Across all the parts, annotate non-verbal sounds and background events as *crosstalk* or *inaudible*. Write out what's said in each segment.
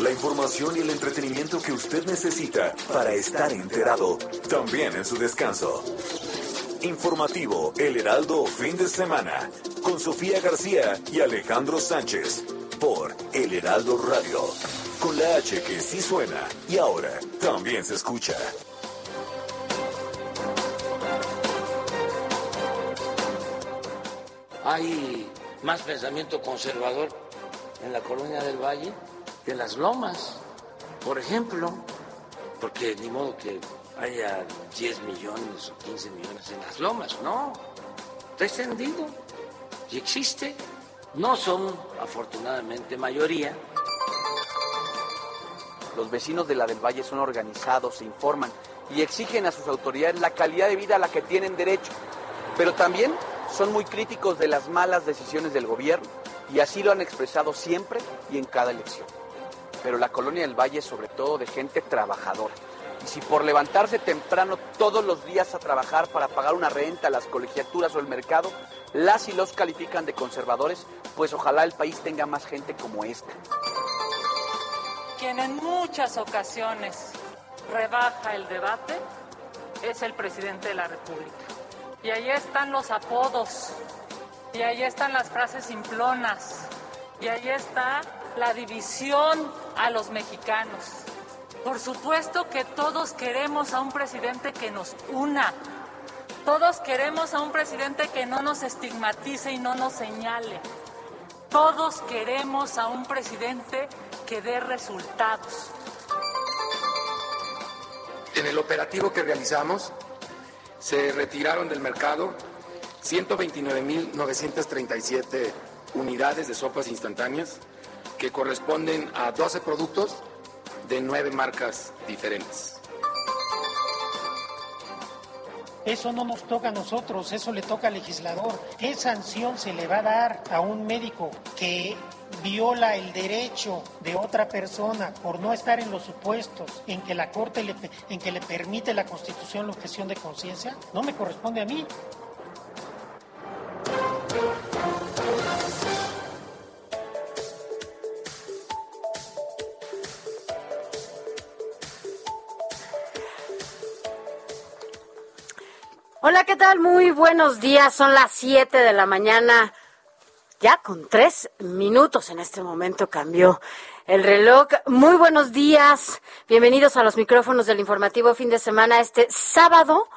La información y el entretenimiento que usted necesita para estar enterado, también en su descanso. Informativo El Heraldo Fin de Semana, con Sofía García y Alejandro Sánchez, por El Heraldo Radio, con la H que sí suena y ahora también se escucha. Hay más pensamiento conservador en la colonia del Valle en las lomas, por ejemplo, porque ni modo que haya 10 millones o 15 millones en las lomas, no, está extendido y existe. No son, afortunadamente, mayoría. Los vecinos de la del Valle son organizados, se informan y exigen a sus autoridades la calidad de vida a la que tienen derecho. Pero también son muy críticos de las malas decisiones del gobierno y así lo han expresado siempre y en cada elección. Pero la colonia del Valle es sobre todo de gente trabajadora. Y si por levantarse temprano todos los días a trabajar para pagar una renta, las colegiaturas o el mercado, las y los califican de conservadores, pues ojalá el país tenga más gente como esta. Quien en muchas ocasiones rebaja el debate es el presidente de la República. Y ahí están los apodos, y ahí están las frases simplonas, y ahí está la división a los mexicanos. Por supuesto que todos queremos a un presidente que nos una. Todos queremos a un presidente que no nos estigmatice y no nos señale. Todos queremos a un presidente que dé resultados. En el operativo que realizamos, se retiraron del mercado 129.937 unidades de sopas instantáneas que corresponden a 12 productos de nueve marcas diferentes. Eso no nos toca a nosotros, eso le toca al legislador. ¿Qué sanción se le va a dar a un médico que viola el derecho de otra persona por no estar en los supuestos en que la Corte le, en que le permite la Constitución la objeción de conciencia? No me corresponde a mí. Hola, ¿qué tal? Muy buenos días. Son las 7 de la mañana. Ya con tres minutos en este momento cambió el reloj. Muy buenos días. Bienvenidos a los micrófonos del informativo fin de semana este sábado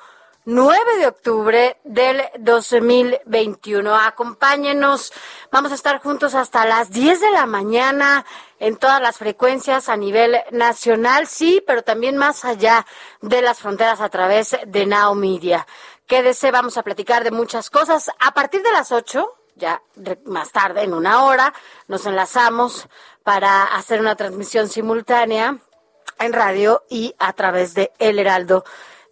9 de octubre del 2021. Acompáñenos. Vamos a estar juntos hasta las 10 de la mañana en todas las frecuencias a nivel nacional, sí, pero también más allá de las fronteras a través de Now Media. Quédese, vamos a platicar de muchas cosas. A partir de las 8, ya más tarde, en una hora, nos enlazamos para hacer una transmisión simultánea en radio y a través de El Heraldo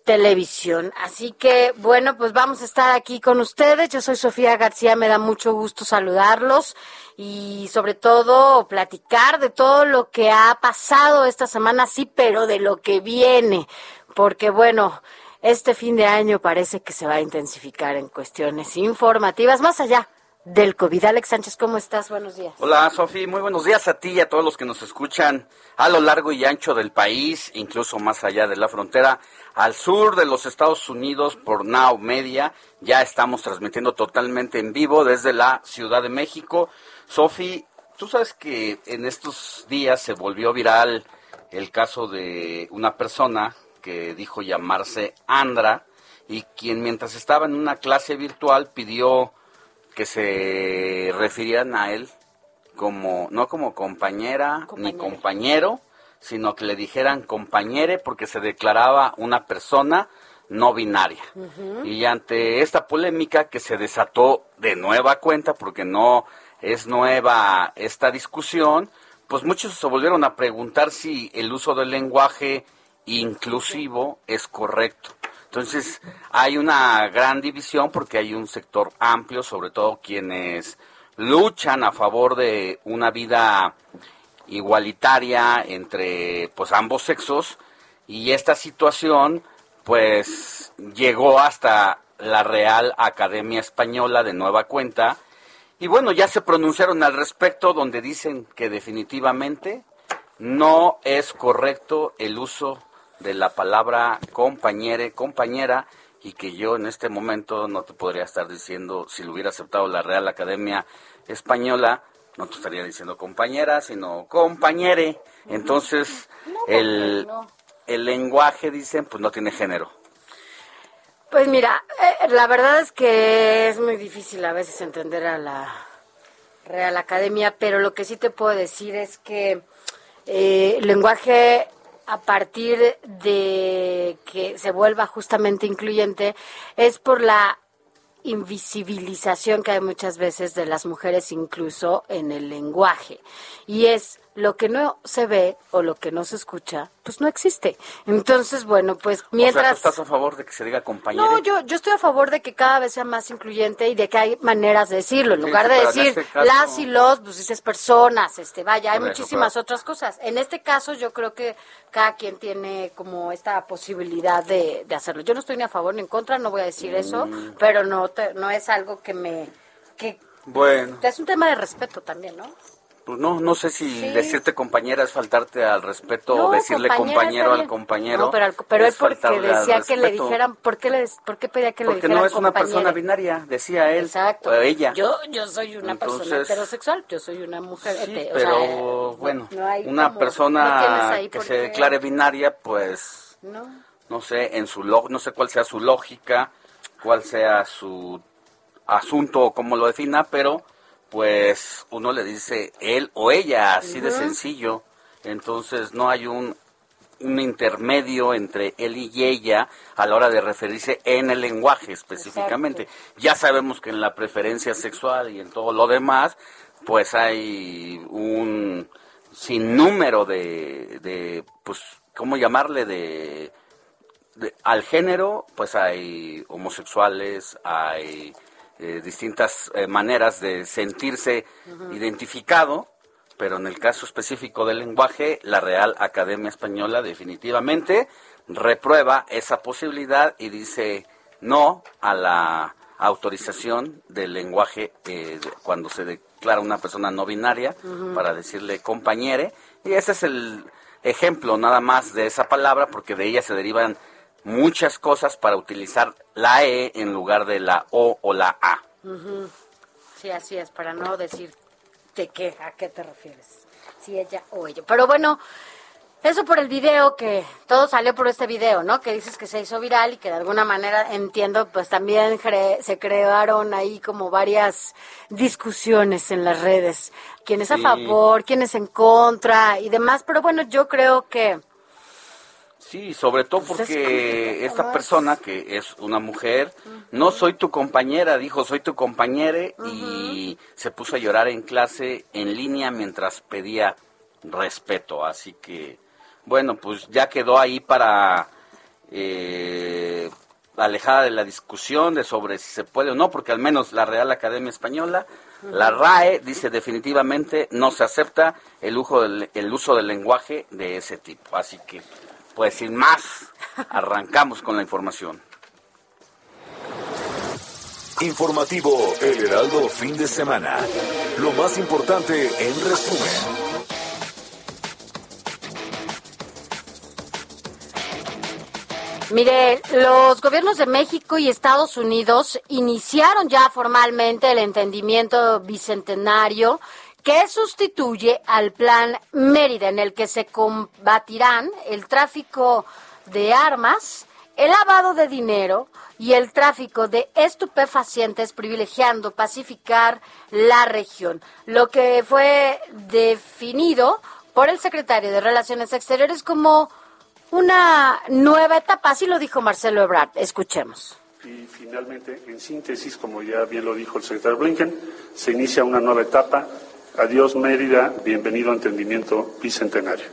Televisión. Así que, bueno, pues vamos a estar aquí con ustedes. Yo soy Sofía García, me da mucho gusto saludarlos y sobre todo platicar de todo lo que ha pasado esta semana, sí, pero de lo que viene. Porque, bueno, este fin de año parece que se va a intensificar en cuestiones informativas, más allá del COVID. Alex Sánchez, ¿cómo estás? Buenos días. Hola, Sofía. Muy buenos días a ti y a todos los que nos escuchan a lo largo y ancho del país, incluso más allá de la frontera, al sur de los Estados Unidos por Now Media. Ya estamos transmitiendo totalmente en vivo desde la Ciudad de México. Sofi, tú sabes que en estos días se volvió viral el caso de una persona que dijo llamarse Andra y quien mientras estaba en una clase virtual pidió que se refirieran a él como no como compañera ni compañero, sino que le dijeran compañere porque se declaraba una persona no binaria. Y ante esta polémica que se desató de nueva cuenta, porque no es nueva esta discusión, pues muchos se volvieron a preguntar si el uso del lenguaje inclusivo es correcto. Entonces, hay una gran división porque hay un sector amplio, sobre todo quienes luchan a favor de una vida igualitaria entre pues ambos sexos. Y esta situación pues llegó hasta la Real Academia Española de nueva cuenta. Y bueno, ya se pronunciaron al respecto donde dicen que definitivamente no es correcto el uso de la palabra compañere, compañera, y que yo en este momento no te podría estar diciendo, si lo hubiera aceptado la Real Academia Española, no te estaría diciendo compañera, sino compañere. Entonces, el, el lenguaje, dicen, pues no tiene género. Pues mira, eh, la verdad es que es muy difícil a veces entender a la Real Academia, pero lo que sí te puedo decir es que eh, el lenguaje a partir de que se vuelva justamente incluyente es por la invisibilización que hay muchas veces de las mujeres incluso en el lenguaje. Y es lo que no se ve o lo que no se escucha, pues no existe. Entonces, bueno, pues mientras... ¿tú estás a favor de que se diga compañero? No, yo, yo estoy a favor de que cada vez sea más incluyente y de que hay maneras de decirlo. En lugar de decir este las y los, pues dices personas, este, vaya, hay muchísimas otras cosas. En este caso yo creo que cada quien tiene como esta posibilidad de, de hacerlo. Yo no estoy ni a favor ni en contra, no voy a decir eso, mm. pero no, no es algo que me... Que, bueno. Es un tema de respeto también, ¿no? Pues no, no sé si decirte compañera es faltarte al respeto o decirle compañero al compañero. No, pero, pero él porque decía que le dijeran, ¿por qué, le, por qué pedía que le dijeran Porque no es una persona binaria, decía él Exacto. o ella. Yo, yo soy una persona heterosexual, yo soy una mujer. Sí, pero bueno, una persona que se declare binaria, pues, no. no sé, en su no sé cuál sea su lógica, cuál sea su asunto o cómo lo defina, pero pues uno le dice él o ella, así de sencillo. Entonces no hay un, un intermedio entre él y ella a la hora de referirse en el lenguaje específicamente. Ya sabemos que en la preferencia sexual y en todo lo demás, pues hay un sinnúmero de, de pues, ¿cómo llamarle? de al género, pues hay homosexuales, hay eh, distintas eh, maneras de sentirse identificado, pero en el caso específico del lenguaje, la Real Academia Española definitivamente reprueba esa posibilidad y dice no a la autorización del lenguaje eh, cuando se declara una persona no binaria para decirle compañere. Y ese es el ejemplo nada más de esa palabra porque de ella se derivan muchas cosas para utilizar la E en lugar de la O o la A. Sí, así es, para no decir de qué, a qué te refieres, si ella o ella. Pero bueno, eso por el video, que todo salió por este video, ¿no? Que dices que se hizo viral y que de alguna manera entiendo, pues también se crearon ahí como varias discusiones en las redes. ¿Quién es a favor? ¿Quién es en contra? Y demás. Pero bueno, yo creo que Sí, sobre todo pues porque esta persona, que es una mujer, no soy tu compañera, dijo, soy tu compañera y se puso a llorar en clase en línea mientras pedía respeto. Así que, bueno, pues ya quedó ahí para eh, alejada de la discusión de sobre si se puede o no, porque al menos la Real Academia Española, la RAE, dice definitivamente no se acepta el, el uso del lenguaje de ese tipo. Así que pues sin más, arrancamos con la información. Informativo El Heraldo fin de semana. Lo más importante en resumen. Mire, los gobiernos de México y Estados Unidos iniciaron ya formalmente el entendimiento bicentenario que sustituye al Plan Mérida, en el que se combatirán el tráfico de armas, el lavado de dinero y el tráfico de estupefacientes, privilegiando pacificar la región. Lo que fue definido por el secretario de Relaciones Exteriores como una nueva etapa, así lo dijo Marcelo Ebrard. Escuchemos. Y finalmente, en síntesis, como ya bien lo dijo el secretario Blinken, se inicia una nueva etapa. Adiós Mérida, bienvenido a Entendimiento Bicentenario.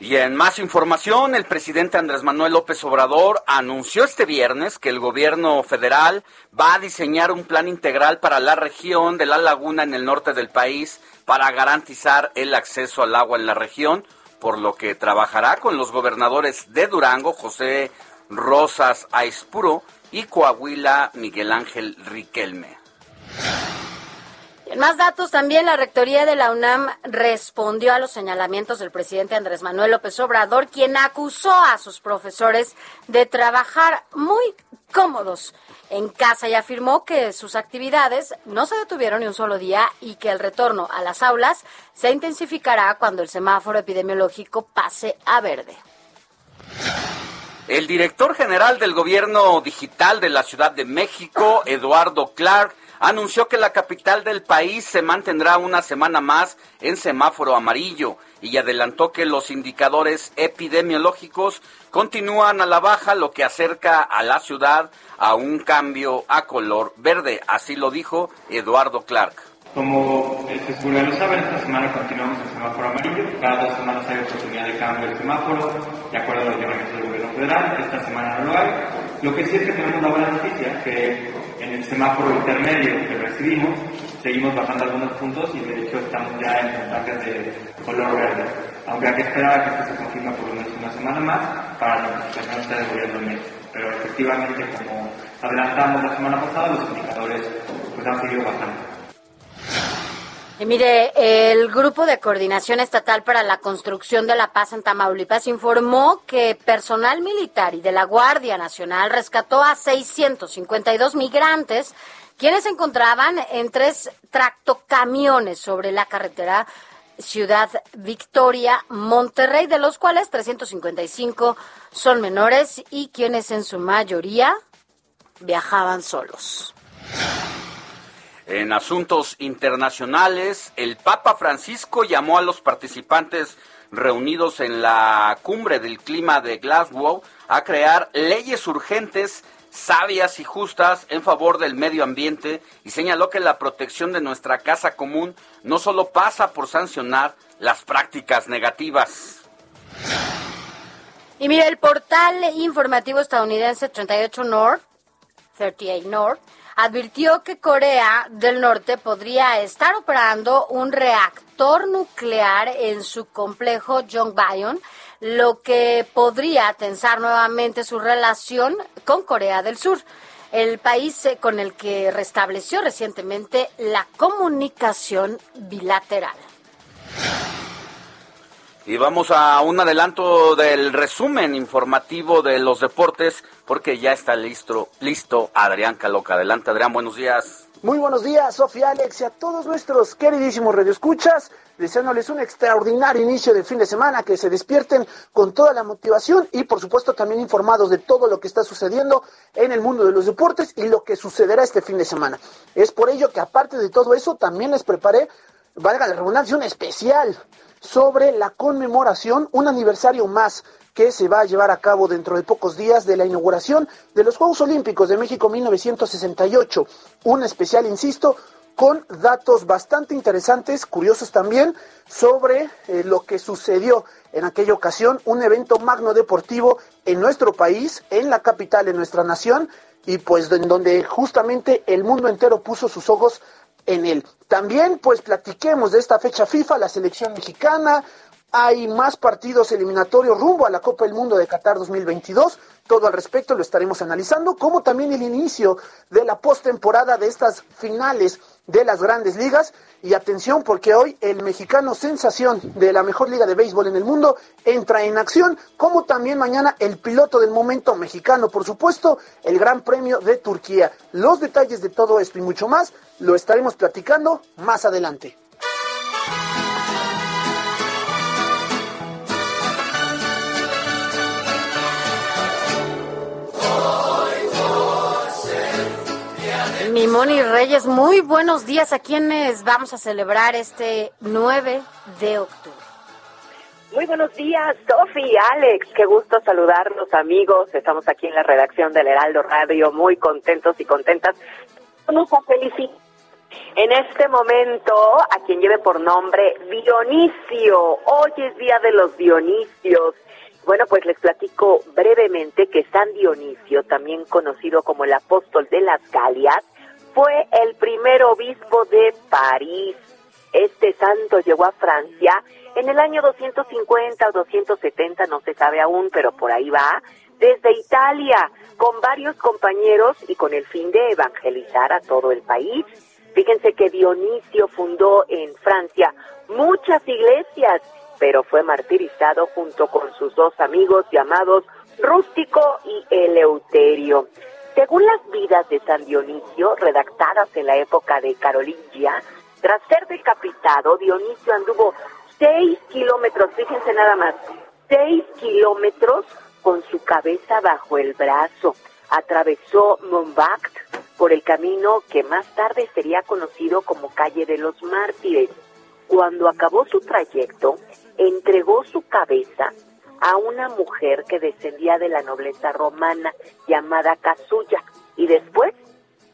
Y en más información, el presidente Andrés Manuel López Obrador anunció este viernes que el gobierno federal va a diseñar un plan integral para la región de la laguna en el norte del país para garantizar el acceso al agua en la región, por lo que trabajará con los gobernadores de Durango, José Rosas Aispuro, y Coahuila, Miguel Ángel Riquelme. Más datos, también la Rectoría de la UNAM respondió a los señalamientos del presidente Andrés Manuel López Obrador, quien acusó a sus profesores de trabajar muy cómodos en casa y afirmó que sus actividades no se detuvieron ni un solo día y que el retorno a las aulas se intensificará cuando el semáforo epidemiológico pase a verde. El director general del gobierno digital de la Ciudad de México, Eduardo Clark, anunció que la capital del país se mantendrá una semana más en semáforo amarillo y adelantó que los indicadores epidemiológicos continúan a la baja, lo que acerca a la ciudad a un cambio a color verde. Así lo dijo Eduardo Clark. Como el festival lo saben, esta semana continuamos en semáforo amarillo. Cada dos semanas hay oportunidad de cambio de semáforo, de acuerdo a los lineamientos del gobierno federal. Esta semana no lo hay. Lo que sí es que tenemos una buena noticia, que en el semáforo intermedio que recibimos, seguimos bajando algunos puntos y de hecho estamos ya en puntajes de color verde. Aunque hay que esperar a que esto se confirme por lo menos una semana más para la notificación del gobierno de México. Pero efectivamente, como adelantamos la semana pasada, los indicadores pues, han seguido bajando. Mire, el Grupo de Coordinación Estatal para la Construcción de la Paz en Tamaulipas informó que personal militar y de la Guardia Nacional rescató a 652 migrantes quienes se encontraban en tres tractocamiones sobre la carretera Ciudad Victoria, Monterrey, de los cuales 355 son menores y quienes en su mayoría viajaban solos. En asuntos internacionales, el Papa Francisco llamó a los participantes reunidos en la cumbre del clima de Glasgow a crear leyes urgentes, sabias y justas en favor del medio ambiente y señaló que la protección de nuestra casa común no solo pasa por sancionar las prácticas negativas. Y mira, el portal informativo estadounidense 38 North, 38 North, advirtió que Corea del Norte podría estar operando un reactor nuclear en su complejo Jongbayon, lo que podría tensar nuevamente su relación con Corea del Sur, el país eh, con el que restableció recientemente la comunicación bilateral. Y vamos a un adelanto del resumen informativo de los deportes, porque ya está listo, listo Adrián Caloca. Adelante, Adrián, buenos días. Muy buenos días, Sofía Alex y a todos nuestros queridísimos radioescuchas, deseándoles un extraordinario inicio de fin de semana, que se despierten con toda la motivación y por supuesto también informados de todo lo que está sucediendo en el mundo de los deportes y lo que sucederá este fin de semana. Es por ello que aparte de todo eso, también les preparé, valga la redundancia, un especial sobre la conmemoración, un aniversario más que se va a llevar a cabo dentro de pocos días de la inauguración de los Juegos Olímpicos de México 1968. Un especial, insisto, con datos bastante interesantes, curiosos también, sobre eh, lo que sucedió en aquella ocasión, un evento magno deportivo en nuestro país, en la capital de nuestra nación, y pues en donde justamente el mundo entero puso sus ojos en él. También pues platiquemos de esta fecha FIFA, la selección mexicana, hay más partidos eliminatorios rumbo a la Copa del Mundo de Qatar 2022. Todo al respecto lo estaremos analizando, como también el inicio de la postemporada de estas finales de las grandes ligas. Y atención, porque hoy el mexicano sensación de la mejor liga de béisbol en el mundo entra en acción, como también mañana el piloto del momento mexicano, por supuesto, el Gran Premio de Turquía. Los detalles de todo esto y mucho más lo estaremos platicando más adelante. Mimoni Reyes, muy buenos días. ¿A quienes vamos a celebrar este 9 de octubre? Muy buenos días, Sofi, Alex, qué gusto saludarlos amigos. Estamos aquí en la redacción del Heraldo Radio, muy contentos y contentas. Vamos a felicitar en este momento a quien lleve por nombre Dionisio. Hoy es día de los Dionisios. Bueno, pues les platico brevemente que San Dionisio, también conocido como el apóstol de las Galias, fue el primer obispo de París. Este santo llegó a Francia en el año 250 o 270, no se sabe aún, pero por ahí va, desde Italia, con varios compañeros y con el fin de evangelizar a todo el país. Fíjense que Dionisio fundó en Francia muchas iglesias, pero fue martirizado junto con sus dos amigos llamados Rústico y Eleuterio. Según las vidas de San Dionisio, redactadas en la época de Carolingia, tras ser decapitado, Dionisio anduvo seis kilómetros, fíjense nada más, seis kilómetros con su cabeza bajo el brazo. Atravesó Montmartre por el camino que más tarde sería conocido como Calle de los Mártires. Cuando acabó su trayecto, entregó su cabeza a una mujer que descendía de la nobleza romana llamada Casulla y después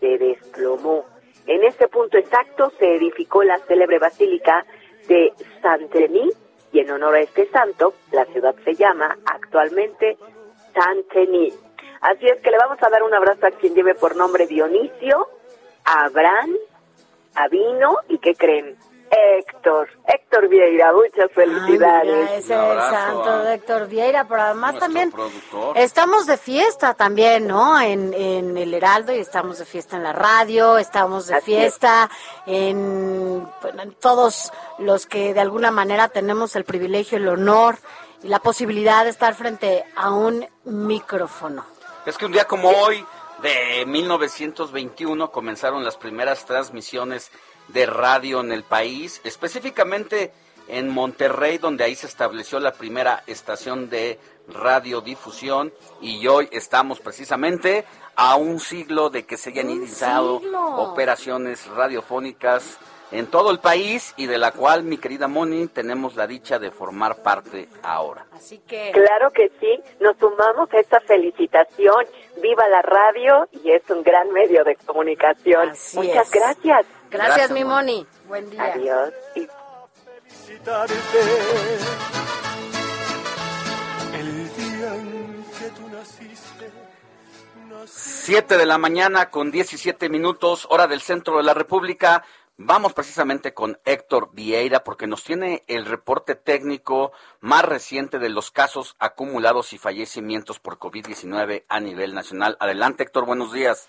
se desplomó. En ese punto exacto se edificó la célebre basílica de Saint-Denis y en honor a este santo, la ciudad se llama actualmente Saint-Denis. Así es que le vamos a dar un abrazo a quien lleve por nombre Dionisio, Abraham, Avino y ¿qué creen? Héctor, Héctor Vieira, muchas felicidades. es el santo de Héctor Vieira, pero además también estamos de fiesta también, ¿no? En, en el Heraldo y estamos de fiesta en la radio, estamos de fiesta en, en todos los que de alguna manera tenemos el privilegio, el honor y la posibilidad de estar frente a un micrófono. Es que un día como hoy de 1921 comenzaron las primeras transmisiones de radio en el país, específicamente en Monterrey, donde ahí se estableció la primera estación de radiodifusión y hoy estamos precisamente a un siglo de que se hayan iniciado operaciones radiofónicas en todo el país y de la cual, mi querida Moni, tenemos la dicha de formar parte ahora. Así que... Claro que sí, nos sumamos a esta felicitación. Viva la radio y es un gran medio de comunicación. Muchas gracias. Gracias, mi Moni. Buen día. Adiós. Siete de la mañana con 17 minutos, hora del centro de la República. Vamos precisamente con Héctor Vieira porque nos tiene el reporte técnico más reciente de los casos acumulados y fallecimientos por COVID-19 a nivel nacional. Adelante, Héctor, buenos días.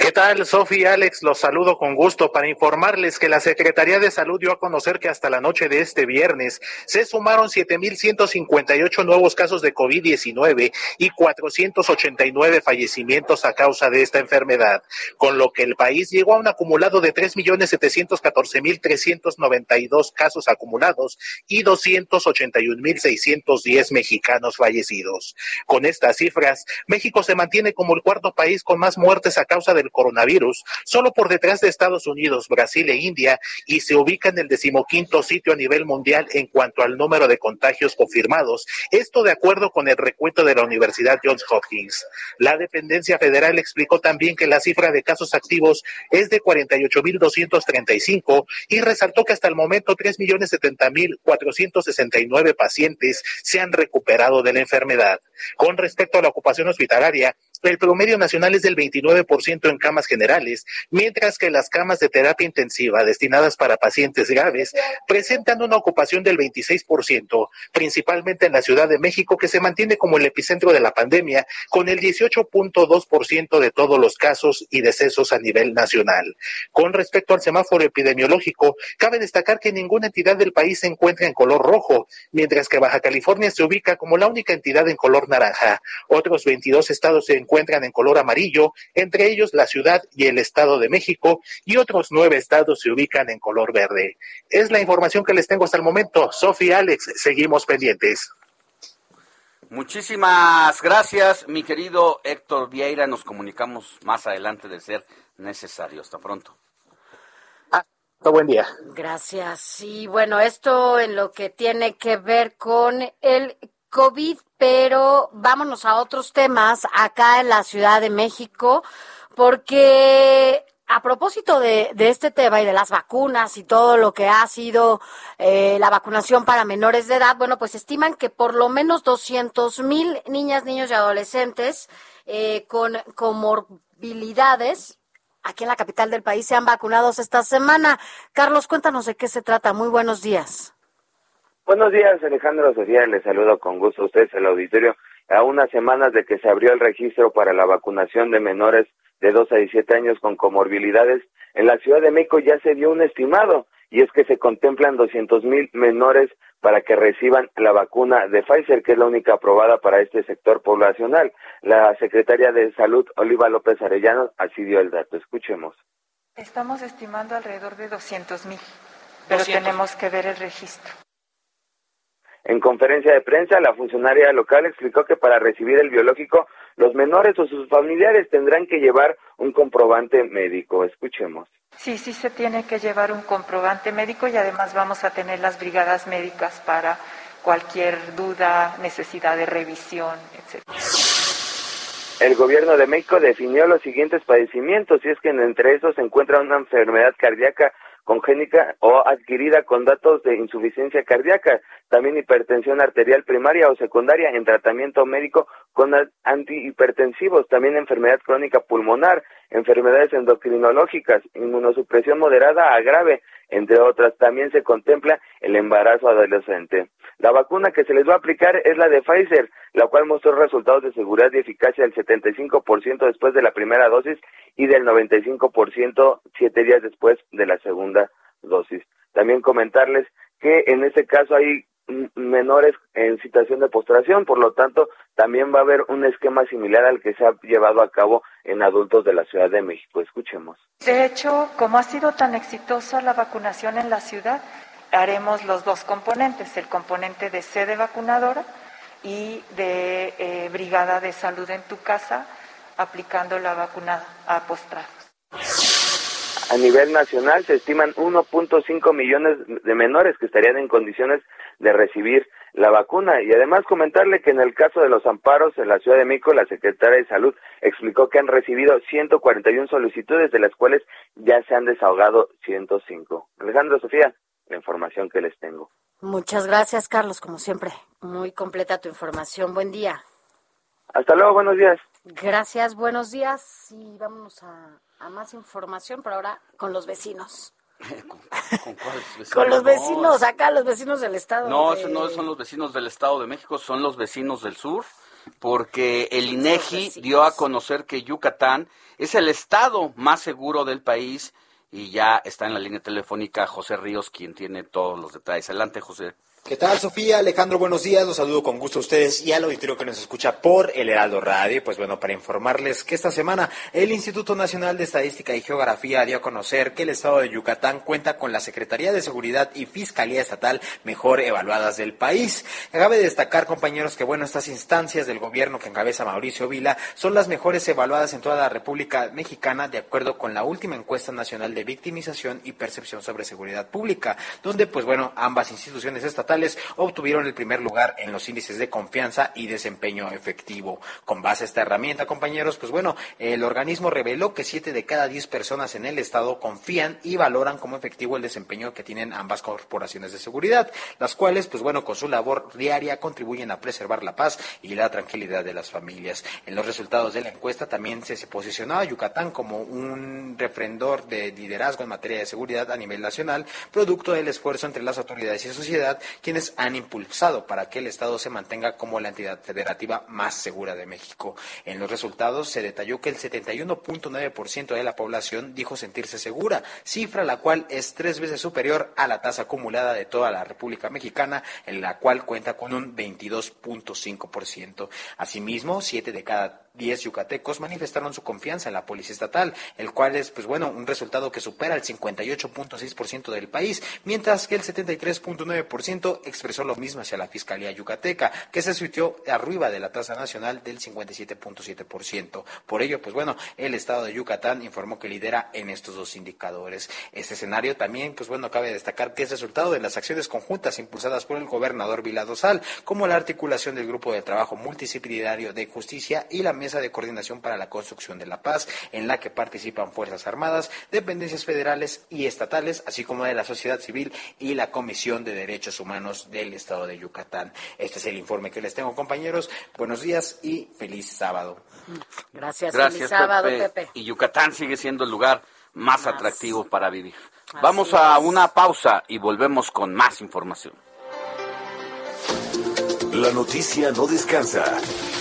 ¿Qué tal, Sofía y Alex? Los saludo con gusto para informarles que la Secretaría de Salud dio a conocer que hasta la noche de este viernes se sumaron 7.158 nuevos casos de COVID-19 y 489 fallecimientos a causa de esta enfermedad, con lo que el país llegó a un acumulado de 3.714.392 casos acumulados y 281.610 mexicanos fallecidos. Con estas cifras, México se mantiene como el cuarto país con más muertes a causa del coronavirus, solo por detrás de Estados Unidos, Brasil e India, y se ubica en el decimoquinto sitio a nivel mundial en cuanto al número de contagios confirmados. Esto de acuerdo con el recuento de la Universidad Johns Hopkins. La dependencia federal explicó también que la cifra de casos activos es de 48.235 y resaltó que hasta el momento 3.070.469 pacientes se han recuperado de la enfermedad. Con respecto a la ocupación hospitalaria, el promedio nacional es del 29% en camas generales, mientras que las camas de terapia intensiva destinadas para pacientes graves presentan una ocupación del 26%, principalmente en la Ciudad de México, que se mantiene como el epicentro de la pandemia, con el 18.2% de todos los casos y decesos a nivel nacional. Con respecto al semáforo epidemiológico, cabe destacar que ninguna entidad del país se encuentra en color rojo, mientras que Baja California se ubica como la única entidad en color naranja. Otros 22 estados se encuentran en color amarillo, entre ellos la Ciudad y el Estado de México, y otros nueve estados se ubican en color verde. Es la información que les tengo hasta el momento. Sofía Alex, seguimos pendientes. Muchísimas gracias, mi querido Héctor Vieira. Nos comunicamos más adelante de ser necesario. Hasta pronto. Buen día. Gracias. Y bueno, esto en lo que tiene que ver con el COVID, pero vámonos a otros temas acá en la Ciudad de México, porque a propósito de, este tema y de las vacunas y todo lo que ha sido eh, la vacunación para menores de edad, bueno, pues estiman que por lo menos 200 mil niñas, niños y adolescentes eh, con comorbilidades aquí en la capital del país se han vacunado esta semana. Carlos, cuéntanos de qué se trata. Muy buenos días. Buenos días, Alejandro Sofía. Les saludo con gusto a ustedes, el auditorio. A unas semanas de que se abrió el registro para la vacunación de menores de 2 a 17 años con comorbilidades, en la Ciudad de México ya se dio un estimado y es que se contemplan 200 mil menores para que reciban la vacuna de Pfizer, que es la única aprobada para este sector poblacional. La secretaria de Salud, Oliva López Arellano, así dio el dato. Escuchemos. Estamos estimando alrededor de 200 mil, pero tenemos que ver el registro. En conferencia de prensa, la funcionaria local explicó que para recibir el biológico, los menores o sus familiares tendrán que llevar un comprobante médico. Escuchemos. Sí, sí se tiene que llevar un comprobante médico y además vamos a tener las brigadas médicas para cualquier duda, necesidad de revisión, etc. El gobierno de México definió los siguientes padecimientos y es que entre esos se encuentra una enfermedad cardíaca congénica o adquirida con datos de insuficiencia cardíaca, también hipertensión arterial primaria o secundaria en tratamiento médico con antihipertensivos, también enfermedad crónica pulmonar, enfermedades endocrinológicas, inmunosupresión moderada a grave, entre otras. También se contempla el embarazo adolescente. La vacuna que se les va a aplicar es la de Pfizer, la cual mostró resultados de seguridad y eficacia del 75% después de la primera dosis y del 95% siete días después de la segunda dosis. También comentarles que en este caso hay menores en situación de postración, por lo tanto, también va a haber un esquema similar al que se ha llevado a cabo en adultos de la Ciudad de México. Escuchemos. De hecho, como ha sido tan exitosa la vacunación en la ciudad, haremos los dos componentes, el componente de sede vacunadora y de eh, brigada de salud en tu casa, aplicando la vacuna a postrados. A nivel nacional se estiman 1.5 millones de menores que estarían en condiciones de recibir la vacuna. Y además comentarle que en el caso de los amparos en la Ciudad de México, la Secretaria de Salud explicó que han recibido 141 solicitudes, de las cuales ya se han desahogado 105. Alejandro Sofía, la información que les tengo. Muchas gracias, Carlos, como siempre. Muy completa tu información. Buen día. Hasta luego, buenos días. Gracias, buenos días. Y vámonos a, más información, pero ahora con los vecinos. *laughs* ¿Con, Con *laughs* los vecinos, acá los vecinos del Estado. No, no son los vecinos del Estado de México, son los vecinos del sur, porque el INEGI dio a conocer que Yucatán es el estado más seguro del país y ya está en la línea telefónica José Ríos, quien tiene todos los detalles. Adelante, José. ¿Qué tal, Sofía? Alejandro, buenos días. Los saludo con gusto a ustedes y al auditorio que nos escucha por el Heraldo Radio. Pues bueno, para informarles que esta semana el Instituto Nacional de Estadística y Geografía dio a conocer que el estado de Yucatán cuenta con la Secretaría de Seguridad y Fiscalía Estatal mejor evaluadas del país. Cabe destacar, compañeros, que bueno, estas instancias del gobierno que encabeza Mauricio Vila son las mejores evaluadas en toda la República Mexicana de acuerdo con la última encuesta nacional de victimización y percepción sobre seguridad pública, donde pues bueno, ambas instituciones estatales obtuvieron el primer lugar en los índices de confianza y desempeño efectivo. Con base a esta herramienta, compañeros, pues bueno, el organismo reveló que siete de cada diez personas en el Estado confían y valoran como efectivo el desempeño que tienen ambas corporaciones de seguridad, las cuales, pues bueno, con su labor diaria contribuyen a preservar la paz y la tranquilidad de las familias. En los resultados de la encuesta también se, posicionaba Yucatán como un refrendor de liderazgo en materia de seguridad a nivel nacional, producto del esfuerzo entre las autoridades y sociedad quienes han impulsado para que el Estado se mantenga como la entidad federativa más segura de México. En los resultados se detalló que el 71.9% de la población dijo sentirse segura, cifra la cual es tres veces superior a la tasa acumulada de toda la República Mexicana, en la cual cuenta con un 22.5%. Asimismo, siete de cada 10 yucatecos manifestaron su confianza en la policía estatal, el cual es, pues bueno, un resultado que supera el 58.6% del país, mientras que el 73.9% expresó lo mismo hacia la Fiscalía Yucateca, que se situó arriba de la tasa nacional del 57.7%. Por ello, pues bueno, el estado de Yucatán informó que lidera en estos dos indicadores. Este escenario también, pues bueno, cabe destacar que es resultado de las acciones conjuntas impulsadas por el gobernador Viladosal, como la articulación del Grupo de Trabajo Multidisciplinario de Justicia y la Mesa de Coordinación para la Construcción de la Paz, en la que participan Fuerzas Armadas, dependencias federales y estatales, así como de la sociedad civil y la Comisión de Derechos Humanos del Estado de Yucatán. Este es el informe que les tengo, compañeros. Buenos días y feliz sábado. Gracias, Gracias feliz sábado, Pepe. Pepe. Y Yucatán sigue siendo el lugar más atractivo para vivir. Vamos a una pausa y volvemos con más información. La noticia no descansa.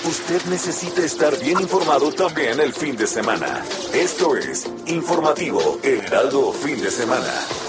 Usted necesita estar bien informado también el fin de semana. Esto es Informativo El Heraldo Fin de Semana.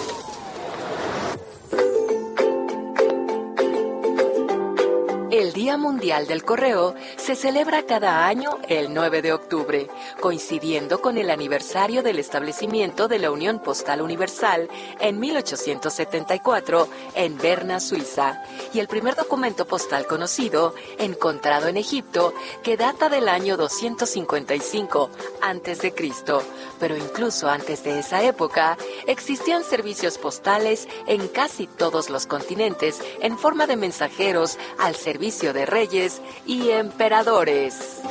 El Día Mundial del Correo se celebra cada año el 9 de octubre, coincidiendo con el aniversario del establecimiento de la Unión Postal Universal en 1874 en Berna, Suiza, y el primer documento postal conocido, encontrado en Egipto, que data del año 255 a.C. Pero incluso antes de esa época, existían servicios postales en casi todos los continentes en forma de mensajeros al servicio de reyes y emperadores.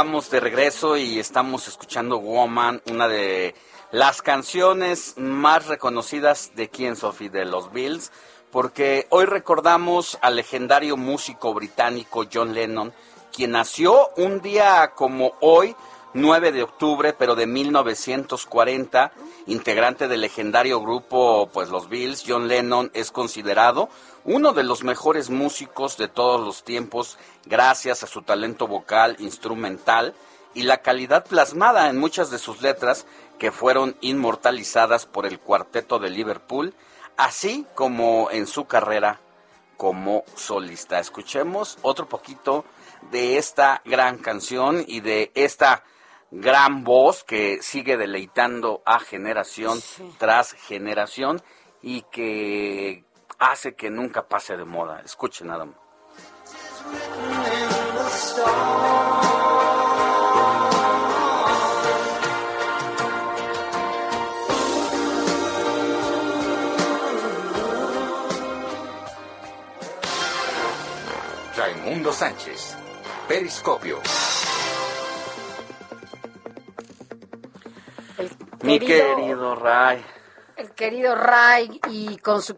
Estamos de regreso y estamos escuchando Woman, una de las canciones más reconocidas de quién, Sophie, de los Bills, porque hoy recordamos al legendario músico británico John Lennon, quien nació un día como hoy, 9 de octubre, pero de 1940, integrante del legendario grupo pues los Bills, John Lennon es considerado uno de los mejores músicos de todos los tiempos gracias a su talento vocal, instrumental y la calidad plasmada en muchas de sus letras que fueron inmortalizadas por el cuarteto de Liverpool, así como en su carrera como solista. Escuchemos otro poquito de esta gran canción y de esta gran voz que sigue deleitando a generación tras generación y que hace que nunca pase de moda. Escuchen stars. Raimundo Sánchez, Periscopio. Mi Querido- querido Ray. El querido Ray y con su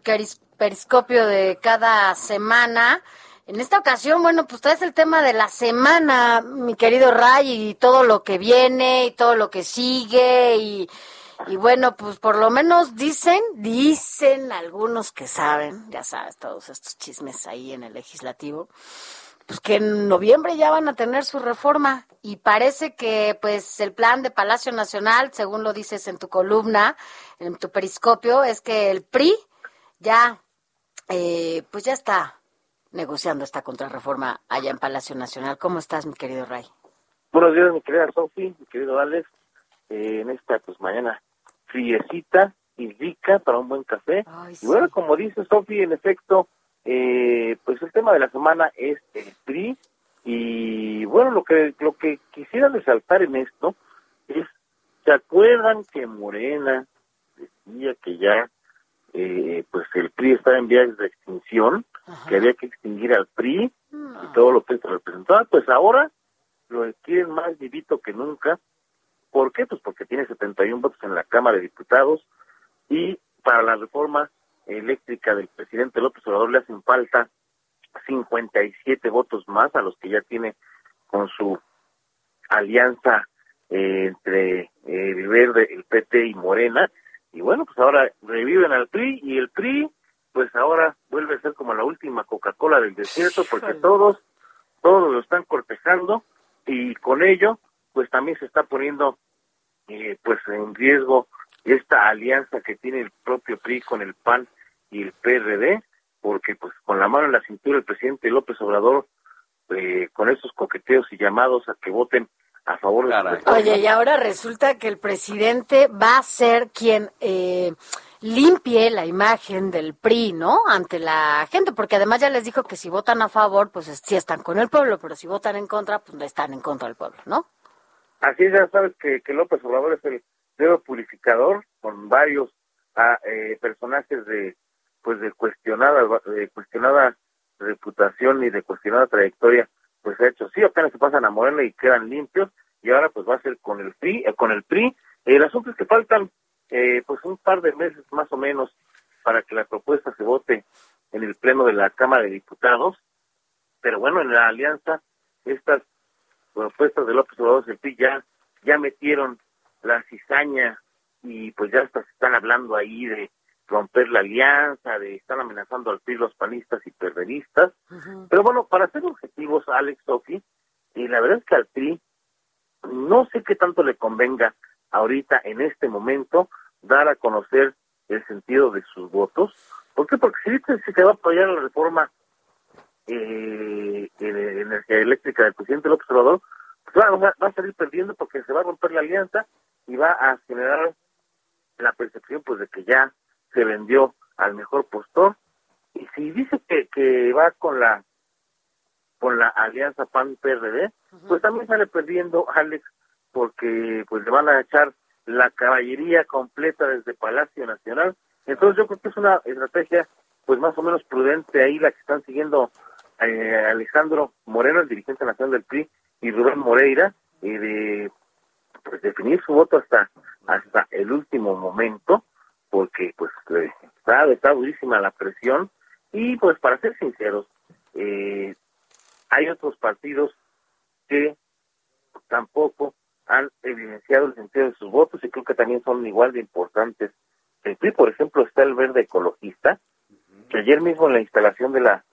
periscopio de cada semana. En esta ocasión, bueno, pues traes el tema de la semana, mi querido Ray, y todo lo que viene y todo lo que sigue y, Y bueno, pues por lo menos dicen, dicen algunos que saben, ya sabes, todos estos chismes ahí en el legislativo, pues que en noviembre ya van a tener su reforma y parece que pues el plan de Palacio Nacional, según lo dices en tu columna, en tu periscopio, es que el PRI ya, eh, pues ya está negociando esta contrarreforma allá en Palacio Nacional. ¿Cómo estás, mi querido Ray? Buenos días, mi querida Sofi, mi querido Alex, eh, en esta pues mañana friecita y rica para un buen café. Y bueno, como dice Sofi, en efecto, eh, pues el tema de la semana es el PRI y bueno, lo que lo que quisiera resaltar en esto es, ¿se acuerdan que Morena decía que ya eh, pues el PRI estaba en vías de extinción, que había que extinguir al PRI y todo lo que esto representaba? Pues ahora lo quieren más vivito que nunca. ¿Por qué? Pues porque tiene 71 votos en la Cámara de Diputados y para la reforma eléctrica del presidente López Obrador le hacen falta 57 votos más a los que ya tiene con su alianza eh, entre eh, el Verde, el PT y Morena. Y bueno, pues ahora reviven al PRI y el PRI, pues ahora vuelve a ser como la última Coca-Cola del desierto porque todos, todos lo están cortejando y con ello, pues también se está poniendo eh, pues en riesgo esta alianza que tiene el propio PRI con el PAN y el PRD, porque pues con la mano en la cintura el presidente López Obrador, eh, con esos coqueteos y llamados a que voten a favor de su Oye, y ahora resulta que el presidente va a ser quien eh, limpie la imagen del PRI, ¿no? Ante la gente, porque además ya les dijo que si votan a favor, pues es- sí están con el pueblo, pero si votan en contra, pues no están en contra del pueblo, ¿no? Así es, ya sabes que, que López Obrador es el dedo purificador con varios ah, eh, personajes de pues de cuestionada de cuestionada reputación y de cuestionada trayectoria pues ha hecho. Sí apenas se pasan a Morena y quedan limpios y ahora pues va a ser con el PRI eh, con el PRI el asunto es que faltan eh, pues un par de meses más o menos para que la propuesta se vote en el pleno de la Cámara de Diputados. Pero bueno en la alianza estas propuestas de López Obrador el PRI ya, ya metieron la cizaña y pues ya hasta están hablando ahí de romper la alianza, de están amenazando al PRI los panistas y perderistas. Pero bueno, para ser objetivos, Alex, Sofi, y la verdad es que al PRI no sé qué tanto le convenga ahorita, en este momento, dar a conocer el sentido de sus votos. ¿Por qué? Porque si dice que va a apoyar la reforma eh, de energía eléctrica del presidente López Obrador, pues va- va a salir perdiendo porque se va a romper la alianza y va a generar la percepción pues de que ya se vendió al mejor postor. Y si dice que, que va con la con la alianza PAN PRD pues también sale perdiendo Alex porque pues le van a echar la caballería completa desde Palacio Nacional. Entonces yo creo que es una estrategia pues más o menos prudente ahí la que están siguiendo eh, Alejandro Moreno el dirigente nacional del PRI y Rubén Moreira eh, de pues definir su voto hasta hasta el último momento porque pues eh, está, está durísima la presión. Y pues para ser sinceros eh, hay otros partidos que tampoco han evidenciado el sentido de sus votos y creo que también son igual de importantes el PRI por ejemplo está el verde ecologista que ayer mismo en la instalación de la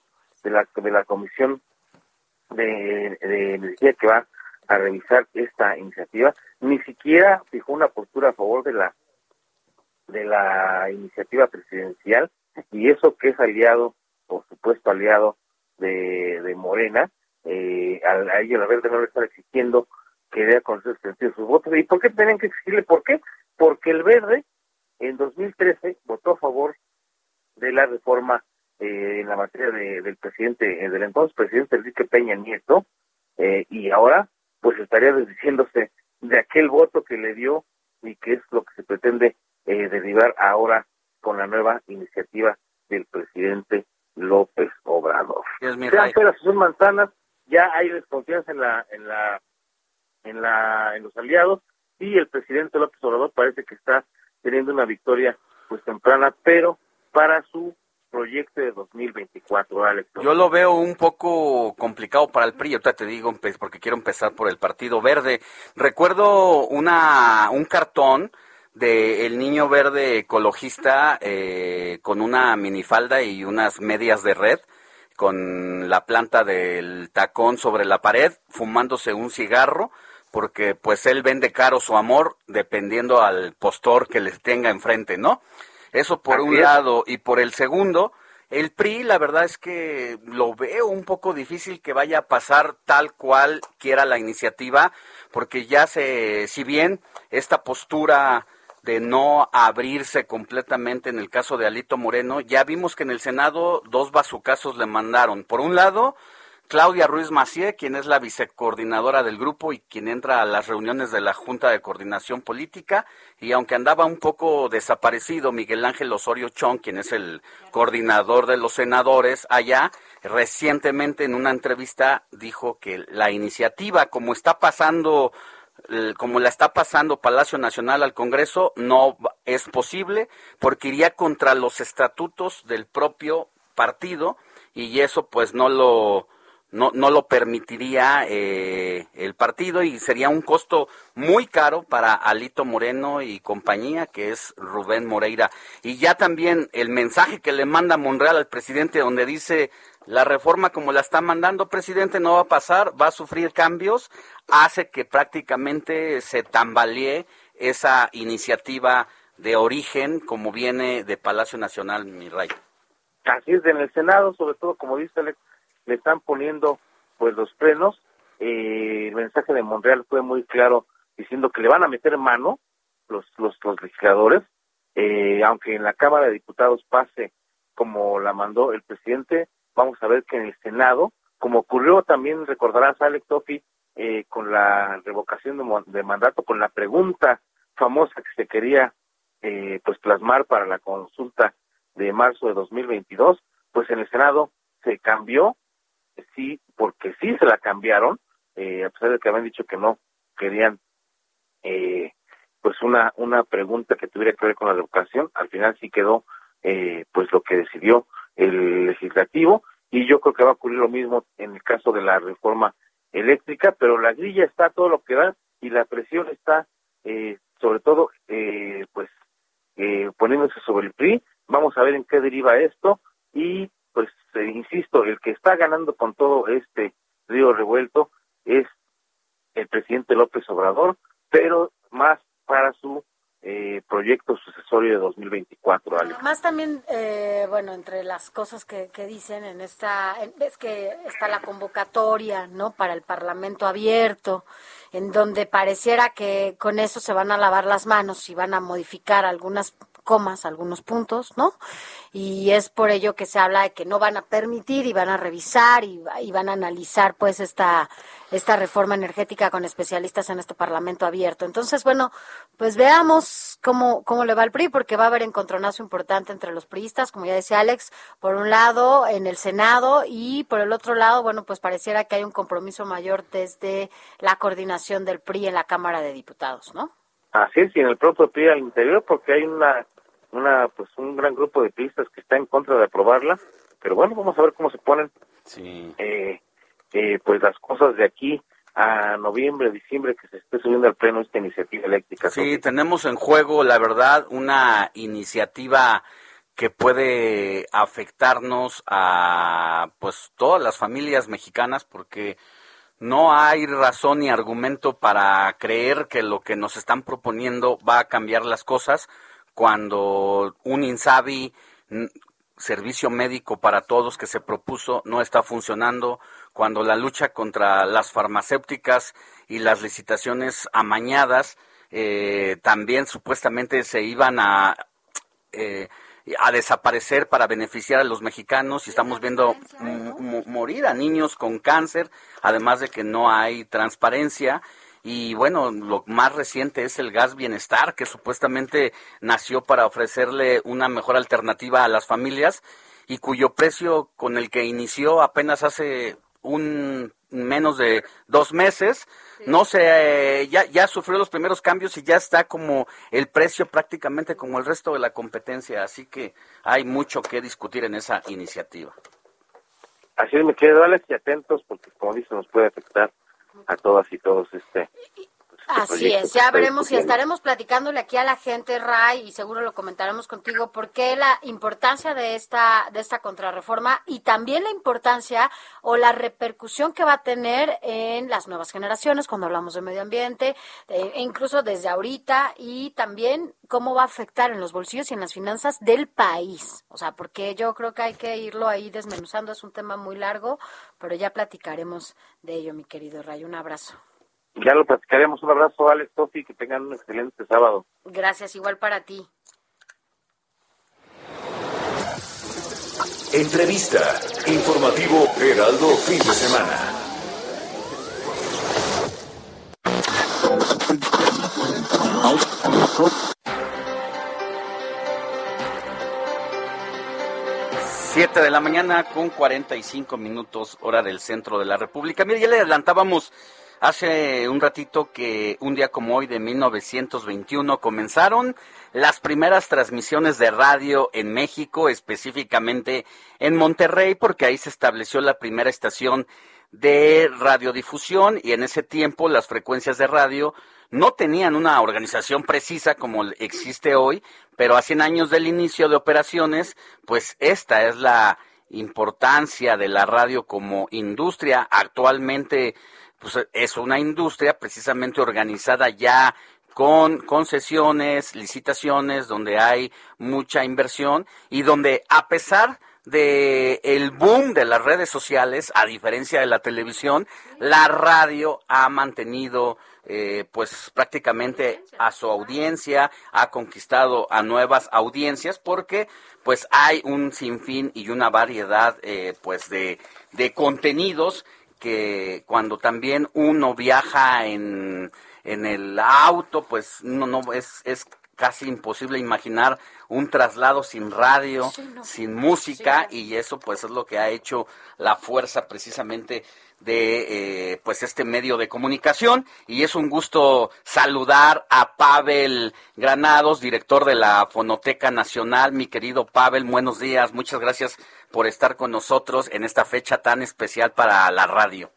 de la de la comisión de, de energía que va a revisar esta iniciativa ni siquiera fijó una postura a favor de la de la iniciativa presidencial y eso que es aliado por supuesto aliado de, de Morena eh, a, a ellos la verde no le está exigiendo que dé a conocer sentido sus votos. Y por qué tenían que exigirle por qué porque el verde en 2013 votó a favor de la reforma eh, en la materia de- del presidente, eh, del entonces presidente Enrique Peña Nieto, eh, y ahora pues estaría desdiciéndose de aquel voto que le dio y que es lo que se pretende eh, derribar ahora con la nueva iniciativa del presidente López Obrador. Sean peras son manzanas, ya hay desconfianza en la, en la, en la, en los aliados y el presidente López Obrador parece que está teniendo una victoria pues temprana, pero para su proyecto de 2024, Alex. Yo lo veo un poco complicado para el PRI, ahorita te digo, empe- porque quiero empezar por el Partido Verde. Recuerdo una, un cartón de el niño verde ecologista eh, con una minifalda y unas medias de red, con la planta del tacón sobre la pared, fumándose un cigarro, porque pues él vende caro su amor dependiendo al postor que les tenga enfrente, ¿no? Eso por Así un es. lado. Y por el segundo, el PRI, la verdad es que lo veo un poco difícil que vaya a pasar tal cual quiera la iniciativa, porque ya se, si bien esta postura de no abrirse completamente en el caso de Alito Moreno, ya vimos que en el Senado dos bazucazos le mandaron. Por un lado, Claudia Ruiz Macié, quien es la vicecoordinadora del grupo y quien entra a las reuniones de la Junta de Coordinación Política, y aunque andaba un poco desaparecido Miguel Ángel Osorio Chong, quien es el coordinador de los senadores allá, recientemente en una entrevista dijo que la iniciativa, como está pasando como la está pasando Palacio Nacional al Congreso, no es posible porque iría contra los estatutos del propio partido y eso pues no lo no, no lo permitiría eh, el partido y sería un costo muy caro para Alito Moreno y compañía, que es Rubén Moreira. Y ya también el mensaje que le manda Monreal al presidente donde dice la reforma como la está mandando presidente no va a pasar, va a sufrir cambios, hace que prácticamente se tambalee esa iniciativa de origen como viene de Palacio Nacional, mi rey. Así es, en el Senado, sobre todo, como dice Alex, le están poniendo pues los frenos. Eh, el mensaje de Monreal fue muy claro diciendo que le van a meter mano los, los, los legisladores, eh, aunque en la Cámara de Diputados pase como la mandó el presidente, vamos a ver que en el Senado, como ocurrió también, recordarás Alex Tofi, eh, con la revocación de, mandato, con la pregunta famosa que se quería eh, pues plasmar para la consulta de marzo de 2022, pues en el Senado se cambió, sí, porque sí se la cambiaron, eh, a pesar de que habían dicho que no querían eh, pues una una pregunta que tuviera que ver con la revocación, al final sí quedó eh, pues lo que decidió el legislativo y yo creo que va a ocurrir lo mismo en el caso de la reforma eléctrica, pero la grilla está todo lo que da y la presión está eh, sobre todo eh, pues eh, poniéndose sobre el PRI. Vamos a ver en qué deriva esto y pues eh, insisto, el que está ganando con todo este río revuelto es el presidente López Obrador, pero más para su eh, proyecto sucesorio de 2024, Alex. Además también, eh, bueno, entre las cosas que, que dicen en esta, en- ves que está la convocatoria, ¿no? Para el Parlamento abierto, en donde pareciera que con eso se van a lavar las manos y van a modificar algunas comas, algunos puntos, ¿no? Y es por ello que se habla de que no van a permitir y van a revisar y, y van a analizar, pues, esta, esta reforma energética con especialistas en este Parlamento abierto. Entonces, bueno, pues veamos cómo, cómo le va al PRI, porque va a haber encontronazo importante entre los priistas, como ya decía Alex, por un lado en el Senado y por el otro lado, bueno, pues pareciera que hay un compromiso mayor desde la coordinación del PRI en la Cámara de Diputados, ¿no? Así es, y en el propio PRI al interior, porque hay una, una, pues un gran grupo de pistas que está en contra de aprobarla, pero bueno, vamos a ver cómo se ponen, eh, eh, pues las cosas de aquí a noviembre, diciembre, que se esté subiendo al pleno esta iniciativa eléctrica. Sí, tenemos en juego, la verdad, una iniciativa que puede afectarnos a pues todas las familias mexicanas porque no hay razón ni argumento para creer que lo que nos están proponiendo va a cambiar las cosas cuando un INSABI servicio médico para todos que se propuso no está funcionando, cuando la lucha contra las farmacéuticas y las licitaciones amañadas eh, también supuestamente se iban a eh, a desaparecer para beneficiar a los mexicanos y estamos viendo m- morir a niños con cáncer, además de que no hay transparencia. Y bueno, lo más reciente es el gas bienestar, que supuestamente nació para ofrecerle una mejor alternativa a las familias y cuyo precio con el que inició apenas hace un menos de dos meses, no sé, eh, ya, ya sufrió los primeros cambios y ya está como el precio prácticamente como el resto de la competencia, así que hay mucho que discutir en esa iniciativa. Así es, me quedo, Alex, y atentos, porque como dice, nos puede afectar a todas y todos este, Así es, ya veremos y estaremos platicándole aquí a la gente, Ray, y seguro lo comentaremos contigo, por qué la importancia de esta, de esta contrarreforma y también la importancia o la repercusión que va a tener en las nuevas generaciones cuando hablamos de medio ambiente, e incluso desde ahorita, y también cómo va a afectar en los bolsillos y en las finanzas del país. O sea, porque yo creo que hay que irlo ahí desmenuzando, es un tema muy largo, pero ya platicaremos de ello, mi querido Ray. Un abrazo. Ya lo platicaremos. Un abrazo, Alex Tofi, que tengan un excelente sábado. Gracias, igual para ti. Entrevista. Informativo Heraldo Fin de Semana. Siete de la mañana con 45 minutos hora del centro de la República. Mire, ya le adelantábamos hace un ratito que un día como hoy de 1921 comenzaron las primeras transmisiones de radio en México, específicamente en Monterrey, porque ahí se estableció la primera estación de radiodifusión y en ese tiempo las frecuencias de radio no tenían una organización precisa como existe hoy, pero a 100 años del inicio de operaciones, pues esta es la importancia de la radio como industria. Actualmente, pues es una industria precisamente organizada ya con concesiones, licitaciones, donde hay mucha inversión y donde a pesar de el boom de las redes sociales, a diferencia de la televisión, la radio ha mantenido eh, pues prácticamente a su audiencia, ha conquistado a nuevas audiencias porque pues hay un sinfín y una variedad eh, pues de, de contenidos que cuando también uno viaja en, en el auto, pues no, no es, es casi imposible imaginar un traslado sin radio, sin música, y eso pues es lo que ha hecho la fuerza precisamente de eh, pues este medio de comunicación y es un gusto saludar a Pavel Granados, director de la Fonoteca Nacional. Mi querido Pavel, buenos días, muchas gracias por estar con nosotros en esta fecha tan especial para la radio.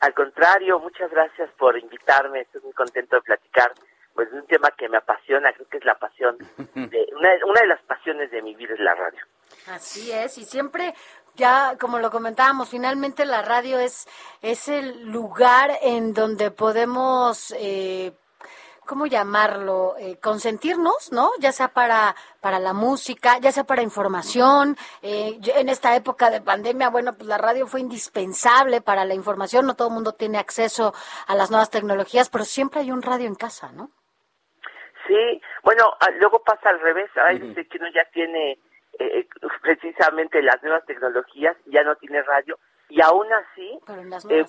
Al contrario, muchas gracias por invitarme, estoy muy contento de platicar pues de un tema que me apasiona, creo que es la pasión, *laughs* de, una, una de las pasiones de mi vida es la radio. Así es, y siempre, ya como lo comentábamos, finalmente la radio es, es el lugar en donde podemos, eh, ¿cómo llamarlo? Eh, consentirnos, ¿no? Ya sea para, para la música, ya sea para información. Eh, yo- en esta época de pandemia, bueno, pues la radio fue indispensable para la información, no todo el mundo tiene acceso a las nuevas tecnologías, pero siempre hay un radio en casa, ¿no? Sí, bueno, ah, luego pasa al revés, hay veces que uno ya tiene eh, precisamente las nuevas tecnologías, ya no tiene radio, y aún así, eh,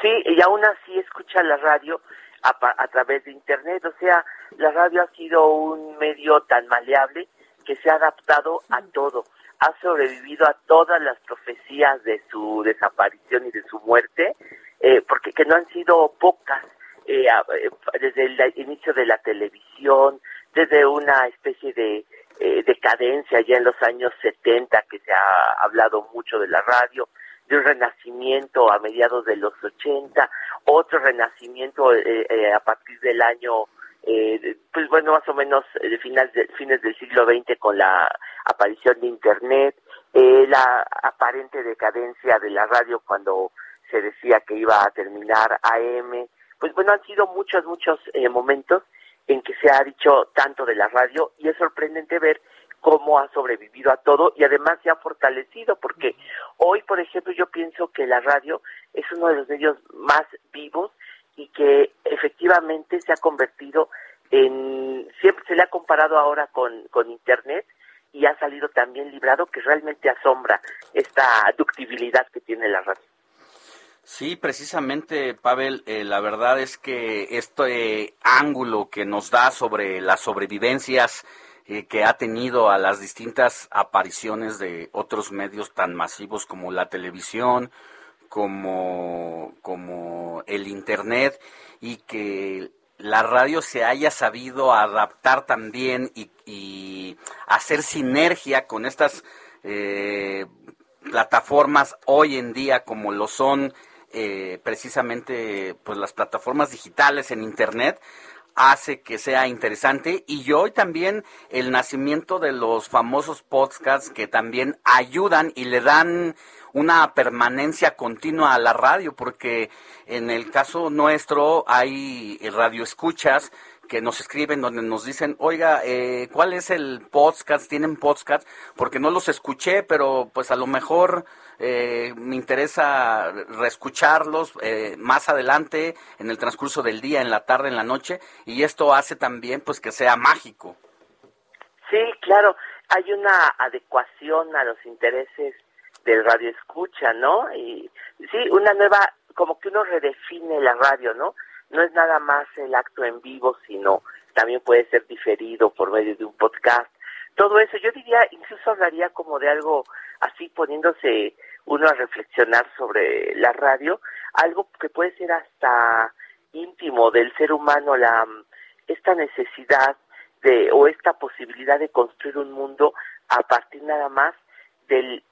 sí, y aún así escucha la radio a, a través de Internet, o sea, la radio ha sido un medio tan maleable que se ha adaptado a todo, ha sobrevivido a todas las profecías de su desaparición y de su muerte, eh, porque que no han sido pocas, eh, eh, desde el inicio de la televisión, desde una especie de eh, decadencia ya en los años 70 que se ha hablado mucho de la radio, de un renacimiento a mediados de los 80, otro renacimiento eh, eh, a partir del año, eh, pues bueno, más o menos eh, de finales de, fines del siglo XX con la aparición de Internet, la aparente decadencia de la radio cuando se decía que iba a terminar AM, pues bueno, han sido muchos, muchos momentos en que se ha dicho tanto de la radio y es sorprendente ver cómo ha sobrevivido a todo y además se ha fortalecido porque hoy, por ejemplo, yo pienso que la radio es uno de los medios más vivos y que efectivamente se ha convertido en, siempre se le ha comparado ahora con, con Internet y ha salido también librado que realmente asombra esta ductibilidad que tiene la radio. Sí, precisamente, Pavel, eh, la verdad es que este ángulo que nos da sobre las sobrevivencias eh, que ha tenido a las distintas apariciones de otros medios tan masivos como la televisión, como, como el Internet, y que la radio se haya sabido adaptar también y, y hacer sinergia con estas eh, plataformas hoy en día como lo son eh, precisamente pues las plataformas digitales en internet hace que sea interesante y hoy también el nacimiento de los famosos podcasts que también ayudan y le dan una permanencia continua a la radio porque en el caso nuestro hay radioescuchas que nos escriben donde nos dicen, oiga, eh, ¿cuál es el podcast? ¿Tienen podcast? Porque no los escuché, pero pues a lo mejor eh, me interesa reescucharlos eh, más adelante en el transcurso del día, en la tarde, en la noche, y esto hace también pues que sea mágico. Sí, claro, hay una adecuación a los intereses del radio escucha, ¿no? Y sí, una nueva, como que uno redefine la radio, ¿no? No es nada más el acto en vivo, sino también puede ser diferido por medio de un podcast. Todo eso, yo diría, incluso hablaría como de algo así poniéndose uno a reflexionar sobre la radio, algo que puede ser hasta íntimo del ser humano, la esta necesidad de o esta posibilidad de construir un mundo a partir nada más del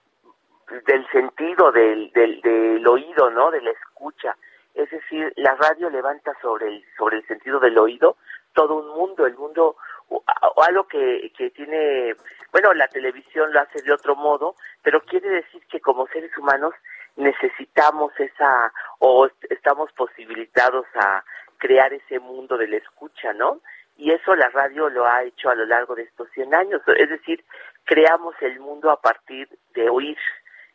del sentido del, del, del oído, ¿no? De la escucha. Es decir, la radio levanta sobre el, sobre el sentido del oído todo un mundo, el mundo, o, o algo que, que tiene, bueno, la televisión lo hace de otro modo, pero quiere decir que como seres humanos necesitamos esa, o est- estamos posibilitados a crear ese mundo de la escucha, ¿no? Y eso la radio lo ha hecho a lo largo de estos 100 años, es decir, creamos el mundo a partir de oír,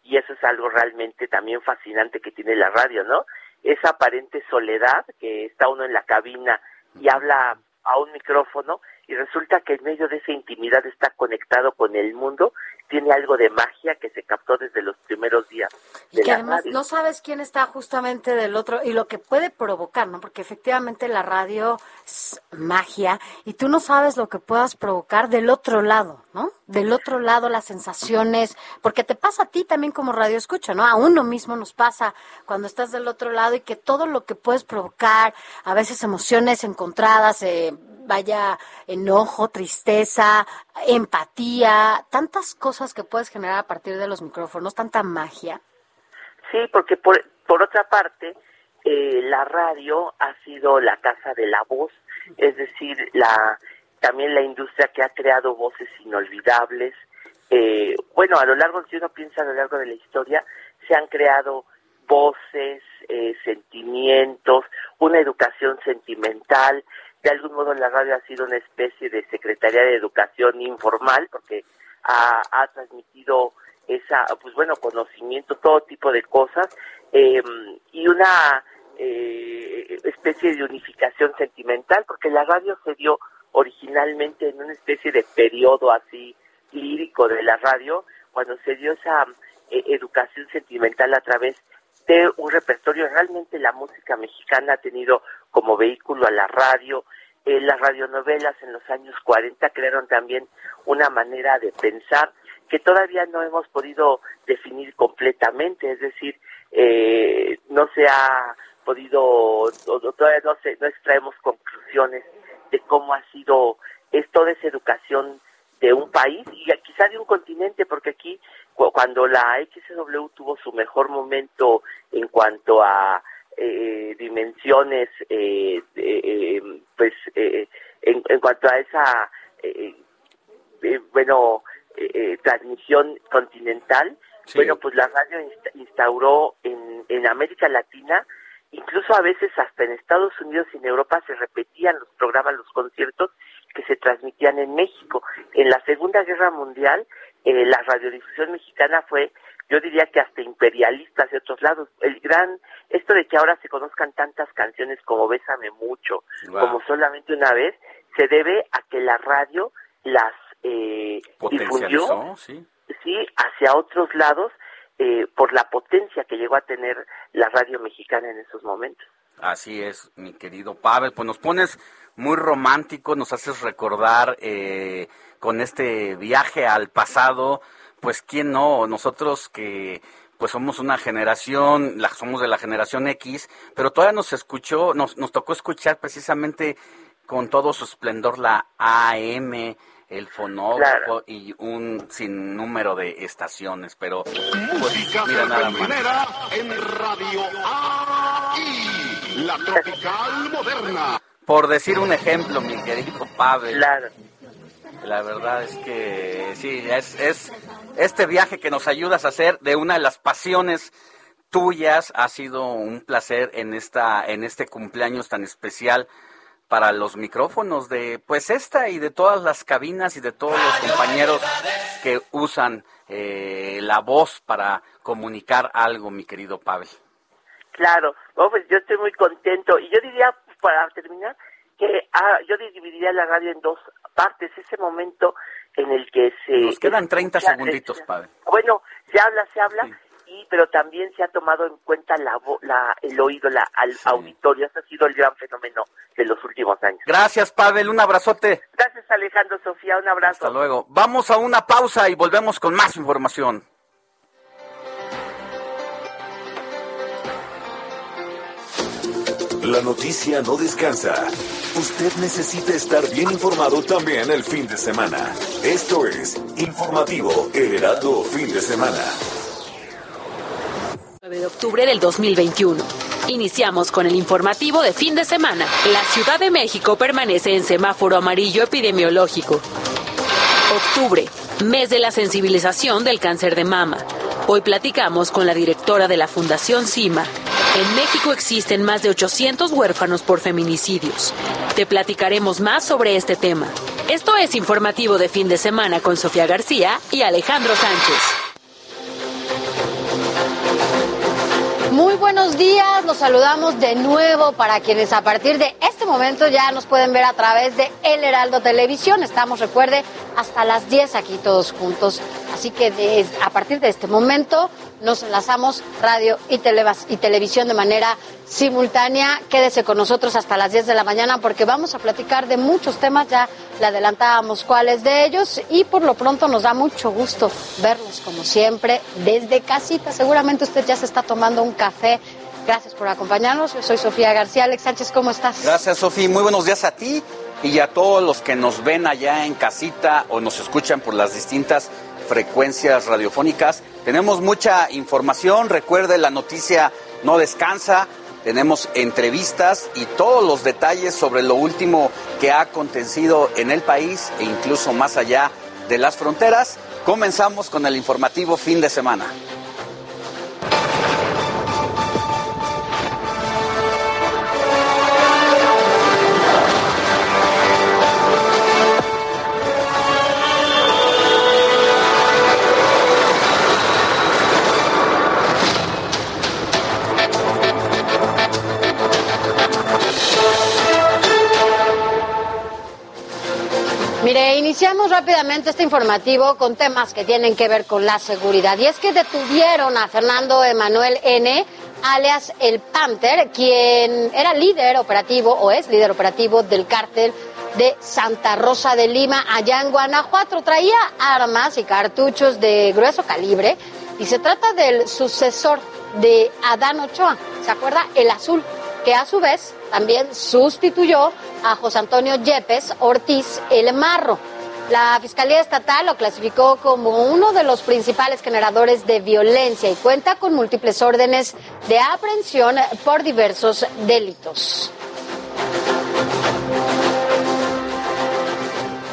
y eso es algo realmente también fascinante que tiene la radio, ¿no? Esa aparente soledad que está uno en la cabina y habla a un micrófono y resulta que en medio de esa intimidad está conectado con el mundo, tiene algo de magia que se captó desde los primeros días Y de que la además radio. no sabes quién está justamente del otro y lo que puede provocar, ¿no? Porque efectivamente la radio es magia y tú no sabes lo que puedas provocar del otro lado, ¿no? Del otro lado las sensaciones, porque te pasa a ti también como radio escucha, ¿no? A uno mismo nos pasa cuando estás del otro lado y que todo lo que puedes provocar, a veces emociones encontradas, eh, vaya enojo, tristeza, empatía, tantas cosas que puedes generar a partir de los micrófonos, tanta magia. Sí, porque por, por otra parte, eh, la radio ha sido la casa de la voz, es decir, la también la industria que ha creado voces inolvidables. Eh, bueno, a lo largo, si uno piensa a lo largo de la historia, se han creado voces, eh, sentimientos, una educación sentimental. De algún modo la radio ha sido una especie de Secretaría de Educación informal porque ha, ha transmitido esa, pues bueno, conocimiento, todo tipo de cosas eh, y una eh, especie de unificación sentimental porque la radio se dio originalmente en una especie de periodo así lírico de la radio cuando se dio esa eh, educación sentimental a través de un repertorio. Realmente la música mexicana ha tenido como vehículo a la radio. Eh, las radionovelas en los años 40 crearon también una manera de pensar que todavía no hemos podido definir completamente, es decir, eh, no se ha podido, todavía no, se, no extraemos conclusiones de cómo ha sido es toda esa educación de un país y quizá de un continente, porque aquí cu- cuando la XW tuvo su mejor momento en cuanto a eh, dimensiones, eh, eh, eh, pues eh, en, en cuanto a esa, bueno, transmisión continental, Sí. bueno, pues la radio insta- instauró en, en América Latina, incluso a veces hasta en Estados Unidos y en Europa se repetían los programas, los conciertos que se transmitían en México. En la Segunda Guerra Mundial, eh, la radiodifusión mexicana fue, yo diría que hasta imperialista hacia otros lados. El gran, esto de que ahora se conozcan tantas canciones como Bésame Mucho, Wow. como solamente una vez, se debe a que la radio las eh, difundió sí. sí hacia otros lados eh, por la potencia que llegó a tener la radio mexicana en esos momentos. Así es, mi querido Pavel. Pues nos pones muy romántico, nos haces recordar eh, con este viaje al pasado, pues quién no, nosotros que pues somos una generación, la, somos de la generación X, pero todavía nos escuchó, nos, nos tocó escuchar precisamente con todo su esplendor la AM, el fonógrafo y un sinnúmero de estaciones, pero pues, mira nada más. en Radio AI, la tropical moderna. Por decir un ejemplo, mi querido Pavel. Claro. La verdad es que sí, es, es este viaje que nos ayudas a hacer de una de las pasiones tuyas. Ha sido un placer en esta, en este cumpleaños tan especial para los micrófonos de pues esta y de todas las cabinas y de todos los compañeros que usan eh, la voz para comunicar algo, mi querido Pavel. Claro, oh, pues yo estoy muy contento. Y yo diría, para terminar, que ah, yo dividiría la radio en dos partes. Ese momento en el que se... Nos quedan 30 escucha- segunditos, Pavel. Bueno, se habla, se habla, y pero también se ha tomado en cuenta la, la el oído, la, al auditorio. Ese ha sido el gran fenómeno de los últimos años. Gracias, Pavel. Un abrazote. Gracias, Alejandro, Sofía. Un abrazo. Hasta luego. Vamos a una pausa y volvemos con más información. La noticia no descansa. Usted necesita estar bien informado también el fin de semana. Esto es Informativo El Heraldo Fin de Semana. 9 de octubre del 2021. Iniciamos con el informativo de fin de semana. La Ciudad de México permanece en semáforo amarillo epidemiológico. Octubre, mes de la sensibilización del cáncer de mama. Hoy platicamos con la directora de la Fundación CIMA. En México existen más de 800 huérfanos por feminicidios. Te platicaremos más sobre este tema. Esto es informativo de fin de semana con Sofía García y Alejandro Sánchez. Muy buenos días, los saludamos de nuevo para quienes a partir de este momento ya nos pueden ver a través de El Heraldo Televisión. Estamos, recuerde, hasta las 10 aquí todos juntos. Así que a partir de este momento nos enlazamos radio y, y televisión de manera simultánea. Quédese con nosotros hasta las 10 de la mañana porque vamos a platicar de muchos temas. Ya le adelantábamos cuáles de ellos y por lo pronto nos da mucho gusto verlos como siempre desde casita. Seguramente usted ya se está tomando un café. Gracias por acompañarnos. Yo soy Sofía García. Alex Sánchez, ¿cómo estás? Gracias, Sofía. Muy buenos días a ti y a todos los que nos ven allá en casita o nos escuchan por las distintas frecuencias radiofónicas. Tenemos mucha información. Recuerde, la noticia no descansa. Tenemos entrevistas y todos los detalles sobre lo último que ha acontecido en el país e incluso más allá de las fronteras. Comenzamos con el informativo fin de semana. Iniciamos rápidamente este informativo con temas que tienen que ver con la seguridad. Y es que detuvieron a Fernando Emanuel N., alias el Panther, quien era líder operativo o es líder operativo del cártel de Santa Rosa de Lima, allá en Guanajuato. Traía armas y cartuchos de grueso calibre y se trata del sucesor de Adán Ochoa. ¿Se acuerda? El azul que a su vez también sustituyó a José Antonio Yepes Ortiz El Marro. La Fiscalía Estatal lo clasificó como uno de los principales generadores de violencia y cuenta con múltiples órdenes de aprehensión por diversos delitos.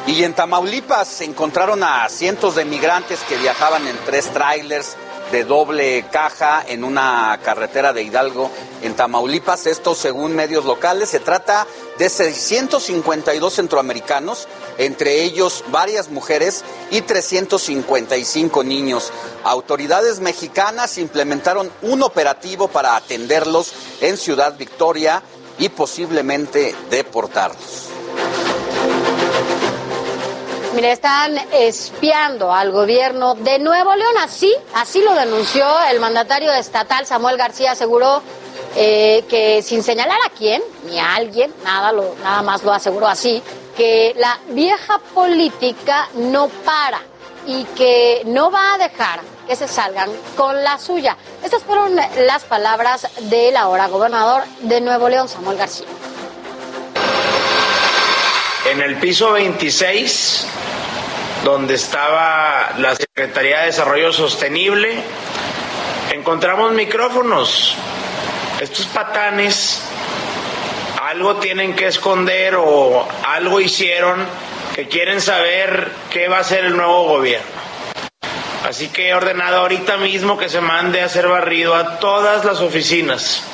Y en Tamaulipas se encontraron a cientos de migrantes que viajaban en tres trailers de doble caja en una carretera de Hidalgo en Tamaulipas. Esto según medios locales. Se trata de 652 centroamericanos, entre ellos varias mujeres y 355 niños. Autoridades mexicanas implementaron un operativo para atenderlos en Ciudad Victoria y posiblemente deportarlos. Mire, están espiando al gobierno de Nuevo León. Así, así lo denunció el mandatario estatal Samuel García. Aseguró eh, que sin señalar a quién ni a alguien, nada, nada más lo aseguró así, que la vieja política no para y que no va a dejar que se salgan con la suya. Estas fueron las palabras del ahora gobernador de Nuevo León, Samuel García. En el piso 26 donde estaba la Secretaría de Desarrollo Sostenible, encontramos micrófonos. Estos patanes algo tienen que esconder o algo hicieron que quieren saber qué va a hacer el nuevo gobierno. Así que he ordenado ahorita mismo que se mande a hacer barrido a todas las oficinas.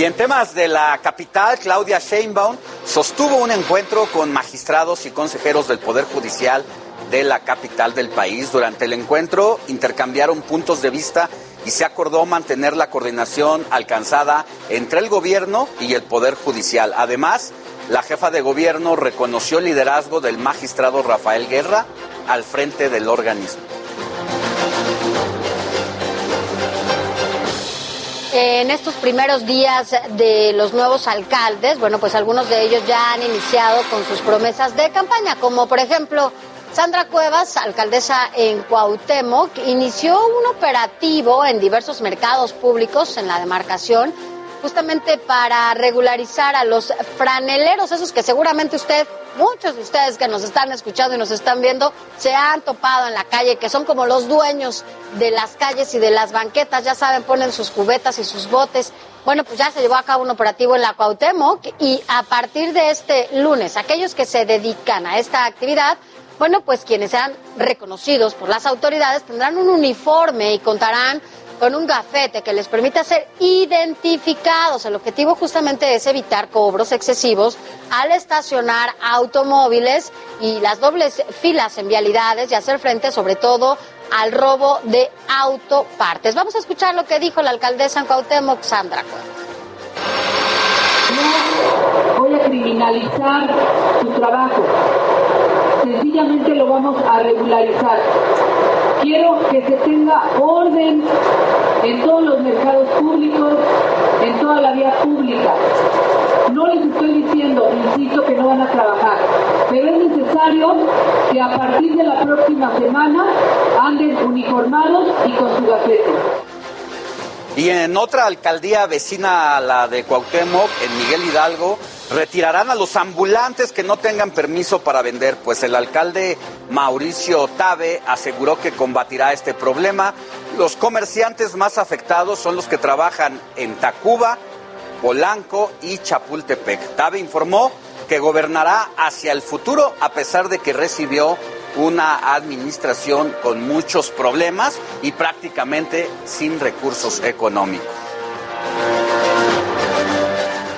Y en temas de la capital, Claudia Sheinbaum sostuvo un encuentro con magistrados y consejeros del Poder Judicial de la capital del país. Durante el encuentro intercambiaron puntos de vista y se acordó mantener la coordinación alcanzada entre el gobierno y el Poder Judicial. Además, la jefa de gobierno reconoció el liderazgo del magistrado Rafael Guerra al frente del organismo. En estos primeros días de los nuevos alcaldes, bueno, pues algunos de ellos ya han iniciado con sus promesas de campaña, como por ejemplo Sandra Cuevas, alcaldesa en Cuauhtémoc, inició un operativo en diversos mercados públicos en la demarcación justamente para regularizar a los franeleros, esos que seguramente usted, muchos de ustedes que nos están escuchando y nos están viendo, se han topado en la calle, que son como los dueños de las calles y de las banquetas, ya saben, ponen sus cubetas y sus botes. Bueno, pues ya se llevó a cabo un operativo en la Cuauhtémoc y a partir de este lunes, aquellos que se dedican a esta actividad, bueno, pues quienes sean reconocidos por las autoridades tendrán un uniforme y contarán con un gafete que les permita ser identificados. El objetivo justamente es evitar cobros excesivos al estacionar automóviles y las dobles filas en vialidades y hacer frente sobre todo al robo de autopartes. Vamos a escuchar lo que dijo la alcaldesa en Cuauhtémoc, Sandra No voy a criminalizar su trabajo, sencillamente lo vamos a regularizar. Quiero que se tenga orden en todos los mercados públicos, en toda la vía pública. No les estoy diciendo, insisto, que no van a trabajar, pero es necesario que a partir de la próxima semana anden uniformados y con su gafete. Y en otra alcaldía vecina a la de Cuauhtémoc, en Miguel Hidalgo, retirarán a los ambulantes que no tengan permiso para vender, pues el alcalde Mauricio Tabe aseguró que combatirá este problema. Los comerciantes más afectados son los que trabajan en Tacuba, Polanco y Chapultepec. Tabe informó que gobernará hacia el futuro a pesar de que recibió una administración con muchos problemas y prácticamente sin recursos económicos.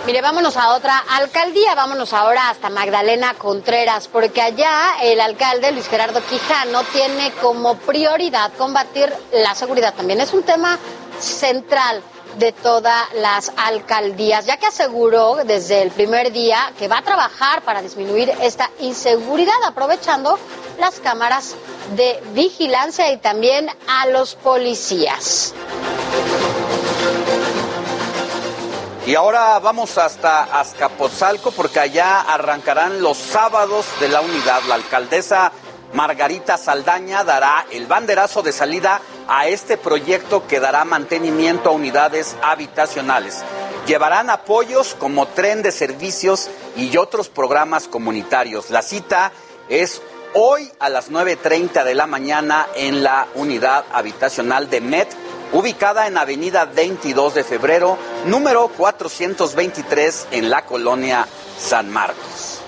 Mire, vámonos a otra alcaldía, vámonos ahora hasta Magdalena Contreras, porque allá el alcalde Luis Gerardo Quijano tiene como prioridad combatir la seguridad. También es un tema central de todas las alcaldías, ya que aseguró desde el primer día que va a trabajar para disminuir esta inseguridad, aprovechando las cámaras de vigilancia y también a los policías. Y ahora vamos hasta Azcapotzalco porque allá arrancarán los sábados de la unidad. La alcaldesa Margarita Saldaña dará el banderazo de salida a este proyecto que dará mantenimiento a unidades habitacionales. Llevarán apoyos como tren de servicios y otros programas comunitarios. La cita es hoy a las 9.30 de la mañana en la unidad habitacional de MET ubicada en Avenida 22 de Febrero, número 423, en la colonia San Marcos.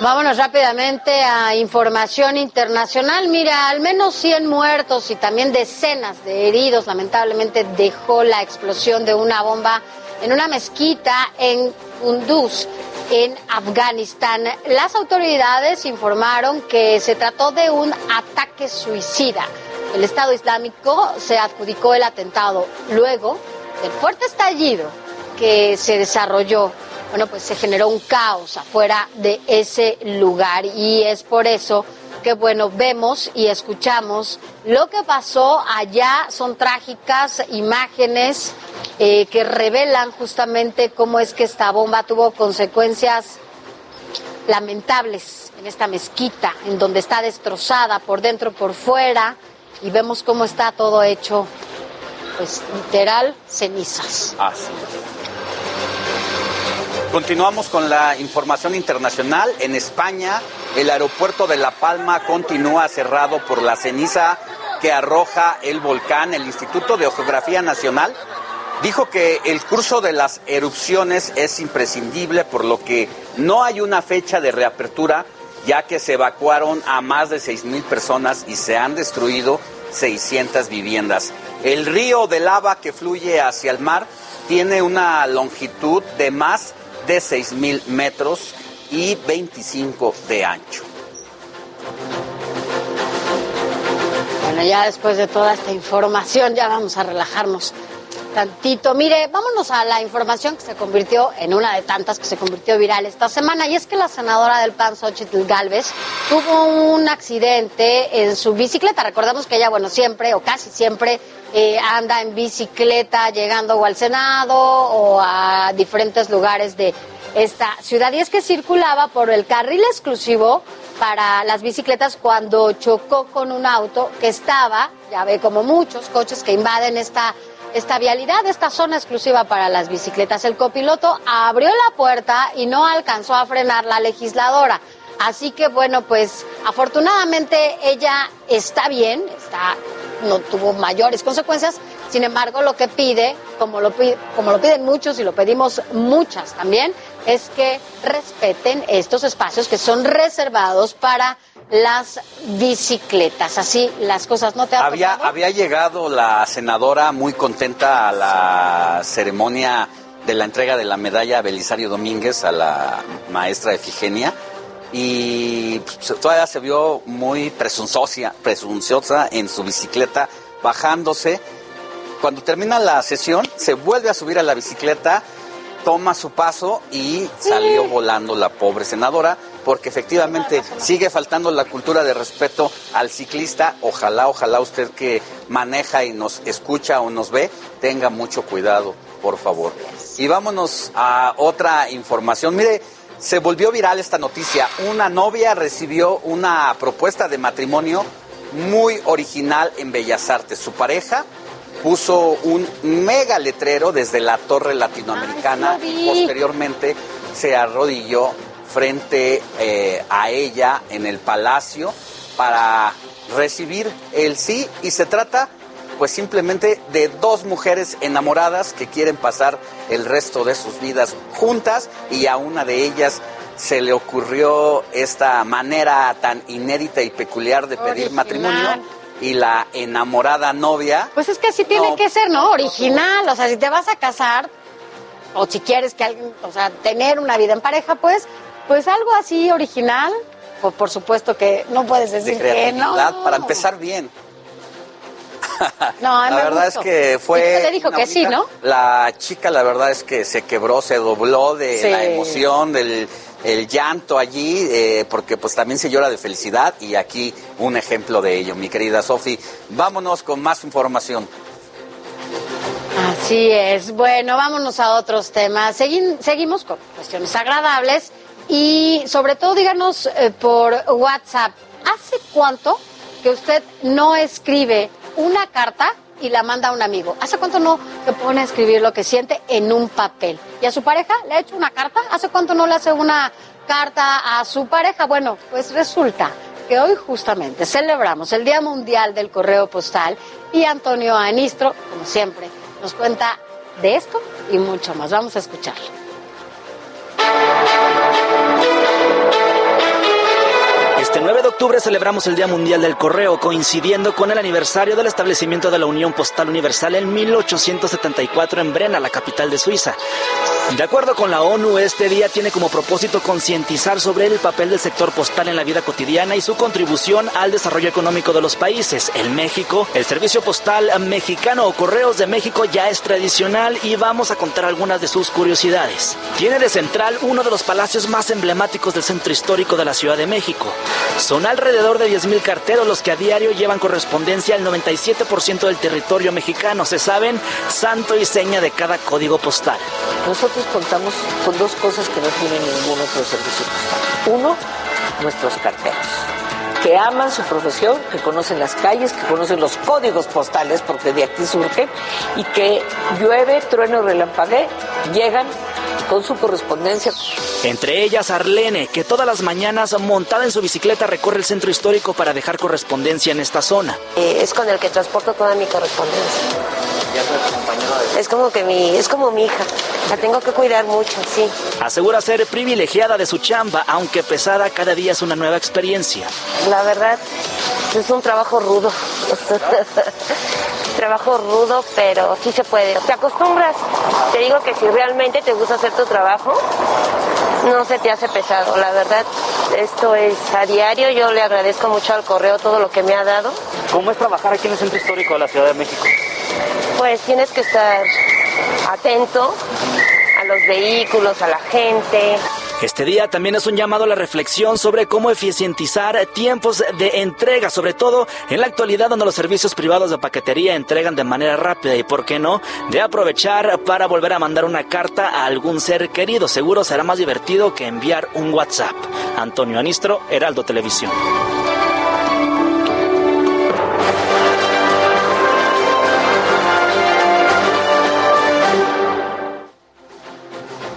Vámonos rápidamente a información internacional. Mira, al menos 100 muertos y también decenas de heridos lamentablemente dejó la explosión de una bomba en una mezquita en Kunduz, en Afganistán. Las autoridades informaron que se trató de un ataque suicida. El Estado Islámico se adjudicó el atentado luego del fuerte estallido que se desarrolló. Bueno, pues se generó un caos afuera de ese lugar y es por eso que bueno, vemos y escuchamos lo que pasó allá. Son trágicas imágenes eh, que revelan justamente cómo es que esta bomba tuvo consecuencias lamentables en esta mezquita, en donde está destrozada por dentro, por fuera, y vemos cómo está todo hecho, pues literal, cenizas. Así Continuamos con la información internacional. En España, el aeropuerto de La Palma continúa cerrado por la ceniza que arroja el volcán. El Instituto de Geografía Nacional dijo que el curso de las erupciones es imprescindible, por lo que no hay una fecha de reapertura, ya que se evacuaron a más de 6.000 personas y se han destruido 600 viviendas. El río de lava que fluye hacia el mar tiene una longitud de más de 6.000 metros y 25 de ancho. Bueno, ya después de toda esta información, ya vamos a relajarnos tantito. Mire, vámonos a la información que se convirtió en una de tantas que se convirtió viral esta semana. Y es que la senadora del PAN, Xochitl Galvez, tuvo un accidente en su bicicleta. Recordemos que ella, bueno, siempre o casi siempre eh, anda en bicicleta llegando al Senado o a diferentes lugares de esta ciudad. Y es que circulaba por el carril exclusivo para las bicicletas cuando chocó con un auto que estaba, ya ve como muchos coches que invaden esta esta vialidad, esta zona exclusiva para las bicicletas. El copiloto abrió la puerta y no alcanzó a frenar la legisladora. Así que bueno, pues afortunadamente ella está bien, está, no tuvo mayores consecuencias. Sin embargo, lo que pide, como lo, pi- como lo piden muchos y lo pedimos muchas también, es que respeten estos espacios que son reservados para las bicicletas. Así las cosas no te ha Había, tocado? había llegado la senadora muy contenta a la ceremonia de la entrega de la medalla a Belisario Domínguez, a la maestra Efigenia, y pues, todavía se vio muy presunciosa, presunciosa en su bicicleta, bajándose. Cuando termina la sesión, se vuelve a subir a la bicicleta, toma su paso y salió volando la pobre senadora, porque efectivamente sigue faltando la cultura de respeto al ciclista. Ojalá, ojalá usted que maneja y nos escucha o nos ve, tenga mucho cuidado, por favor. Y vámonos a otra información. Mire, se volvió viral esta noticia. Una novia recibió una propuesta de matrimonio muy original en Bellas Artes. Su pareja puso un mega letrero desde la torre latinoamericana y posteriormente se arrodilló frente eh, a ella en el palacio para recibir el sí y se trata pues simplemente de dos mujeres enamoradas que quieren pasar el resto de sus vidas juntas y a una de ellas se le ocurrió esta manera tan inédita y peculiar de pedir Original. matrimonio y la enamorada novia Pues es que así tiene que ser, ¿no? Original. O sea, si te vas a casar, o si quieres que alguien, o sea, tener una vida en pareja, pues, pues algo así original. Pues por supuesto que no puedes de decir que no. para empezar bien. *laughs* No, La verdad gustó. es que fue. usted le dijo que sí, ¿no? La chica, la verdad es que se quebró, se dobló de Sí. la emoción, del el llanto allí, eh, porque pues también se llora de felicidad y aquí un ejemplo de ello, mi querida Sofi. Vámonos con más información. Así es. Bueno, vámonos a otros temas. Segui- seguimos con cuestiones agradables y sobre todo díganos eh, por WhatsApp, ¿hace cuánto que usted no escribe una carta y la manda a un amigo? ¿Hace cuánto no se pone a escribir lo que siente en un papel? ¿Y a su pareja le ha hecho una carta? ¿Hace cuánto no le hace una carta a su pareja? Bueno, pues resulta que hoy justamente celebramos el Día Mundial del Correo Postal y Antonio Anistro, como siempre, nos cuenta de esto y mucho más. Vamos a escucharlo. Este 9 de octubre celebramos el Día Mundial del Correo, coincidiendo con el aniversario del establecimiento de la Unión Postal Universal en 1874 en Brena, la capital de Suiza. De acuerdo con la ONU, este día tiene como propósito concientizar sobre el papel del sector postal en la vida cotidiana y su contribución al desarrollo económico de los países. En México, el servicio postal mexicano o Correos de México ya es tradicional y vamos a contar algunas de sus curiosidades. Tiene de central uno de los palacios más emblemáticos del centro histórico de la Ciudad de México. Son alrededor de 10.000 carteros los que a diario llevan correspondencia al 97% del territorio mexicano. Se saben santo y seña de cada código postal. Contamos con dos cosas que no tiene ningún otro servicio postal. Uno, nuestros carteros, que aman su profesión, que conocen las calles, que conocen los códigos postales, porque de aquí surgen, y que llueve, trueno, relampague, llegan con su correspondencia. Entre ellas Arlene, que todas las mañanas montada en su bicicleta recorre el centro histórico para dejar correspondencia en esta zona. Eh, es con el que transporto toda mi correspondencia. Es como que mi, es como mi hija. La tengo que cuidar mucho, sí. Asegura ser privilegiada de su chamba, aunque pesada, cada día es una nueva experiencia. La verdad, es un trabajo rudo. *laughs* trabajo rudo, pero sí se puede. Te acostumbras. Te digo que si realmente te gusta hacer tu trabajo, no se te hace pesado. La verdad, esto es a diario. Yo le agradezco mucho al correo todo lo que me ha dado. ¿Cómo es trabajar aquí en el centro histórico de la Ciudad de México? Pues tienes que estar atento a los vehículos, a la gente. Este día también es un llamado a la reflexión sobre cómo eficientizar tiempos de entrega, sobre todo en la actualidad donde los servicios privados de paquetería entregan de manera rápida y, por qué no, de aprovechar para volver a mandar una carta a algún ser querido. Seguro será más divertido que enviar un WhatsApp. Antonio Anistro, Heraldo Televisión.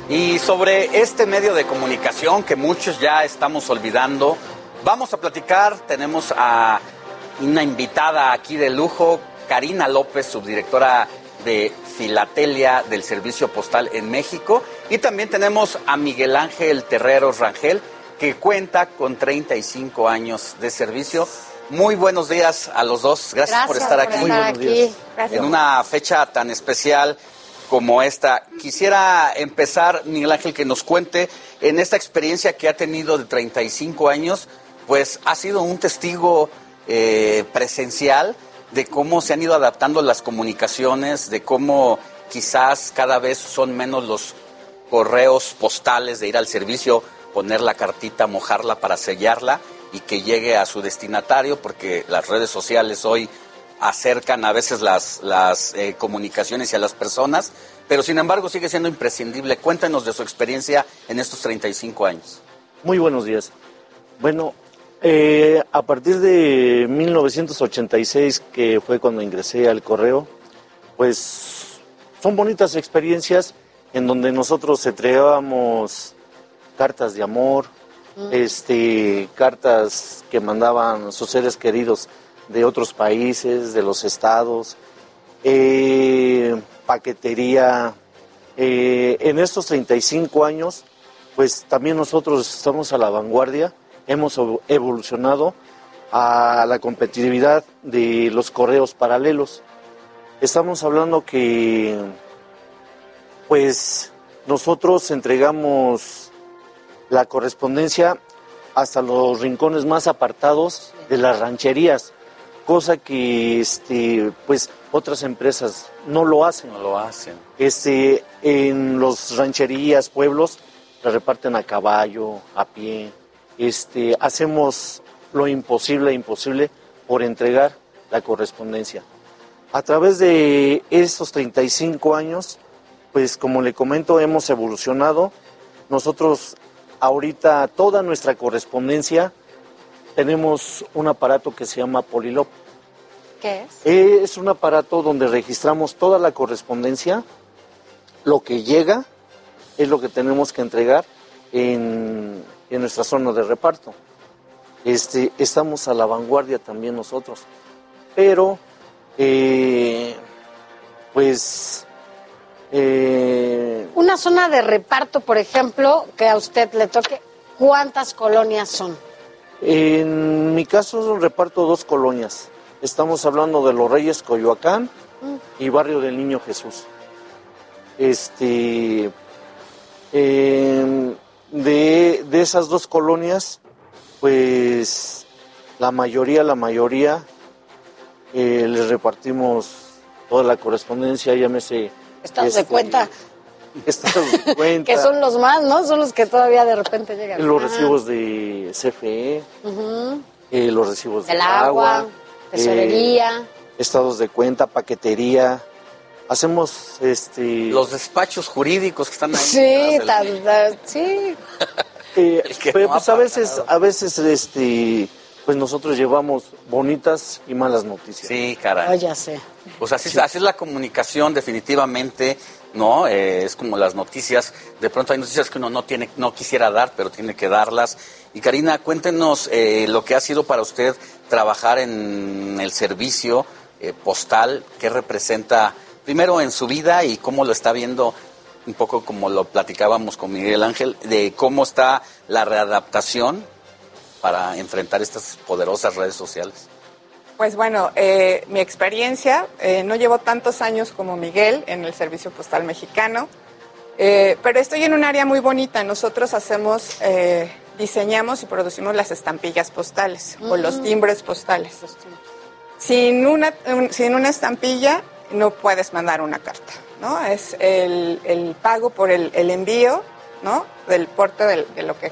Y sobre este medio de comunicación que muchos ya estamos olvidando, vamos a platicar. Tenemos a una invitada aquí de lujo, Karina López, subdirectora de Filatelia del Servicio Postal en México. Y también tenemos a Miguel Ángel Terreros Rangel, que cuenta con 35 años de servicio. Muy buenos días a los dos. Gracias, por estar aquí. En una fecha tan especial como esta. Quisiera empezar, Miguel Ángel, que nos cuente en esta experiencia que ha tenido de 35 años, pues ha sido un testigo eh, presencial de cómo se han ido adaptando las comunicaciones, de cómo quizás cada vez son menos los correos postales de ir al servicio, poner la cartita, mojarla para sellarla y que llegue a su destinatario, porque las redes sociales hoy acercan a veces las, las eh, comunicaciones y a las personas, pero sin embargo sigue siendo imprescindible. Cuéntenos de su experiencia en estos 35 años. Muy buenos días. Bueno, eh, a partir de 1986, que fue cuando ingresé al correo, pues son bonitas experiencias en donde nosotros entregábamos cartas de amor, este, cartas que mandaban sus seres queridos de otros países, de los estados, eh, paquetería. Eh, en estos 35 años, pues también nosotros estamos a la vanguardia, hemos evo- evolucionado a la competitividad de los correos paralelos. Estamos hablando que, pues, nosotros entregamos la correspondencia hasta los rincones más apartados de las rancherías, cosa que este pues otras empresas no lo hacen. No lo hacen. Este en los rancherías, pueblos la reparten a caballo, a pie. Este hacemos lo imposible e imposible por entregar la correspondencia. A través de esos 35 años, pues como le comento, hemos evolucionado. Nosotros ahorita toda nuestra correspondencia tenemos un aparato que se llama Polilop. ¿Qué es? Es un aparato donde registramos toda la correspondencia, lo que llega es lo que tenemos que entregar en, en nuestra zona de reparto. Este, estamos a la vanguardia también nosotros, pero eh, pues eh, Una zona de reparto, por ejemplo, que a usted le toque, ¿cuántas colonias son? En mi caso reparto dos colonias. Estamos hablando de Los Reyes Coyoacán y Barrio del Niño Jesús. Este, em, de, de esas dos colonias, pues la mayoría, la mayoría, eh, les repartimos toda la correspondencia, llámese... Estados de este, cuenta, Estados de *laughs* cuenta. que son los más, ¿no? Son los que todavía de repente llegan. Los Ah, recibos de CFE, eh, los recibos Del del agua, agua, tesorería. eh, estados de cuenta, paquetería. Hacemos este Los despachos jurídicos que están ahí. Sí, tan- tan- sí. eh, pero no pues ha a veces, a veces este pues nosotros llevamos bonitas y malas noticias. Sí, caray. Oh, ya sé. Pues así, así es la comunicación, definitivamente. ¿No? Eh, es como las noticias, de pronto hay noticias que uno no tiene, no quisiera dar, pero tiene que darlas. Y Karina, cuéntenos eh, lo que ha sido para usted trabajar en el servicio eh, postal, qué representa primero en su vida y cómo lo está viendo un poco como lo platicábamos con Miguel Ángel, de cómo está la readaptación para enfrentar estas poderosas redes sociales. Pues bueno, eh, mi experiencia, eh, no llevo tantos años como Miguel en el Servicio Postal Mexicano, eh, pero estoy en un área muy bonita. Nosotros hacemos, eh, diseñamos y producimos las estampillas postales o los Mm. timbres postales. Sin una, un- sin una estampilla no puedes mandar una carta, ¿no? Es el, el pago por el, el envío, ¿no? Del porte del- de, lo que,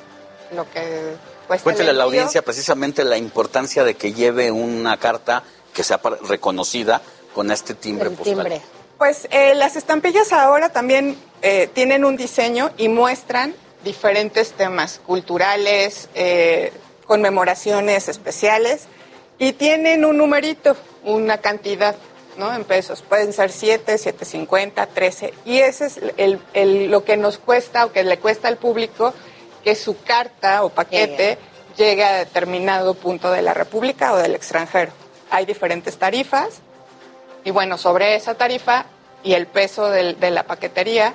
lo que cuesta Cuéntele a la audiencia precisamente la importancia de que lleve una carta que sea reconocida con este timbre postal. Pues eh, las estampillas ahora también eh, tienen un diseño y muestran diferentes temas culturales, eh, conmemoraciones especiales y tienen un numerito, una cantidad, ¿no? En pesos. Pueden ser 7, 7.50, 13. Y ese es el, el- lo que nos cuesta o que le cuesta al público que su carta o paquete llegue a determinado punto de la República o del extranjero. Hay diferentes tarifas y bueno, sobre esa tarifa y el peso del- de la paquetería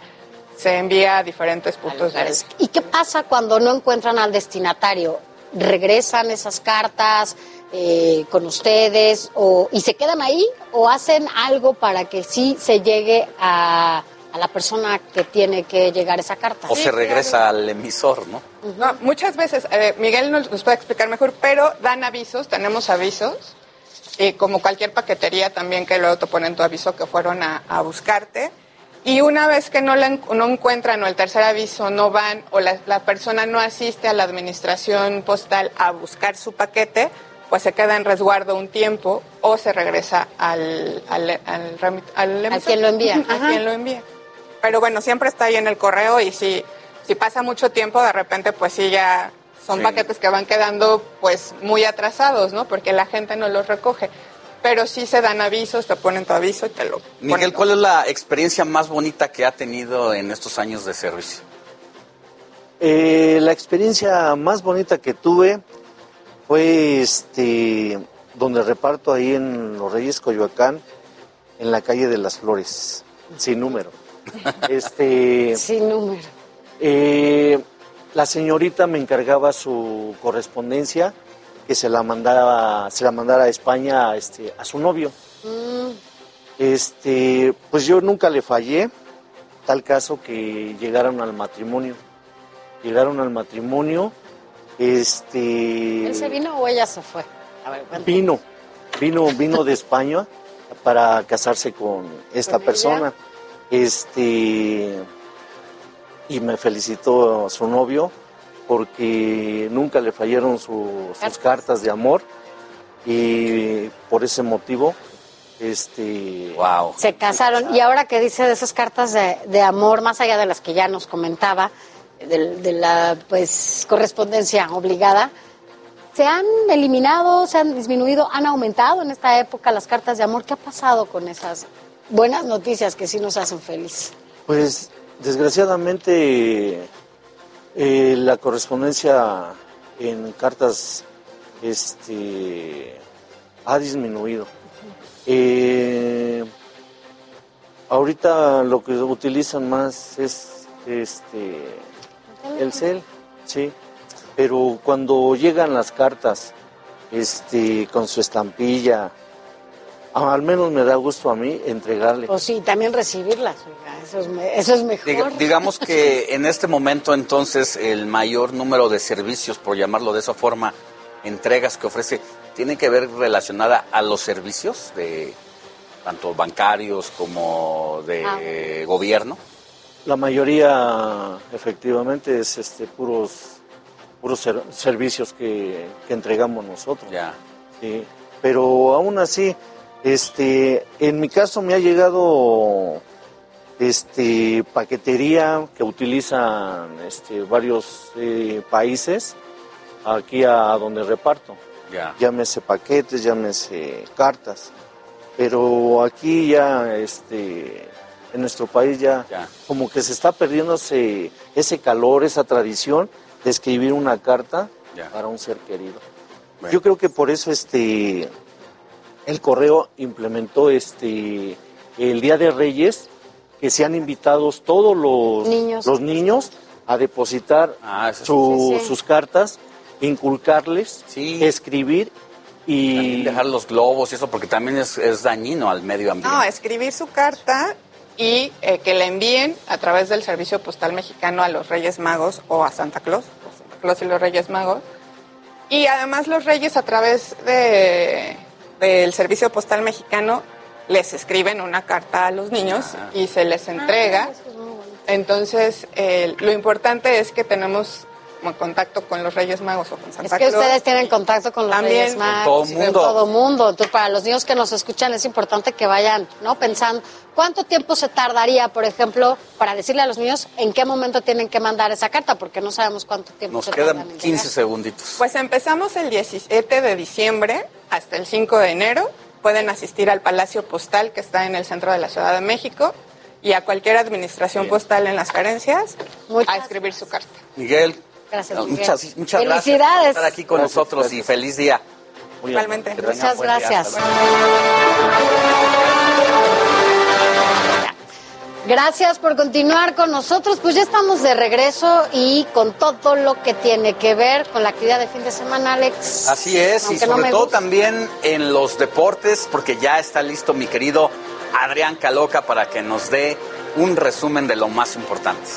se envía a diferentes puntos del... ¿Y qué pasa cuando no encuentran al destinatario? ¿Regresan esas cartas eh, con ustedes o, y se quedan ahí o hacen algo para que sí se llegue a, a la persona que tiene que llegar esa carta? O se regresa al emisor, ¿no? No, muchas veces, eh, Miguel nos, nos puede explicar mejor, pero dan avisos, tenemos avisos, y como cualquier paquetería también que luego te ponen tu aviso que fueron a, a buscarte. Y una vez que no, la no encuentran o el tercer aviso no van o la, la persona no asiste a la administración postal a buscar su paquete, pues se queda en resguardo un tiempo o se regresa al, al, al, remit- al emisor. quien lo envía. A quien lo envía. Pero bueno, siempre está ahí en el correo y si, si pasa mucho tiempo, de repente pues sí ya son Sí. paquetes que van quedando pues muy atrasados, ¿no? Porque la gente no los recoge. Pero sí se dan avisos, te ponen tu aviso y te lo Miguel, ¿cuál es la experiencia más bonita que ha tenido en estos años de servicio? Eh, la experiencia más bonita que tuve fue este donde reparto ahí en Los Reyes Coyoacán, en la calle de las Flores, sin número. Este, sin número. eh, la señorita me encargaba su correspondencia que se la mandara, se la mandara a España este, a su novio. Mm, Este, pues yo nunca le fallé, tal caso que llegaron al matrimonio. Llegaron al matrimonio, este ¿Él se vino o ella se fue? A ver, cuéntame. vino, vino, vino de España para casarse con esta ¿Con ella? Este y me felicitó a su novio porque nunca le fallaron su- sus cartas de amor y por ese motivo este wow Se casaron. Y ahora que dice de esas cartas de, de amor, más allá de las que ya nos comentaba, de, de la pues correspondencia obligada, ¿se han eliminado, se han disminuido, han aumentado en esta época las cartas de amor? ¿Qué ha pasado con esas buenas noticias que sí nos hacen feliz? Pues desgraciadamente eh, la correspondencia en cartas este, ha disminuido. Eh, ahorita lo que utilizan más es este, el cel, sí. Pero cuando llegan las cartas este, con su estampilla, al menos me da gusto a mí entregarle. O sí, también recibirlas, eso es, me- eso es mejor. Diga- digamos que *laughs* en este momento entonces el mayor número de servicios, por llamarlo de esa forma, entregas que ofrece, tiene que ver relacionada a los servicios de tanto bancarios como de gobierno. La mayoría, efectivamente, es este puros puros ser- servicios que, que entregamos nosotros. Ya. Sí. Pero aún así, este, en mi caso me ha llegado este paquetería que utilizan este, varios eh, países aquí a donde reparto. Ya. Llámese paquetes, llámese cartas. Pero aquí ya este en nuestro país ya, como que se está perdiendo ese, ese calor, esa tradición de escribir una carta para un ser querido. Yo creo que por eso este el correo implementó este el Día de Reyes que sean invitados todos los Niños. los niños a depositar su- Sí, sí. sus cartas, inculcarles, escribir y También dejar los globos y eso, porque también es, es dañino al medio ambiente. No, escribir su carta y eh, que la envíen a través del Servicio Postal Mexicano a los Reyes Magos o a Santa Claus, Santa Claus y los Reyes Magos. Y además los Reyes a través de, del Servicio Postal Mexicano les escriben una carta a los niños y se les entrega. Entonces, eh, lo importante es que tenemos contacto con los Reyes Magos o con Santa Es que Claus. ustedes tienen contacto con los También. Reyes Magos, Con todo con mundo. todo mundo. Entonces, para los niños que nos escuchan es importante que vayan, ¿no? Pensando cuánto tiempo se tardaría, por ejemplo, para decirle a los niños en qué momento tienen que mandar esa carta, porque no sabemos cuánto tiempo Nos se quedan tardan en 15 llegar. segunditos. Pues empezamos el 17 de diciembre hasta el 5 de enero. Pueden asistir al Palacio Postal que está en el centro de la Ciudad de México y a cualquier administración postal en las carencias a escribir su carta. Miguel, Gracias, no, Miguel. muchas, muchas gracias Felicidades. por estar aquí con Gracias, nosotros gracias. y feliz día. Igualmente. Muchas día. Gracias. Por continuar con nosotros. Pues ya estamos de regreso y con todo lo que tiene que ver con la actividad de fin de semana, Alex. Así es, y Aunque sobre todo también en los deportes, porque ya está listo mi querido Adrián Caloca para que nos dé un resumen de lo más importante.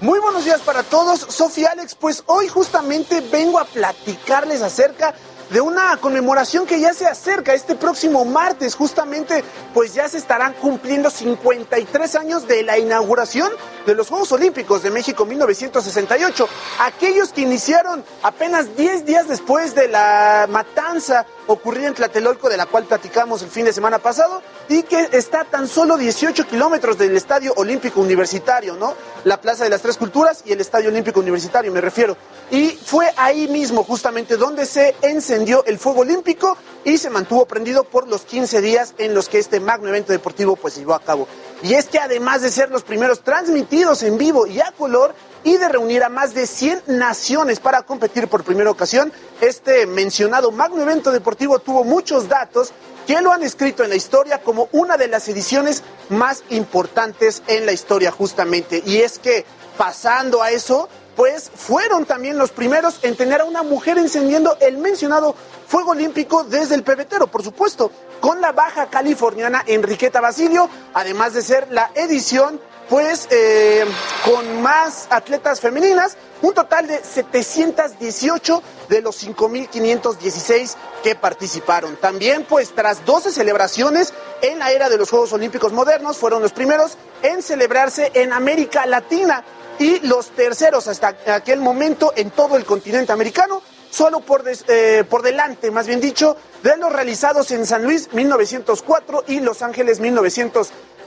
Muy buenos días para todos, Sofía Alex, pues hoy justamente vengo a platicarles acerca de una conmemoración que ya se acerca este próximo martes, justamente pues ya se estarán cumpliendo 53 años de la inauguración de los Juegos Olímpicos de México 1968, aquellos que iniciaron apenas 10 días después de la matanza ocurrida en Tlatelolco, de la cual platicamos el fin de semana pasado, y que está a tan solo 18 kilómetros del Estadio Olímpico Universitario, ¿no? La Plaza de las Tres Culturas y el Estadio Olímpico Universitario, me refiero. Y fue ahí mismo, justamente, donde se encendió el fuego olímpico y se mantuvo prendido por los 15 días en los que este magno evento deportivo pues se llevó a cabo. Y es que además de ser los primeros transmitidos en vivo y a color y de reunir a más de 100 naciones para competir por primera ocasión, este mencionado magno evento deportivo tuvo muchos datos que lo han escrito en la historia como una de las ediciones más importantes en la historia justamente. Y es que pasando a eso, pues fueron también los primeros en tener a una mujer encendiendo el mencionado fuego olímpico desde el pebetero, por supuesto, con la baja californiana Enriqueta Basilio, además de ser la edición pues eh, con más atletas femeninas, un total de 718 de los 5.516 que participaron. También pues tras 12 celebraciones en la era de los Juegos Olímpicos modernos, fueron los primeros en celebrarse en América Latina y los terceros hasta aquel momento en todo el continente americano, solo por, eh, por delante, más bien dicho, de los realizados en San Luis 1904 y Los Ángeles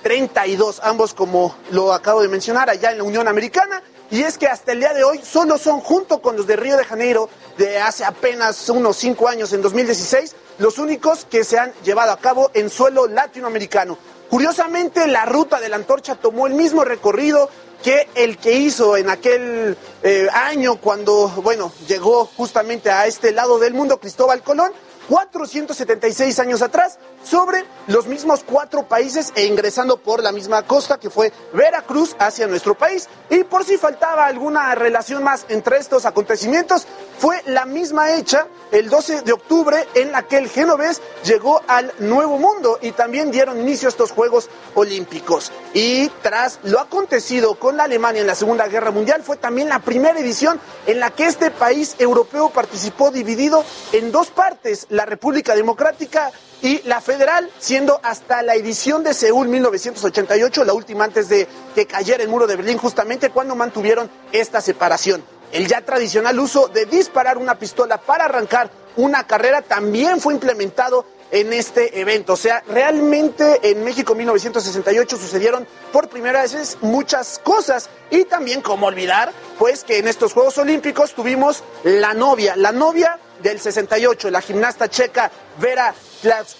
1932, ambos como lo acabo de mencionar allá en la Unión Americana. Y es que hasta el día de hoy solo son, junto con los de Río de Janeiro de hace apenas unos cinco años, en 2016, los únicos que se han llevado a cabo en suelo latinoamericano. Curiosamente, la ruta de la antorcha tomó el mismo recorrido que el que hizo en aquel eh, año cuando, bueno, llegó justamente a este lado del mundo Cristóbal Colón, 476 años atrás, sobre los mismos cuatro países e ingresando por la misma costa que fue Veracruz hacia nuestro país. Y por si faltaba alguna relación más entre estos acontecimientos, fue la misma hecha el 12 de octubre en la que el genovés llegó al Nuevo Mundo y también dieron inicio a estos Juegos Olímpicos. Y tras lo acontecido con la Alemania en la Segunda Guerra Mundial, fue también la primera edición en la que este país europeo participó dividido en dos partes, la República Democrática y la federal, siendo hasta la edición de Seúl 1988, la última antes de que cayera el muro de Berlín, justamente cuando mantuvieron esta separación. El ya tradicional uso de disparar una pistola para arrancar una carrera también fue implementado en este evento. O sea, realmente en México 1968 sucedieron por primera vez muchas cosas y también como olvidar, pues que en estos Juegos Olímpicos tuvimos la novia, la novia del 68, la gimnasta checa Vera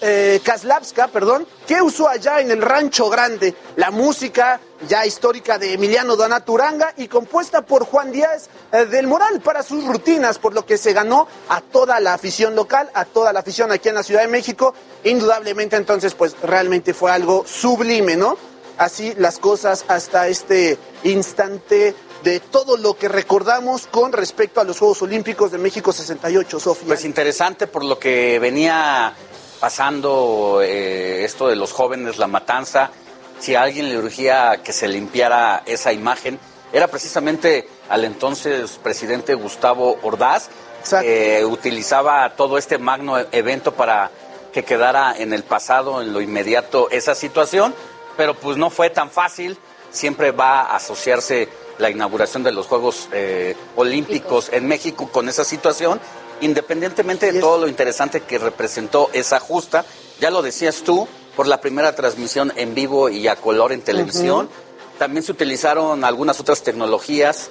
eh, Kaslavska, perdón, que usó allá en el Rancho Grande la música ya histórica de Emiliano Donaturanga y compuesta por Juan Díaz eh, del Moral para sus rutinas, por lo que se ganó a toda la afición local, a toda la afición aquí en la Ciudad de México. Indudablemente entonces pues realmente fue algo sublime, ¿no? Así las cosas hasta este instante de todo lo que recordamos con respecto a los Juegos Olímpicos de México 68, Sofía. Pues interesante por lo que venía pasando eh, esto de los jóvenes, la matanza. Si a alguien le urgía que se limpiara esa imagen, era precisamente al entonces presidente Gustavo Ordaz, que utilizaba todo este magno evento para que quedara en el pasado, en lo inmediato, esa situación, pero pues no fue tan fácil. Siempre va a asociarse la inauguración de los Juegos eh, Olímpicos en México con esa situación, independientemente de todo lo interesante que representó esa justa, ya lo decías tú, por la primera transmisión en vivo y a color en televisión. También se utilizaron algunas otras tecnologías,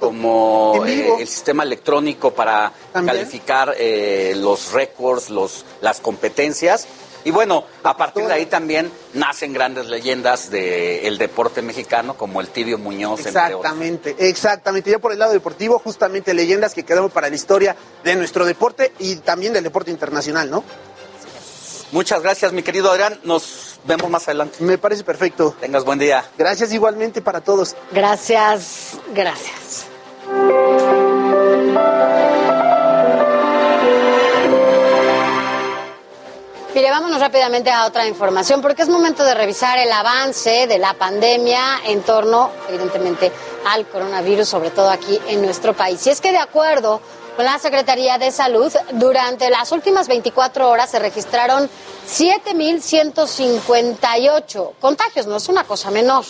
como eh, el sistema electrónico para También. calificar eh, los récords, los, las competencias. Y bueno, a partir de ahí también nacen grandes leyendas del deporte mexicano, como el Tibio Muñoz, entre otros. Exactamente, exactamente. Ya por el lado deportivo, justamente leyendas que quedaron para la historia de nuestro deporte y también del deporte internacional, ¿no? Muchas gracias, mi querido Adrián. Nos vemos más adelante. Me parece perfecto. Tengas buen día. Gracias igualmente para todos. Gracias, gracias. Mire, vámonos rápidamente a otra información porque es momento de revisar el avance de la pandemia en torno, evidentemente, al coronavirus, sobre todo aquí en nuestro país. Y es que de acuerdo con la Secretaría de Salud, durante las últimas 24 horas se registraron 7.158 contagios, no es una cosa menor,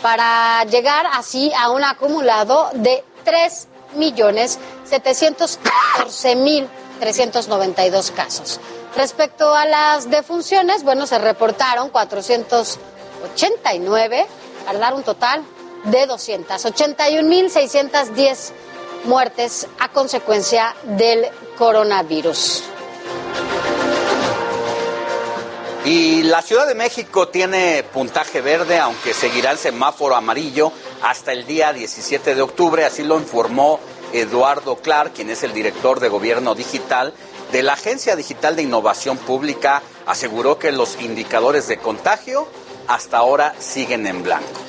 para llegar así a un acumulado de 3.714.392 casos. Respecto a las defunciones, bueno, se reportaron 489 para dar un total de 281.610 muertes a consecuencia del coronavirus. Y la Ciudad de México tiene puntaje verde, aunque seguirá el semáforo amarillo hasta el día 17 de octubre, así lo informó Eduardo Clark, quien es el director de Gobierno Digital de la Agencia Digital de Innovación Pública, aseguró que los indicadores de contagio hasta ahora siguen en blanco.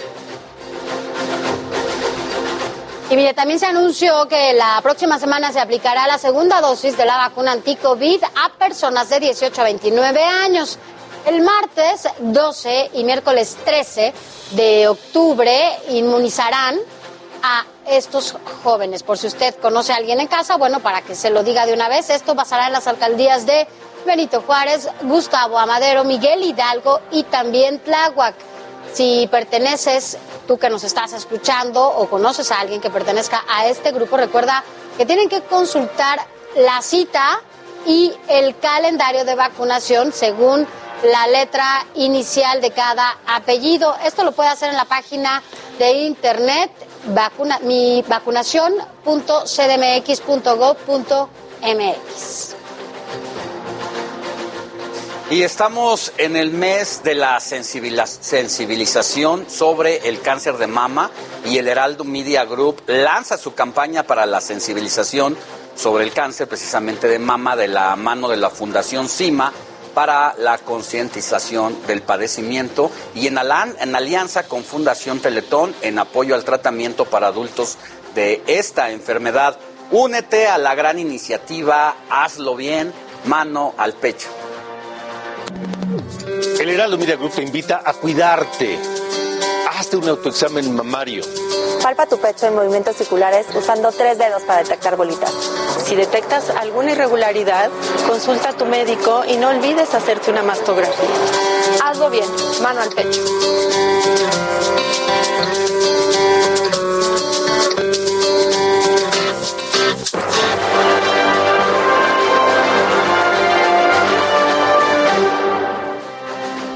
Y mire, también se anunció que la próxima semana se aplicará la segunda dosis de la vacuna anti-COVID a personas de 18 a 29 años. El martes 12 y miércoles 13 de octubre inmunizarán a estos jóvenes. Por si usted conoce a alguien en casa, bueno, para que se lo diga de una vez, esto pasará en las alcaldías de Benito Juárez, Gustavo Amadero, Miguel Hidalgo y también Tláhuac. Si perteneces, tú que nos estás escuchando o conoces a alguien que pertenezca a este grupo, recuerda que tienen que consultar la cita y el calendario de vacunación según la letra inicial de cada apellido. Esto lo puede hacer en la página de internet vacuna, mi vacunación.cdmx.gov.mx. Y estamos en el mes de la sensibilización sobre el cáncer de mama y el Heraldo Media Group lanza su campaña para la sensibilización sobre el cáncer precisamente de mama de la mano de la Fundación CIMA para la concientización del padecimiento y en, alianza con Fundación Teletón en apoyo al tratamiento para adultos de esta enfermedad. Únete a la gran iniciativa Hazlo bien, mano al pecho. El Heraldo Media Group te invita a cuidarte. Hazte un autoexamen mamario. Palpa tu pecho en movimientos circulares usando tres dedos para detectar bolitas. Si detectas alguna irregularidad, consulta a tu médico y no olvides hacerte una mastografía. Hazlo bien, mano al pecho.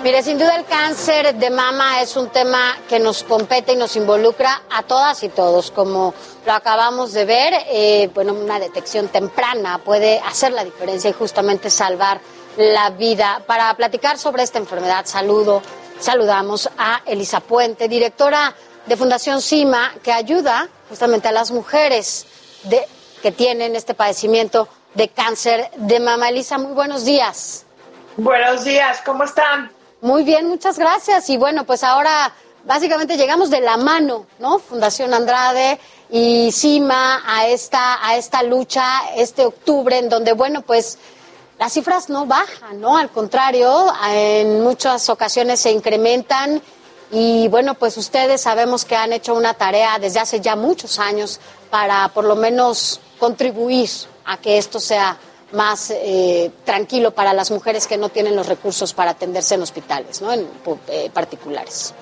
Mire, sin duda el cáncer de mama es un tema que nos compete y nos involucra a todas y todos, como lo acabamos de ver. eh, bueno, una detección temprana puede hacer la diferencia y justamente salvar la vida. Para platicar sobre esta enfermedad, saludo, saludamos a Elisa Puente, directora de Fundación CIMA, que ayuda justamente a las mujeres que tienen este padecimiento de cáncer de mama. Elisa, muy buenos días. Buenos días, ¿cómo están? Muy bien, muchas gracias. Y bueno, pues ahora básicamente llegamos de la mano, ¿no? Fundación Andrade y CIMA a esta, a esta lucha este octubre, en donde, bueno, pues las cifras no bajan, ¿no? Al contrario, en muchas ocasiones se incrementan. Y bueno, pues ustedes sabemos que han hecho una tarea desde hace ya muchos años para por lo menos contribuir a que esto sea más eh, tranquilo para las mujeres que no tienen los recursos para atenderse en hospitales, ¿no? En eh, particulares.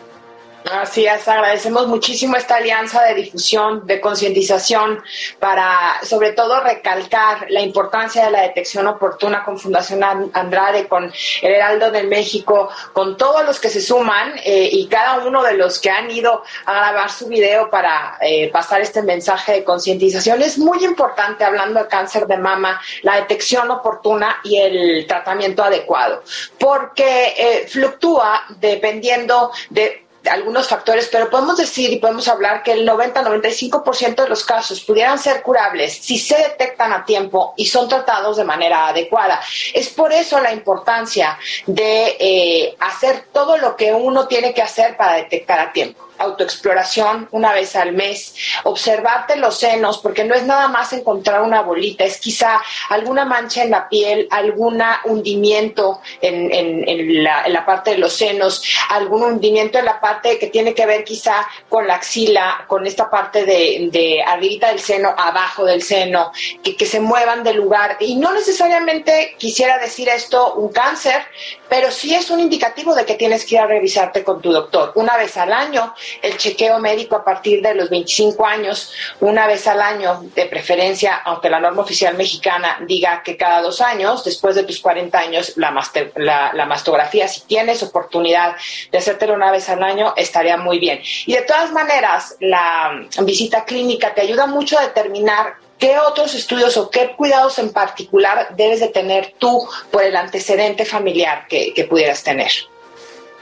Así es, agradecemos muchísimo esta alianza de difusión, de concientización, para sobre todo recalcar la importancia de la detección oportuna con Fundación An- Andrade, con el Heraldo de México, con todos los que se suman eh, y cada uno de los que han ido a grabar su video para eh, pasar este mensaje de concientización. Es muy importante, hablando de cáncer de mama, la detección oportuna y el tratamiento adecuado, porque eh, fluctúa dependiendo de de algunos factores, pero podemos decir y podemos hablar que el 90-95% de los casos pudieran ser curables si se detectan a tiempo y son tratados de manera adecuada. Es por eso la importancia de eh, hacer todo lo que uno tiene que hacer para detectar a tiempo autoexploración una vez al mes, observarte los senos, porque no es nada más encontrar una bolita, es quizá alguna mancha en la piel, algún hundimiento en, en- la, parte de los senos, algún hundimiento en la parte que tiene que ver quizá con la axila, con esta parte de, de arribita del seno, abajo del seno, que, que se muevan de lugar. Y no necesariamente quisiera decir esto un cáncer, pero sí es un indicativo de que tienes que ir a revisarte con tu doctor una vez al año, el chequeo médico a partir de los 25 años, una vez al año, de preferencia, aunque la norma oficial mexicana diga que cada dos años, después de tus 40 años, la, master- la, mastografía, si tienes oportunidad de hacértelo una vez al año, estaría muy bien. Y de todas maneras, la visita clínica te ayuda mucho a determinar ¿Qué otros estudios o qué cuidados en particular debes de tener tú por el antecedente familiar que, que pudieras tener?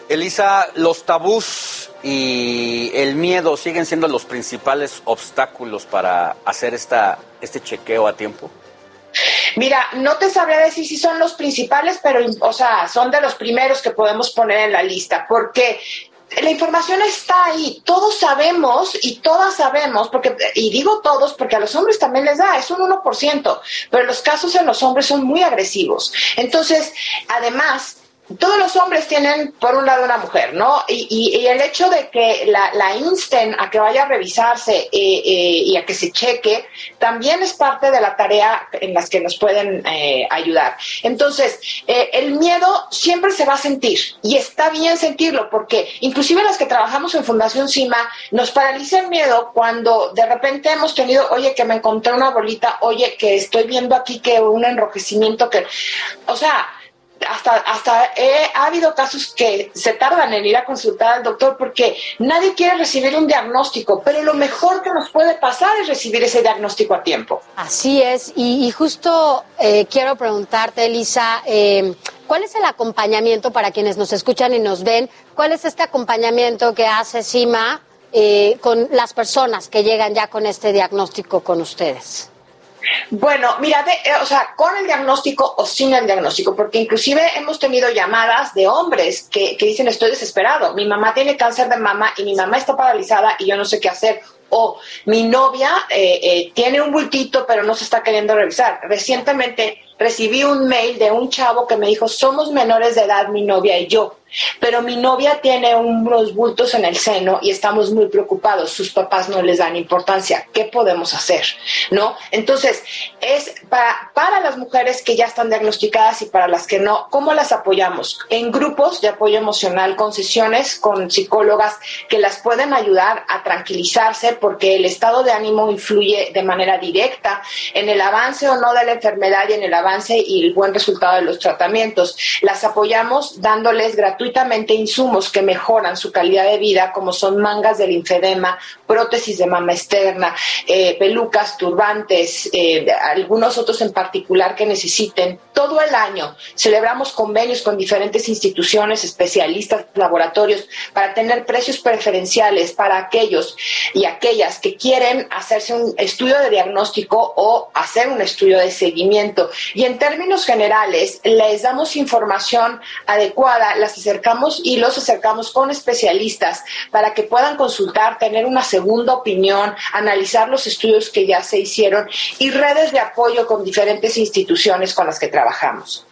Elisa, los tabús y el miedo siguen siendo los principales obstáculos para hacer esta, este chequeo a tiempo. Mira, no te sabría decir si son los principales, pero, o sea, son de los primeros que podemos poner en la lista, porque la información está ahí, todos sabemos y todas sabemos, porque, y digo todos porque a los hombres también les da, es un 1%, pero los casos en los hombres son muy agresivos. Entonces, además, todos los hombres tienen por un lado una mujer, ¿no? Y, y- y el hecho de que la, la insten a que vaya a revisarse eh, eh, y a que se cheque, también es parte de la tarea en las que nos pueden eh, ayudar. Entonces, eh, el miedo siempre se va a sentir y está bien sentirlo porque inclusive las que trabajamos en Fundación CIMA nos paraliza el miedo cuando de repente hemos tenido, oye, que me encontré una bolita, oye, que estoy viendo aquí que un enrojecimiento que, o sea, hasta, hasta he- ha habido casos que se tardan en ir a consultar al doctor porque nadie quiere recibir un diagnóstico, pero lo mejor que nos puede pasar es recibir ese diagnóstico a tiempo. Así es, y, justo eh, quiero preguntarte, Elisa, eh, ¿cuál es el acompañamiento para quienes nos escuchan y nos ven? ¿Cuál es este acompañamiento que hace CIMA eh, con las personas que llegan ya con este diagnóstico con ustedes? Bueno, mira, eh, o sea, con el diagnóstico o sin el diagnóstico, porque inclusive hemos tenido llamadas de hombres que, que dicen estoy desesperado, mi mamá tiene cáncer de mama y mi mamá está paralizada y yo no sé qué hacer. O mi novia eh, eh, tiene un bultito pero no se está queriendo revisar. Recientemente recibí un mail de un chavo que me dijo, somos menores de edad, mi novia y yo, pero mi novia tiene unos bultos en el seno y estamos muy preocupados, sus papás no les dan importancia, ¿qué podemos hacer? ¿No? Entonces, es para, para las mujeres que ya están diagnosticadas y para las que no, ¿cómo las apoyamos? En grupos de apoyo emocional, con sesiones con psicólogas que las pueden ayudar a tranquilizarse porque el estado de ánimo influye de manera directa en el avance o no de la enfermedad y en el avance y el buen resultado de los tratamientos. Las apoyamos dándoles gratuitamente gratuitamente insumos que mejoran su calidad de vida, como son mangas del linfedema, prótesis de mama externa, eh, pelucas, turbantes, eh, algunos otros en particular que necesiten. Todo el año celebramos convenios con diferentes instituciones, especialistas, laboratorios, para tener precios preferenciales para aquellos y aquellas que quieren hacerse un estudio de diagnóstico o hacer un estudio de seguimiento. Y en términos generales, les damos información adecuada, las acercamos y los acercamos con especialistas para que puedan consultar, tener una segunda opinión, analizar los estudios que ya se hicieron y redes de apoyo con diferentes instituciones con las que trabajamos.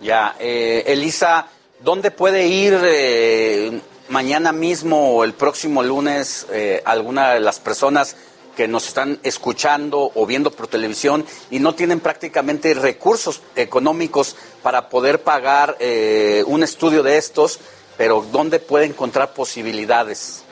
Ya, eh, Elisa, ¿dónde puede ir eh, mañana mismo o el próximo lunes eh, alguna de las personas que nos están escuchando o viendo por televisión y no tienen prácticamente recursos económicos para poder pagar eh, un estudio de estos, pero dónde puede encontrar posibilidades?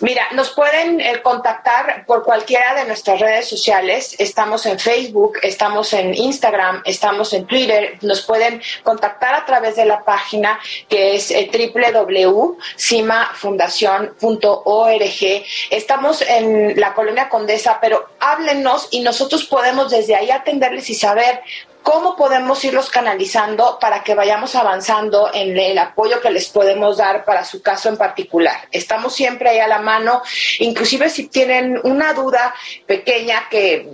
Mira, nos pueden eh, contactar por cualquiera de nuestras redes sociales. Estamos en Facebook, estamos en Instagram, estamos en Twitter. Nos pueden contactar a través de la página que es eh, www.cimafundación.org. Estamos en la colonia Condesa, pero háblenos y nosotros podemos desde ahí atenderles y saber cómo podemos irlos canalizando para que vayamos avanzando en el apoyo que les podemos dar para su caso en particular. Estamos siempre ahí a la mano, inclusive si tienen una duda pequeña que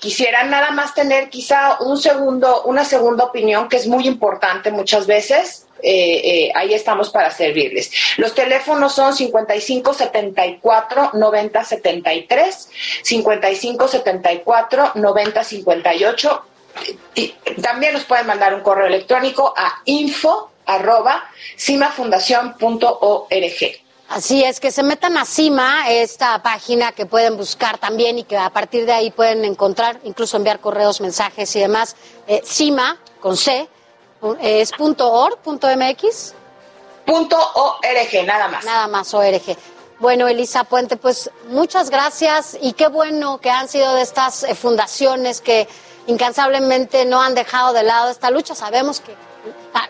quisieran nada más tener quizá un segundo, una segunda opinión que es muy importante muchas veces. eh, eh, ahí estamos para servirles. Los teléfonos son 55 74 90 73, 55 74 90 58 y también nos pueden mandar un correo electrónico a info arroba cimafundación.org. Así es, que se metan a CIMA, esta página que pueden buscar también y que a partir de ahí pueden encontrar, incluso enviar correos, mensajes y demás. Eh, CIMA, con C, es punto .org, punto .mx. Punto .org, nada más. Nada más, ORG. Bueno, Elisa Puente, pues muchas gracias y qué bueno que han sido de estas eh, fundaciones que incansablemente no han dejado de lado esta lucha. Sabemos que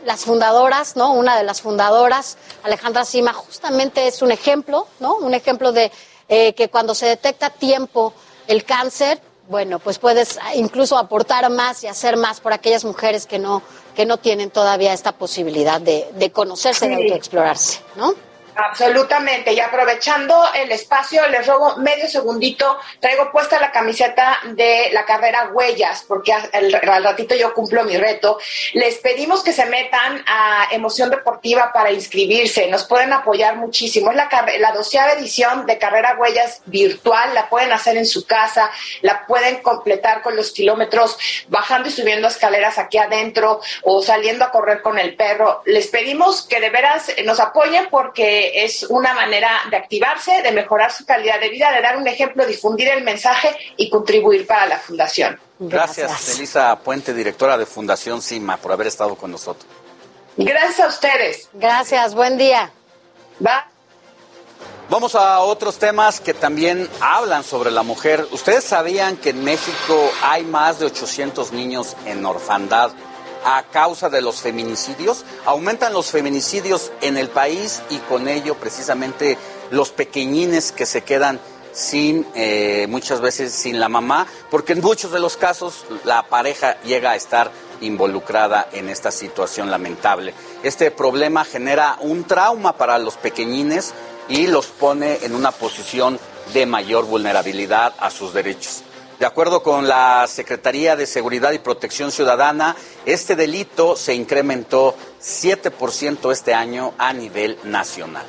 las fundadoras, ¿no? Una de las fundadoras, Alejandra Sima, justamente es un ejemplo, ¿no? Un ejemplo de eh, que cuando se detecta a tiempo el cáncer, bueno, pues puedes incluso aportar más y hacer más por aquellas mujeres que no, que no tienen todavía esta posibilidad de, de conocerse, de Sí. autoexplorarse, ¿no? Absolutamente. Y aprovechando el espacio, les robo medio segundito. Traigo puesta la camiseta de la carrera Huellas, porque al, ratito yo cumplo mi reto. Les pedimos que se metan a Emoción Deportiva para inscribirse. Nos pueden apoyar muchísimo. Es la, la doceava edición de Carrera Huellas virtual. La pueden hacer en su casa. La pueden completar con los kilómetros bajando y subiendo escaleras aquí adentro o saliendo a correr con el perro. Les pedimos que de veras nos apoyen porque es una manera de activarse, de mejorar su calidad de vida, de dar un ejemplo, difundir el mensaje y contribuir para la fundación. Gracias, Elisa Puente, directora de Fundación CIMA, por haber estado con nosotros. Gracias a ustedes. Gracias, buen día. Va. Vamos a otros temas que también hablan sobre la mujer. ¿Ustedes sabían que en México hay más de 800 niños en orfandad a causa de los feminicidios? Aumentan los feminicidios en el país y con ello precisamente los pequeñines que se quedan sin, eh, muchas veces sin la mamá, porque en muchos de los casos la pareja llega a estar involucrada en esta situación lamentable. Este problema genera un trauma para los pequeñines y los pone en una posición de mayor vulnerabilidad a sus derechos. De acuerdo con la Secretaría de Seguridad y Protección Ciudadana, este delito se incrementó 7% este año a nivel nacional.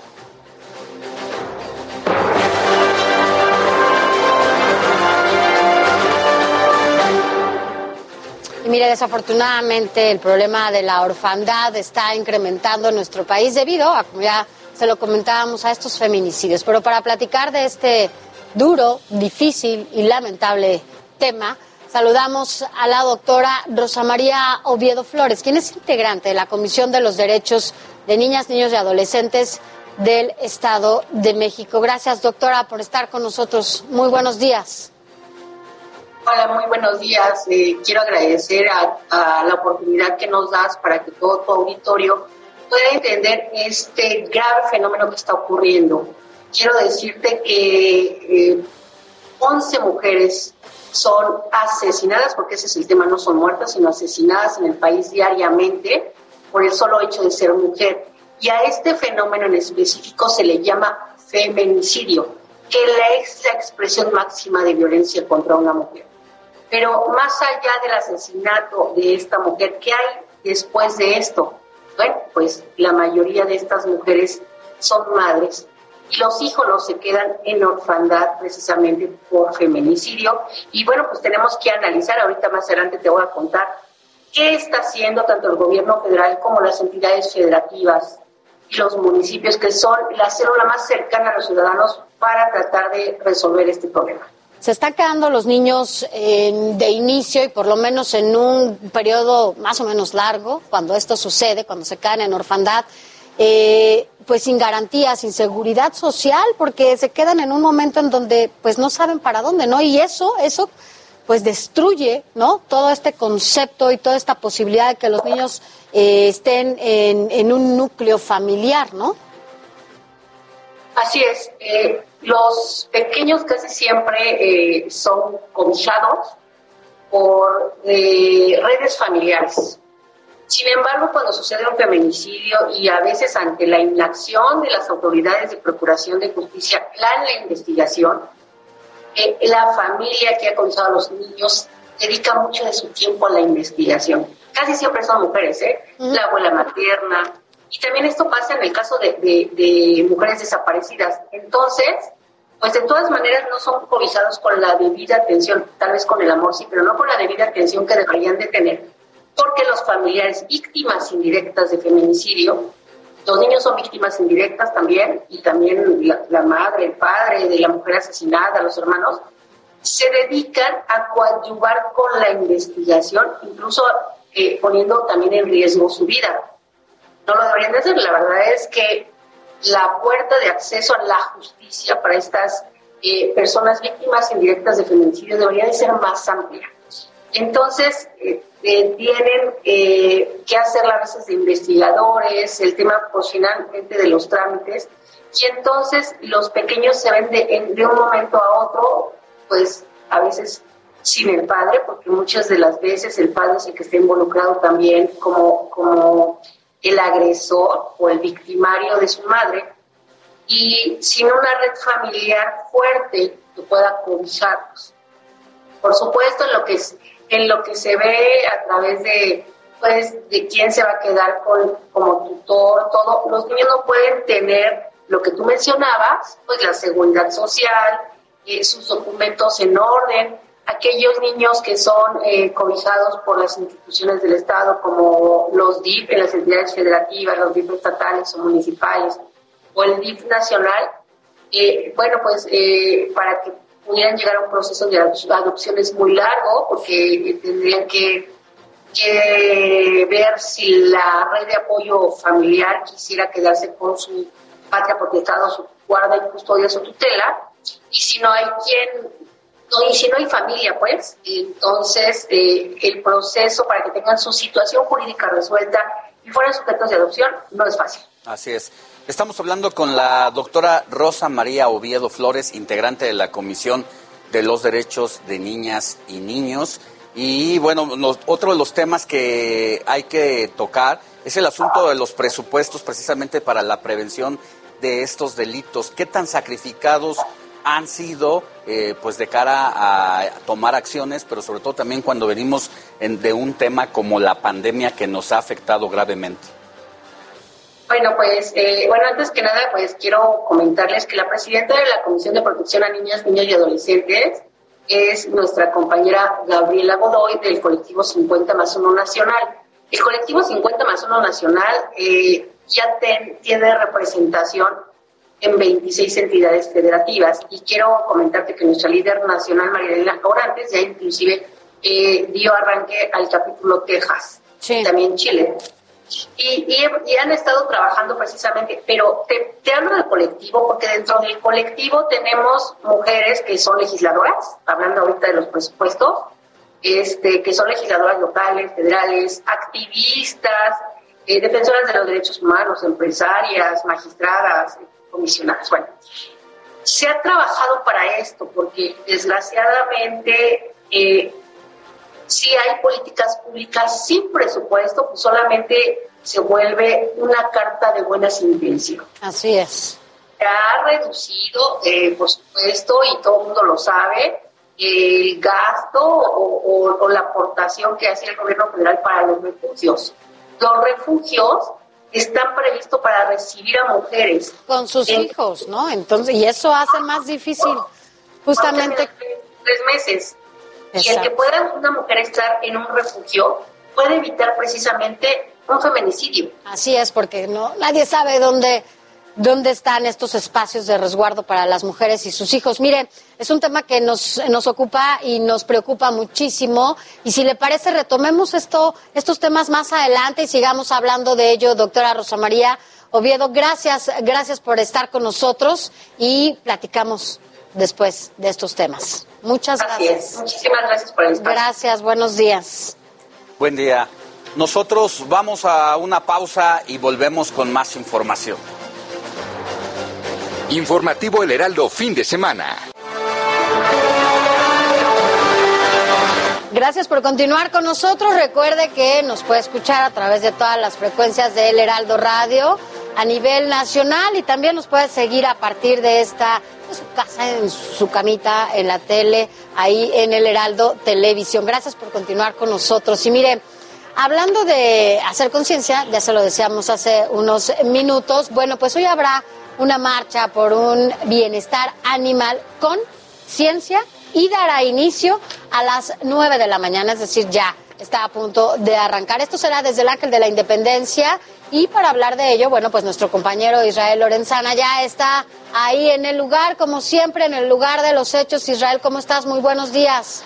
Y mire, desafortunadamente el problema de la orfandad está incrementando en nuestro país debido a, como ya se lo comentábamos, a estos feminicidios. Pero para platicar de este duro, difícil y lamentable tema, saludamos a la doctora Rosa María Oviedo Flores, quien es integrante de la Comisión de los Derechos de Niñas, Niños y Adolescentes del Estado de México. Gracias, doctora, por estar con nosotros. Muy buenos días. Hola, muy buenos días. Eh, quiero agradecer a, a la oportunidad que nos das para que todo tu auditorio pueda entender este grave fenómeno que está ocurriendo. Quiero decirte que eh, 11 mujeres son asesinadas, porque ese es el tema, no son muertas, sino asesinadas en el país diariamente por el solo hecho de ser mujer. Y a este fenómeno en específico se le llama feminicidio, que es la expresión máxima de violencia contra una mujer. Pero más allá del asesinato de esta mujer, ¿qué hay después de esto? Bueno, pues la mayoría de estas mujeres son madres y los hijos no se quedan en orfandad precisamente por feminicidio. Y bueno, pues tenemos que analizar, ahorita más adelante te voy a contar qué está haciendo tanto el gobierno federal como las entidades federativas y los municipios, que son la célula más cercana a los ciudadanos para tratar de resolver este problema. Se están quedando los niños de inicio y por lo menos en un periodo más o menos largo, cuando esto sucede, cuando se caen en orfandad, eh, pues sin garantía, sin seguridad social, porque se quedan en un momento en donde pues no saben para dónde, ¿no? Y eso, eso pues destruye, ¿no? Todo este concepto y toda esta posibilidad de que los niños eh, estén en, un núcleo familiar, ¿no? Así es. Eh, los pequeños casi siempre eh, son cobijados por redes familiares. Sin embargo, cuando sucede un feminicidio y a veces ante la inacción de las autoridades de procuración de justicia en la investigación, eh, la familia que ha causado a los niños dedica mucho de su tiempo a la investigación. Casi siempre son mujeres, ¿eh? La abuela materna. Y también esto pasa en el caso de, de mujeres desaparecidas. Entonces, pues de todas maneras no son cobijados con la debida atención, tal vez con el amor sí, pero no con la debida atención que deberían de tener porque los familiares víctimas indirectas de feminicidio, los niños son víctimas indirectas también, y también la, madre, el padre de la mujer asesinada, los hermanos, se dedican a coadyuvar con la investigación, incluso eh, poniendo también en riesgo su vida. No lo deberían de hacer, la verdad es que la puerta de acceso a la justicia para estas eh, personas víctimas indirectas de feminicidio debería de ser más amplia. Entonces, eh, eh, tienen eh, que hacer a veces de investigadores, el tema finalmente de los trámites, y entonces los pequeños se ven de, de un momento a otro, pues a veces sin el padre, porque muchas de las veces el padre es el que está involucrado también como, como el agresor o el victimario de su madre, y sin una red familiar fuerte que pueda cobijarlos. Por supuesto, lo que en lo que se ve a través de pues de quién se va a quedar con, como tutor, todo, los niños no pueden tener lo que tú mencionabas, pues la seguridad social, eh, sus documentos en orden, aquellos niños que son eh, cobijados por las instituciones del Estado, como los DIF en las entidades federativas, los DIF estatales o municipales, o el DIF nacional, eh, bueno, pues para que pudieran llegar a un proceso de adopción es muy largo porque tendrían que, ver si la red de apoyo familiar quisiera quedarse con su patria Estado, su guarda y custodia, su tutela, y si no hay quien, y si no hay familia, pues, entonces eh, el proceso para que tengan su situación jurídica resuelta y fueran sujetos de adopción no es fácil. Así es. Estamos hablando con la doctora Rosa María Oviedo Flores, integrante de la Comisión de los Derechos de Niñas y Niños. Y bueno, otro de los temas que hay que tocar es el asunto de los presupuestos precisamente para la prevención de estos delitos. ¿Qué tan sacrificados han sido eh, pues de cara a tomar acciones, pero sobre todo también cuando venimos de un tema como la pandemia que nos ha afectado gravemente? Bueno, pues, eh, bueno, antes que nada, pues quiero comentarles que la presidenta de la Comisión de Protección a Niñas, Niños y Adolescentes es nuestra compañera Gabriela Godoy del colectivo 50 más 1 Nacional. El colectivo 50 más 1 Nacional eh, ya tiene representación en 26 entidades federativas y quiero comentarte que nuestra líder nacional, María Orantes, ya inclusive eh, dio arranque al capítulo Texas, también Chile. Y, han estado trabajando precisamente, pero te, te, hablo del colectivo porque dentro del colectivo tenemos mujeres que son legisladoras, hablando ahorita de los presupuestos, este, que son legisladoras locales, federales, activistas, eh, defensoras de los derechos humanos, empresarias, magistradas, comisionadas. Bueno, se ha trabajado para esto porque desgraciadamente eh, si hay políticas públicas sin presupuesto, pues solamente se vuelve una carta de buenas intenciones. Así es. Se ha reducido, eh, por supuesto, y todo el mundo lo sabe, el gasto o, o, o la aportación que hace el gobierno federal para los refugios. Los refugios están previstos para recibir a mujeres. Con sus hijos, ¿no? Entonces, y eso hace más difícil justamente... Tres meses. Y el que pueda una mujer estar en un refugio puede evitar precisamente un feminicidio. Así es, porque no nadie sabe dónde dónde están estos espacios de resguardo para las mujeres y sus hijos. Mire, es un tema que nos, nos ocupa y nos preocupa muchísimo. Y si le parece, retomemos esto, estos temas más adelante y sigamos hablando de ello, doctora Rosa María Oviedo. Gracias, gracias por estar con nosotros y platicamos después de estos temas. Muchas gracias. Muchísimas gracias por el espacio. Gracias, buenos días. Buen día. Nosotros vamos a una pausa y volvemos con más información. Informativo El Heraldo fin de semana. Gracias por continuar con nosotros. Recuerde que nos puede escuchar a través de todas las frecuencias de El Heraldo Radio a nivel nacional y también nos puede seguir a partir de esta su casa, en su camita, en la tele, ahí en El Heraldo Televisión. Gracias por continuar con nosotros. Y mire, hablando de hacer conciencia, ya se lo decíamos hace unos minutos, bueno, pues hoy habrá una marcha por un bienestar animal con ciencia y dará inicio a las 9 de la mañana, es decir, ya está a punto de arrancar. Esto será desde el Ángel de la Independencia y para hablar de ello, bueno, pues nuestro compañero Israel Lorenzana ya está ahí en el lugar, como siempre, en el lugar de los hechos. Israel, ¿cómo estás? Muy buenos días.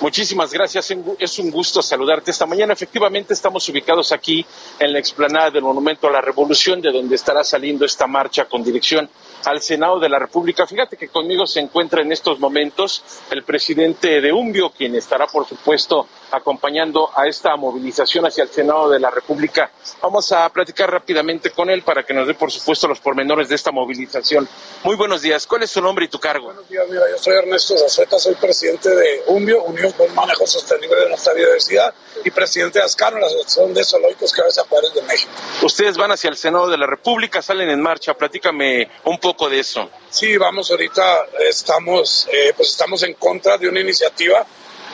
Muchísimas gracias. Es un gusto saludarte esta mañana. Efectivamente, estamos ubicados aquí en la explanada del Monumento a la Revolución, de donde estará saliendo esta marcha con dirección al Senado de la República. Fíjate que conmigo se encuentra en estos momentos el presidente de Umbio, quien estará, por supuesto, acompañando a esta movilización hacia el Senado de la República. Vamos a platicar rápidamente con él para que nos dé, por supuesto, los pormenores de esta movilización. Muy buenos días. ¿Cuál es su nombre y tu cargo? Buenos días, mira, yo soy Ernesto Zazueta, soy presidente de Umbio, Unión por un Manejo Sostenible de nuestra Biodiversidad, y presidente de ASCANO, la Asociación de Zoológicos Cabeza Juárez de México. Ustedes van hacia el Senado de la República, salen en marcha. Platícame un poco de eso. Sí, vamos, ahorita estamos, eh, pues estamos en contra de una iniciativa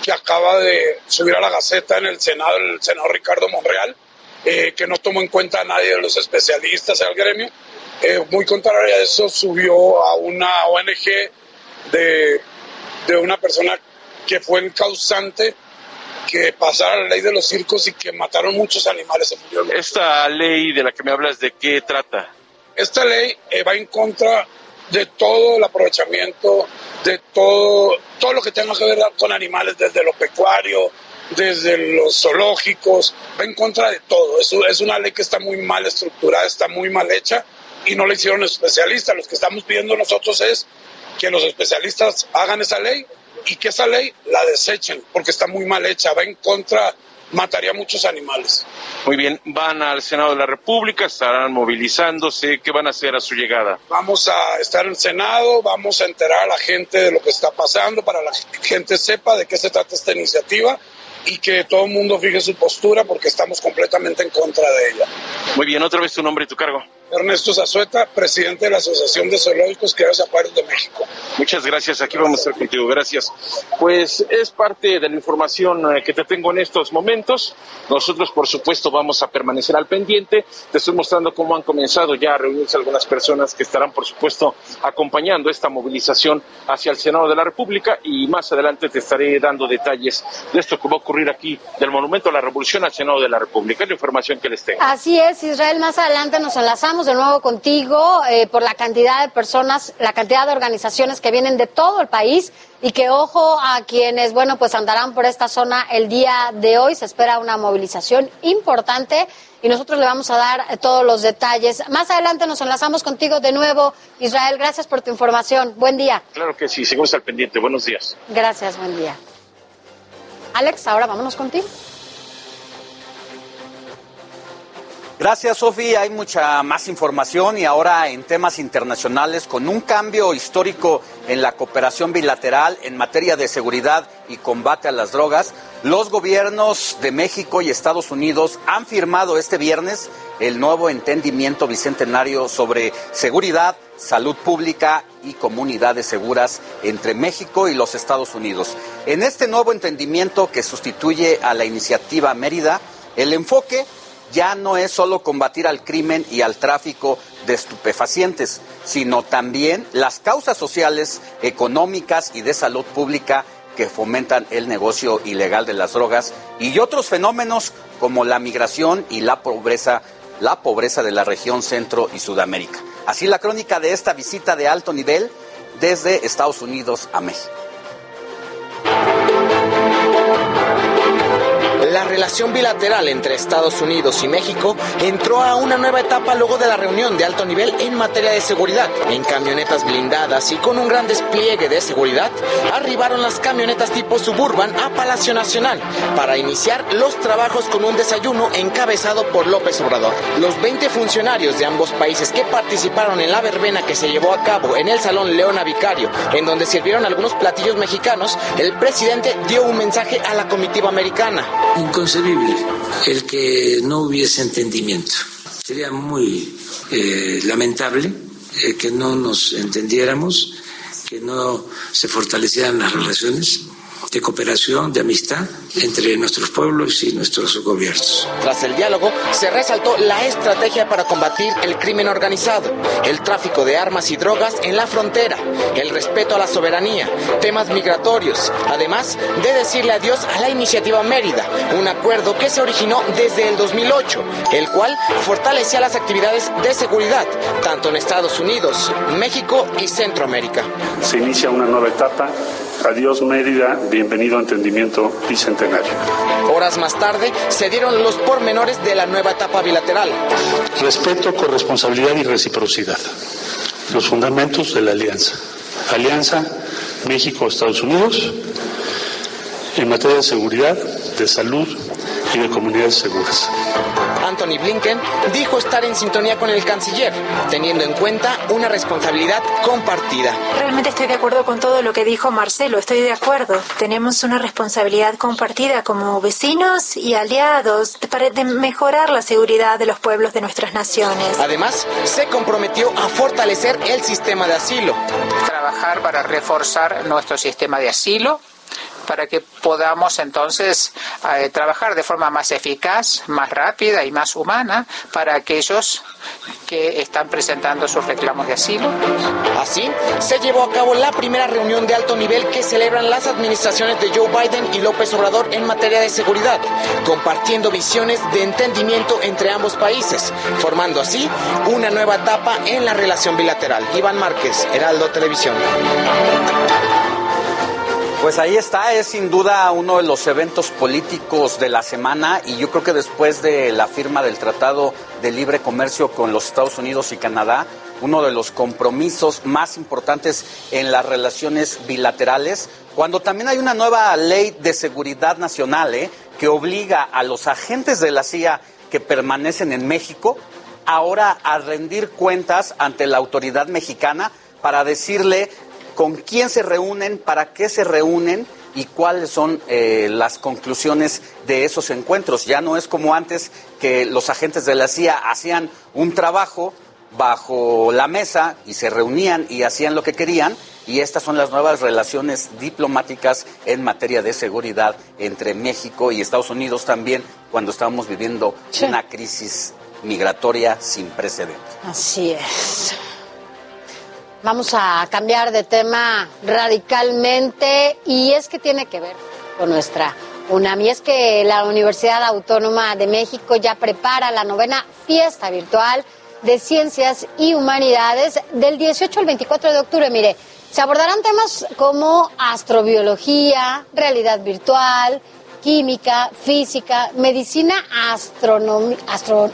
que acaba de subir a la Gaceta en el Senado, el senador Ricardo Monreal, eh, que no tomó en cuenta a nadie de los especialistas del gremio. Eh, muy contrario a eso, subió a una ONG de, de una persona que fue el causante que pasara la ley de los circos y que mataron muchos animales. Esta ley de la que me hablas, ¿de qué trata? Esta ley eh, va en contra de todo el aprovechamiento, de todo, todo lo que tenga que ver con animales, desde lo pecuario, desde los zoológicos, va en contra de todo. Es, es una ley que está muy mal estructurada, está muy mal hecha y no la hicieron especialistas. Lo que estamos pidiendo nosotros es que los especialistas hagan esa ley y que esa ley la desechen porque está muy mal hecha, va en contra mataría a muchos animales. Muy bien, van al Senado de la República, estarán movilizándose, ¿qué van a hacer a su llegada? Vamos a estar en el Senado, vamos a enterar a la gente de lo que está pasando, para que la gente sepa de qué se trata esta iniciativa y que todo el mundo fije su postura porque estamos completamente en contra de ella. Muy bien, otra vez tu nombre y tu cargo. Ernesto Zazueta, presidente de la Asociación de Zoológicos Criados Acuarios de México. Muchas gracias, aquí vamos a estar contigo, gracias. Pues es parte de la información que te tengo en estos momentos. Nosotros, por supuesto, vamos a permanecer al pendiente. Te estoy mostrando cómo han comenzado ya a reunirse algunas personas que estarán, por supuesto, acompañando esta movilización hacia el Senado de la República y más adelante te estaré dando detalles de esto que va a ocurrir aquí del Monumento a la Revolución al Senado de la República. Es la información que les tengo. Así es, Israel, más adelante nos enlazamos de nuevo contigo eh, por la cantidad de personas, la cantidad de organizaciones que vienen de todo el país y que ojo a quienes, bueno, pues andarán por esta zona el día de hoy. Se espera una movilización importante y nosotros le vamos a dar todos los detalles. Más adelante nos enlazamos contigo de nuevo. Israel, gracias por tu información. Buen día. Claro que sí, seguimos al pendiente. Buenos días. Gracias, buen día. Alex, ahora vámonos contigo. Gracias, Sofi. Hay mucha más información y ahora en temas internacionales con un cambio histórico en la cooperación bilateral en materia de seguridad y combate a las drogas. Los gobiernos de México y Estados Unidos han firmado este viernes el nuevo entendimiento bicentenario sobre seguridad, salud pública y comunidades seguras entre México y los Estados Unidos. En este nuevo entendimiento que sustituye a la iniciativa Mérida, el enfoque ya no es solo combatir al crimen y al tráfico de estupefacientes, sino también las causas sociales, económicas y de salud pública que fomentan el negocio ilegal de las drogas y otros fenómenos como la migración y la pobreza, la pobreza de la región Centro y Sudamérica. Así la crónica de esta visita de alto nivel desde Estados Unidos a México. La relación bilateral entre Estados Unidos y México entró a una nueva etapa luego de la reunión de alto nivel en materia de seguridad. En camionetas blindadas y con un gran despliegue de seguridad, arribaron las camionetas tipo Suburban a Palacio Nacional para iniciar los trabajos con un desayuno encabezado por López Obrador. Los 20 funcionarios de ambos países que participaron en la verbena que se llevó a cabo en el Salón Leona Vicario, en donde sirvieron algunos platillos mexicanos, el presidente dio un mensaje a la comitiva americana inconcebible el que no hubiese entendimiento. Sería muy eh, lamentable eh, que no nos entendiéramos, que no se fortalecieran las relaciones de cooperación, de amistad entre nuestros pueblos y nuestros gobiernos. Tras el diálogo, se resaltó la estrategia para combatir el crimen organizado, el tráfico de armas y drogas en la frontera, el respeto a la soberanía, temas migratorios, además de decirle adiós a la iniciativa Mérida, un acuerdo que se originó desde el 2008, el cual fortalecía las actividades de seguridad, tanto en Estados Unidos, México y Centroamérica. Se inicia una nueva etapa Adiós Mérida, bienvenido a Entendimiento Bicentenario. Horas más tarde se dieron los pormenores de la nueva etapa bilateral. Respeto, corresponsabilidad y reciprocidad. Los fundamentos de la alianza. Alianza México-Estados Unidos en materia de seguridad, de salud y de comunidades seguras. Anthony Blinken dijo estar en sintonía con el canciller, teniendo en cuenta una responsabilidad compartida. Realmente estoy de acuerdo con todo lo que dijo Marcelo, estoy de acuerdo. Tenemos una responsabilidad compartida como vecinos y aliados para mejorar la seguridad de los pueblos de nuestras naciones. Además, se comprometió a fortalecer el sistema de asilo. Trabajar para reforzar nuestro sistema de asilo para que podamos entonces eh, trabajar de forma más eficaz, más rápida y más humana para aquellos que están presentando sus reclamos de asilo. Así, se llevó a cabo la primera reunión de alto nivel que celebran las administraciones de Joe Biden y López Obrador en materia de seguridad, compartiendo visiones de entendimiento entre ambos países, formando así una nueva etapa en la relación bilateral. Iván Márquez, Heraldo Televisión. Pues ahí está, es sin duda uno de los eventos políticos de la semana y yo creo que después de la firma del Tratado de Libre Comercio con los Estados Unidos y Canadá, uno de los compromisos más importantes en las relaciones bilaterales, cuando también hay una nueva ley de seguridad nacional ¿eh? que obliga a los agentes de la CIA que permanecen en México ahora a rendir cuentas ante la autoridad mexicana para decirle con quién se reúnen, para qué se reúnen y cuáles son eh, las conclusiones de esos encuentros. Ya no es como antes que los agentes de la CIA hacían un trabajo bajo la mesa y se reunían y hacían lo que querían. Y estas son las nuevas relaciones diplomáticas en materia de seguridad entre México y Estados Unidos también, cuando estamos viviendo una crisis migratoria sin precedentes. Así es. Vamos a cambiar de tema radicalmente y es que tiene que ver con nuestra UNAM. Y es que la Universidad Autónoma de México ya prepara la novena fiesta virtual de Ciencias y Humanidades del 18 al 24 de octubre. Mire, se abordarán temas como astrobiología, realidad virtual, química, física, medicina,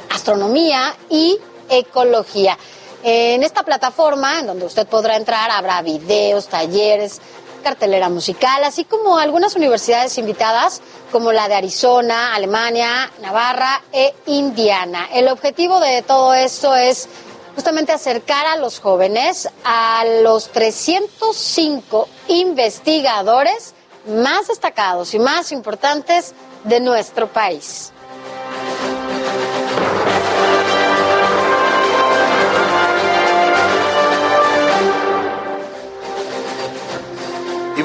astronomía y ecología. En esta plataforma, en donde usted podrá entrar, habrá videos, talleres, cartelera musical, así como algunas universidades invitadas como la de Arizona, Alemania, Navarra e Indiana. El objetivo de todo esto es justamente acercar a los jóvenes a los 305 investigadores más destacados y más importantes de nuestro país.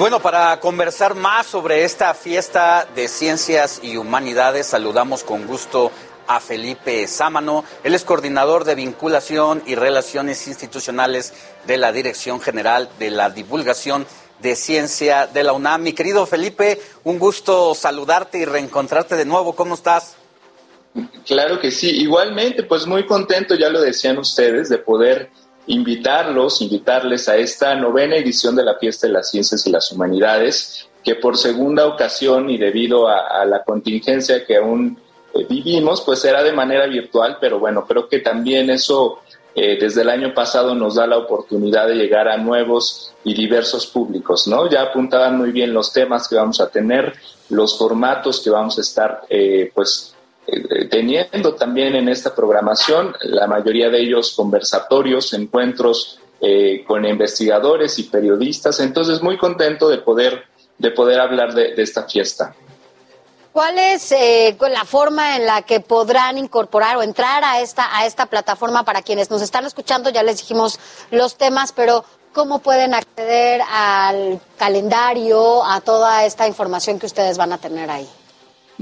Bueno, para conversar más sobre esta fiesta de ciencias y humanidades, saludamos con gusto a Felipe Sámano. Él es coordinador de vinculación y relaciones institucionales de la Dirección General de la Divulgación de Ciencia de la UNAM. Mi querido Felipe, un gusto saludarte y reencontrarte de nuevo. ¿Cómo estás? Claro que sí, igualmente, pues muy contento, ya lo decían ustedes, de poder invitarlos, invitarles a esta novena edición de la Fiesta de las Ciencias y las Humanidades, que por segunda ocasión y debido a, la contingencia que aún eh, vivimos, pues será de manera virtual, pero bueno, creo que también eso eh, desde el año pasado nos da la oportunidad de llegar a nuevos y diversos públicos, ¿no? Ya apuntaban muy bien los temas que vamos a tener, los formatos que vamos a estar, eh, pues, teniendo también en esta programación, la mayoría de ellos conversatorios, encuentros con investigadores y periodistas. Entonces, muy contento de poder, de poder hablar de esta fiesta. ¿Cuál es eh, la forma en la que podrán incorporar o entrar a esta, a esta plataforma para quienes nos están escuchando? Ya les dijimos los temas, pero ¿cómo pueden acceder al calendario, a toda esta información que ustedes van a tener ahí?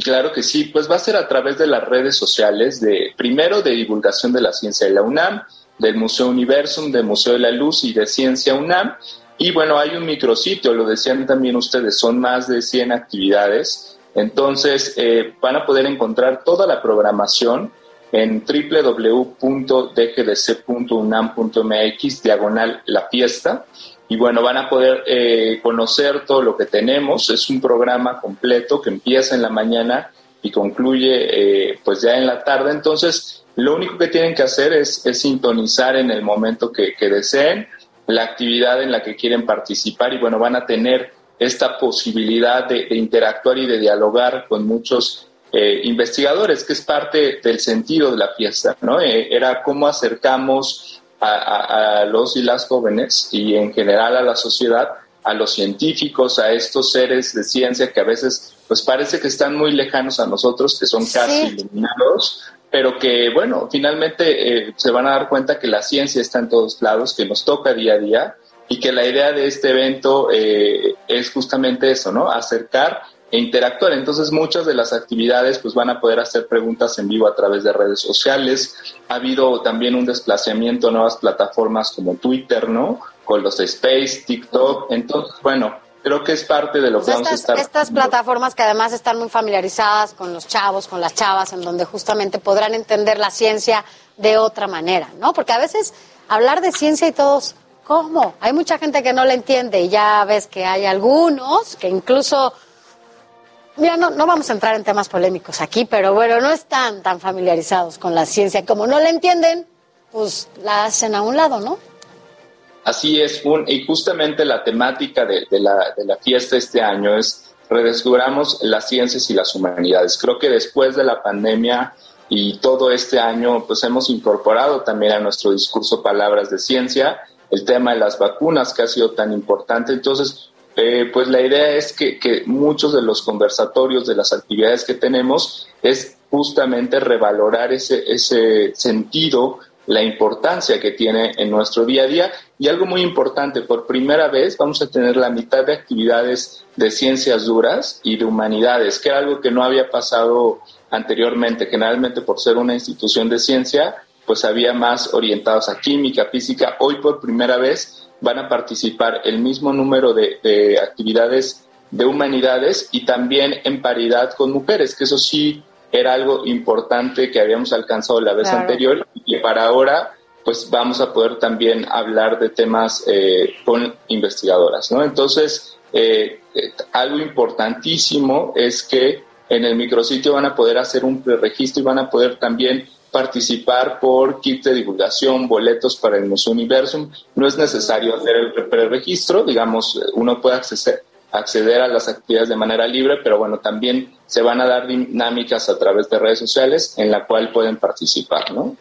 Claro que sí, pues va a ser a través de las redes sociales, de primero de divulgación de la ciencia de la UNAM, del Museo Universum, del Museo de la Luz y de Ciencia UNAM. Y bueno, hay un micrositio, lo decían también ustedes, son más de 100 actividades entonces, eh, van a poder encontrar toda la programación en www.dgdc.unam.mx, diagonal la fiesta. Y bueno, van a poder eh, conocer todo lo que tenemos. Es un programa completo que empieza en la mañana y concluye eh, pues ya en la tarde. Entonces, lo único que tienen que hacer es, sintonizar en el momento que, deseen la actividad en la que quieren participar y bueno, van a tener esta posibilidad de, interactuar y de dialogar con muchos eh, investigadores, que es parte del sentido de la fiesta, ¿no? Era cómo acercamos a, los y las jóvenes y en general a la sociedad, a los científicos, a estos seres de ciencia que a veces pues parece que están muy lejanos a nosotros, que son casi iluminados, pero que bueno, finalmente eh, se van a dar cuenta que la ciencia está en todos lados, que nos toca día a día y que la idea de este evento eh, es justamente eso, ¿no? Acercar e interactuar. Entonces muchas de las actividades pues van a poder hacer preguntas en vivo a través de redes sociales. Ha habido también un desplazamiento a nuevas plataformas como Twitter, ¿no? Con los Space, TikTok. Entonces, bueno, creo que es parte de lo que pues vamos a estar. Estas plataformas que además están muy familiarizadas con los chavos, con las chavas, en donde justamente podrán entender la ciencia de otra manera, ¿no? Porque a veces hablar de ciencia y todos ¿Cómo? Hay mucha gente que no le entiende y ya ves que hay algunos que incluso, mira, no, no vamos a entrar en temas polémicos aquí, pero bueno, no están tan familiarizados con la ciencia. Como no la entienden, pues la hacen a un lado, ¿no? Así es, un, y justamente la temática de, la, de la fiesta este año es redescubramos las ciencias y las humanidades. Creo que después de la pandemia y todo este año, pues hemos incorporado también a nuestro discurso palabras de ciencia el tema de las vacunas que ha sido tan importante. Entonces, eh, pues la idea es que, que, muchos de los conversatorios, de las actividades que tenemos, es justamente revalorar ese, ese sentido, la importancia que tiene en nuestro día a día. Y algo muy importante, por primera vez vamos a tener la mitad de actividades de ciencias duras y de humanidades, que era algo que no había pasado anteriormente. Generalmente por ser una institución de ciencia, pues había más orientados a química, física. Hoy por primera vez van a participar el mismo número de, actividades de humanidades y también en paridad con mujeres, que eso sí era algo importante que habíamos alcanzado la vez anterior y para ahora pues vamos a poder también hablar de temas eh, con investigadoras, ¿no? Entonces, eh, eh, algo importantísimo es que en el micrositio van a poder hacer un preregistro y van a poder también participar por kit de divulgación, boletos para el Museo Universum. No es necesario hacer el preregistro, digamos, uno puede acceder, acceder a las actividades de manera libre, pero bueno, también se van a dar dinámicas a través de redes sociales en la cual pueden participar, ¿no?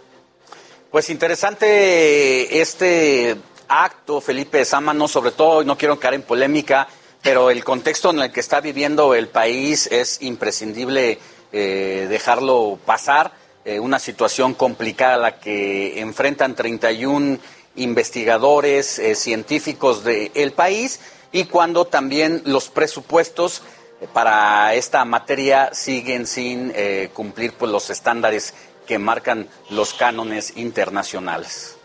Pues interesante este acto, Felipe Sámano, sobre todo, no quiero caer en polémica, pero el contexto en el que está viviendo el país es imprescindible eh, dejarlo pasar. Eh, una situación complicada la que enfrentan 31 investigadores, eh, científicos del país y cuando también los presupuestos para esta materia siguen sin cumplir pues, los estándares que marcan los cánones internacionales.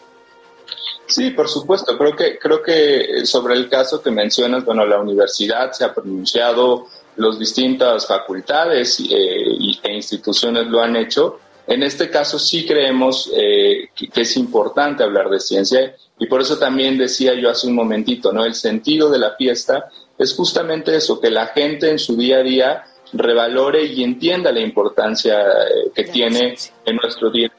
Sí, por supuesto. Creo que creo que sobre el caso que mencionas, bueno, la universidad se ha pronunciado, las distintas facultades eh, e instituciones lo han hecho. En este caso sí creemos eh, que, es importante hablar de ciencia y por eso también decía yo hace un momentito, ¿no? El sentido de la fiesta es justamente eso, que la gente en su día a día revalore y entienda la importancia eh, que tiene en nuestro día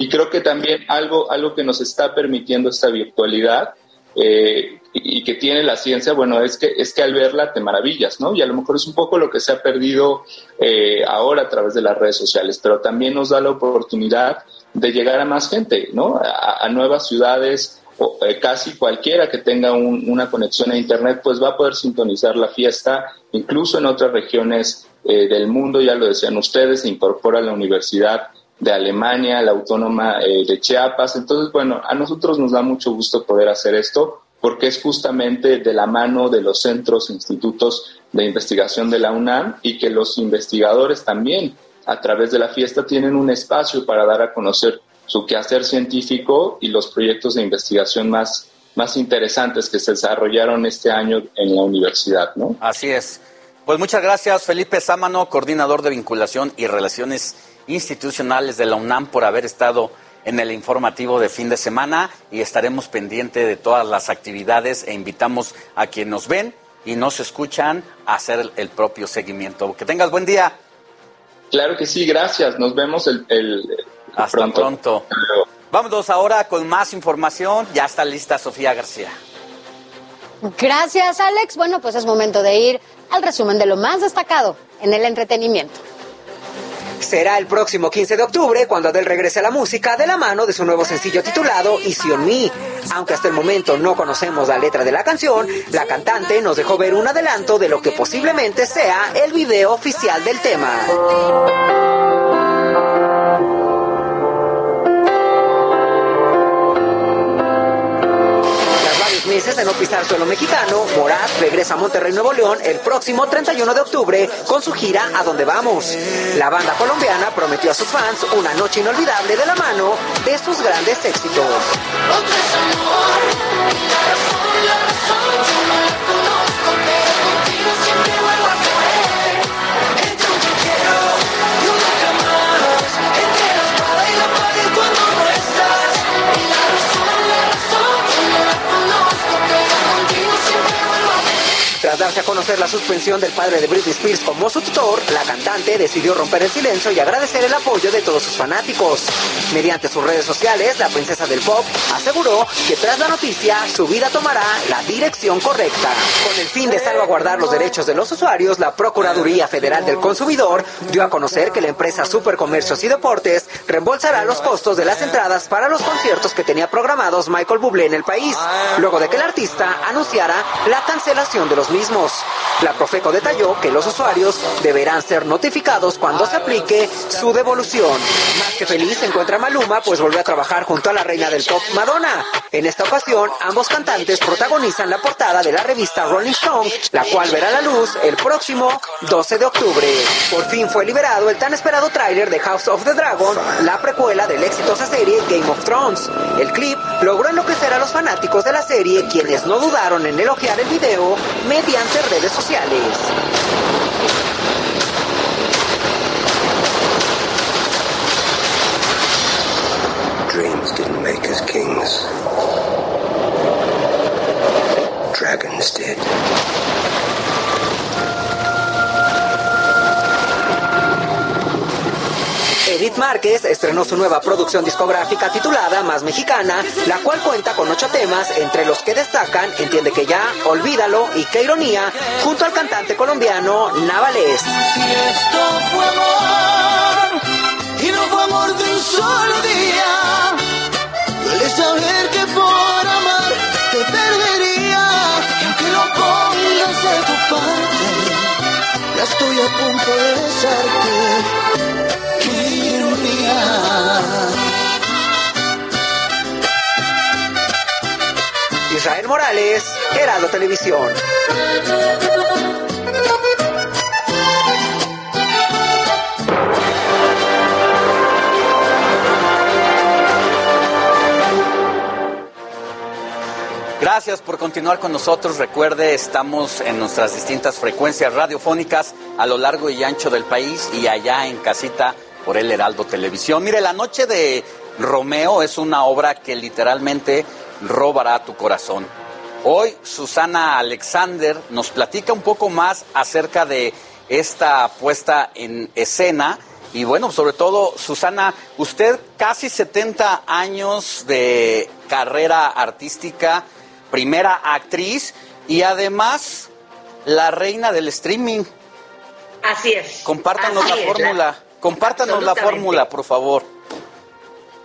y creo que también algo, algo que nos está permitiendo esta virtualidad eh, y, que tiene la ciencia, bueno, es que, es que al verla te maravillas, ¿no? Y a lo mejor es un poco lo que se ha perdido eh, ahora a través de las redes sociales, pero también nos da la oportunidad de llegar a más gente, ¿no? A, nuevas ciudades, o, eh, casi cualquiera que tenga una conexión a Internet, pues va a poder sintonizar la fiesta, incluso en otras regiones del mundo, ya lo decían ustedes, se incorpora la universidad de Alemania, la autónoma eh, de Chiapas. Entonces, bueno, a nosotros nos da mucho gusto poder hacer esto porque es justamente de la mano de los centros, institutos de investigación de la UNAM y que los investigadores también a través de la fiesta tienen un espacio para dar a conocer su quehacer científico y los proyectos de investigación más, más interesantes que se desarrollaron este año en la universidad, ¿no? Así es. Pues muchas gracias, Felipe Sámano, coordinador de vinculación y relaciones institucionales de la UNAM por haber estado en el informativo de fin de semana y estaremos pendientes de todas las actividades e invitamos a quienes nos ven y nos escuchan a hacer el propio seguimiento. Que tengas buen día. Claro que sí, gracias. Nos vemos el, Hasta pronto. pronto. Vámonos ahora con más información. Ya está lista Sofía García. Gracias, Alex. Bueno, pues es momento de ir al resumen de lo más destacado en el entretenimiento. Será el próximo 15 de octubre cuando Adele regrese a la música de la mano de su nuevo sencillo titulado Easy on Me. Aunque hasta el momento no conocemos la letra de la canción, la cantante nos dejó ver un adelanto de lo que posiblemente sea el video oficial del tema. Meses de no pisar suelo mexicano, Morat regresa a Monterrey, Nuevo León el próximo 31 de octubre con su gira A Dónde Vamos. La banda colombiana prometió a sus fans una noche inolvidable de la mano de sus grandes éxitos. Darse a conocer la suspensión del padre de Britney Spears como su tutor, la cantante decidió romper el silencio y agradecer el apoyo de todos sus fanáticos. Mediante sus redes sociales, la princesa del pop aseguró que tras la noticia, su vida tomará la dirección correcta. Con el fin de salvaguardar los derechos de los usuarios, la Procuraduría Federal del Consumidor dio a conocer que la empresa Supercomercios y Deportes reembolsará los costos de las entradas para los conciertos que tenía programados Michael Bublé en el país, luego de que el artista anunciara la cancelación de los mismos. La Profeco detalló que los usuarios deberán ser notificados cuando se aplique su devolución. Más que feliz se encuentra Maluma, pues volvió a trabajar junto a la reina del pop Madonna. En esta ocasión, ambos cantantes protagonizan la portada de la revista Rolling Stone, la cual verá la luz el próximo 12 de octubre. Por fin fue liberado el tan esperado tráiler de House of the Dragon, la precuela de la exitosa serie Game of Thrones. El clip logró enloquecer a los fanáticos de la serie, quienes no dudaron en elogiar el video mediante redes sociales. Dreams didn't make us kings. Dragons did. Edith Márquez estrenó su nueva producción discográfica titulada Más Mexicana, la cual cuenta con ocho temas, entre los que destacan Entiende que ya, Olvídalo y Qué ironía, junto al cantante colombiano Navales. esto fue amor, y no fue amor de un solo día, duele saber que por amar te perdería, y aunque lo pongas de tu parte, ya estoy a punto de besarte. Israel Morales, Heraldo Televisión. Gracias por continuar con nosotros. Recuerde, estamos en nuestras distintas frecuencias radiofónicas a lo largo y ancho del país y allá en casita por el Heraldo Televisión. Mire, La Noche de Romeo es una obra que literalmente robará tu corazón. Hoy Susana Alexander nos platica un poco más acerca de esta puesta en escena. Y bueno, sobre todo, Susana, usted casi 70 años de carrera artística, primera actriz y además la reina del streaming. Así es. Compártanos Así la fórmula, compártanos la fórmula, por favor.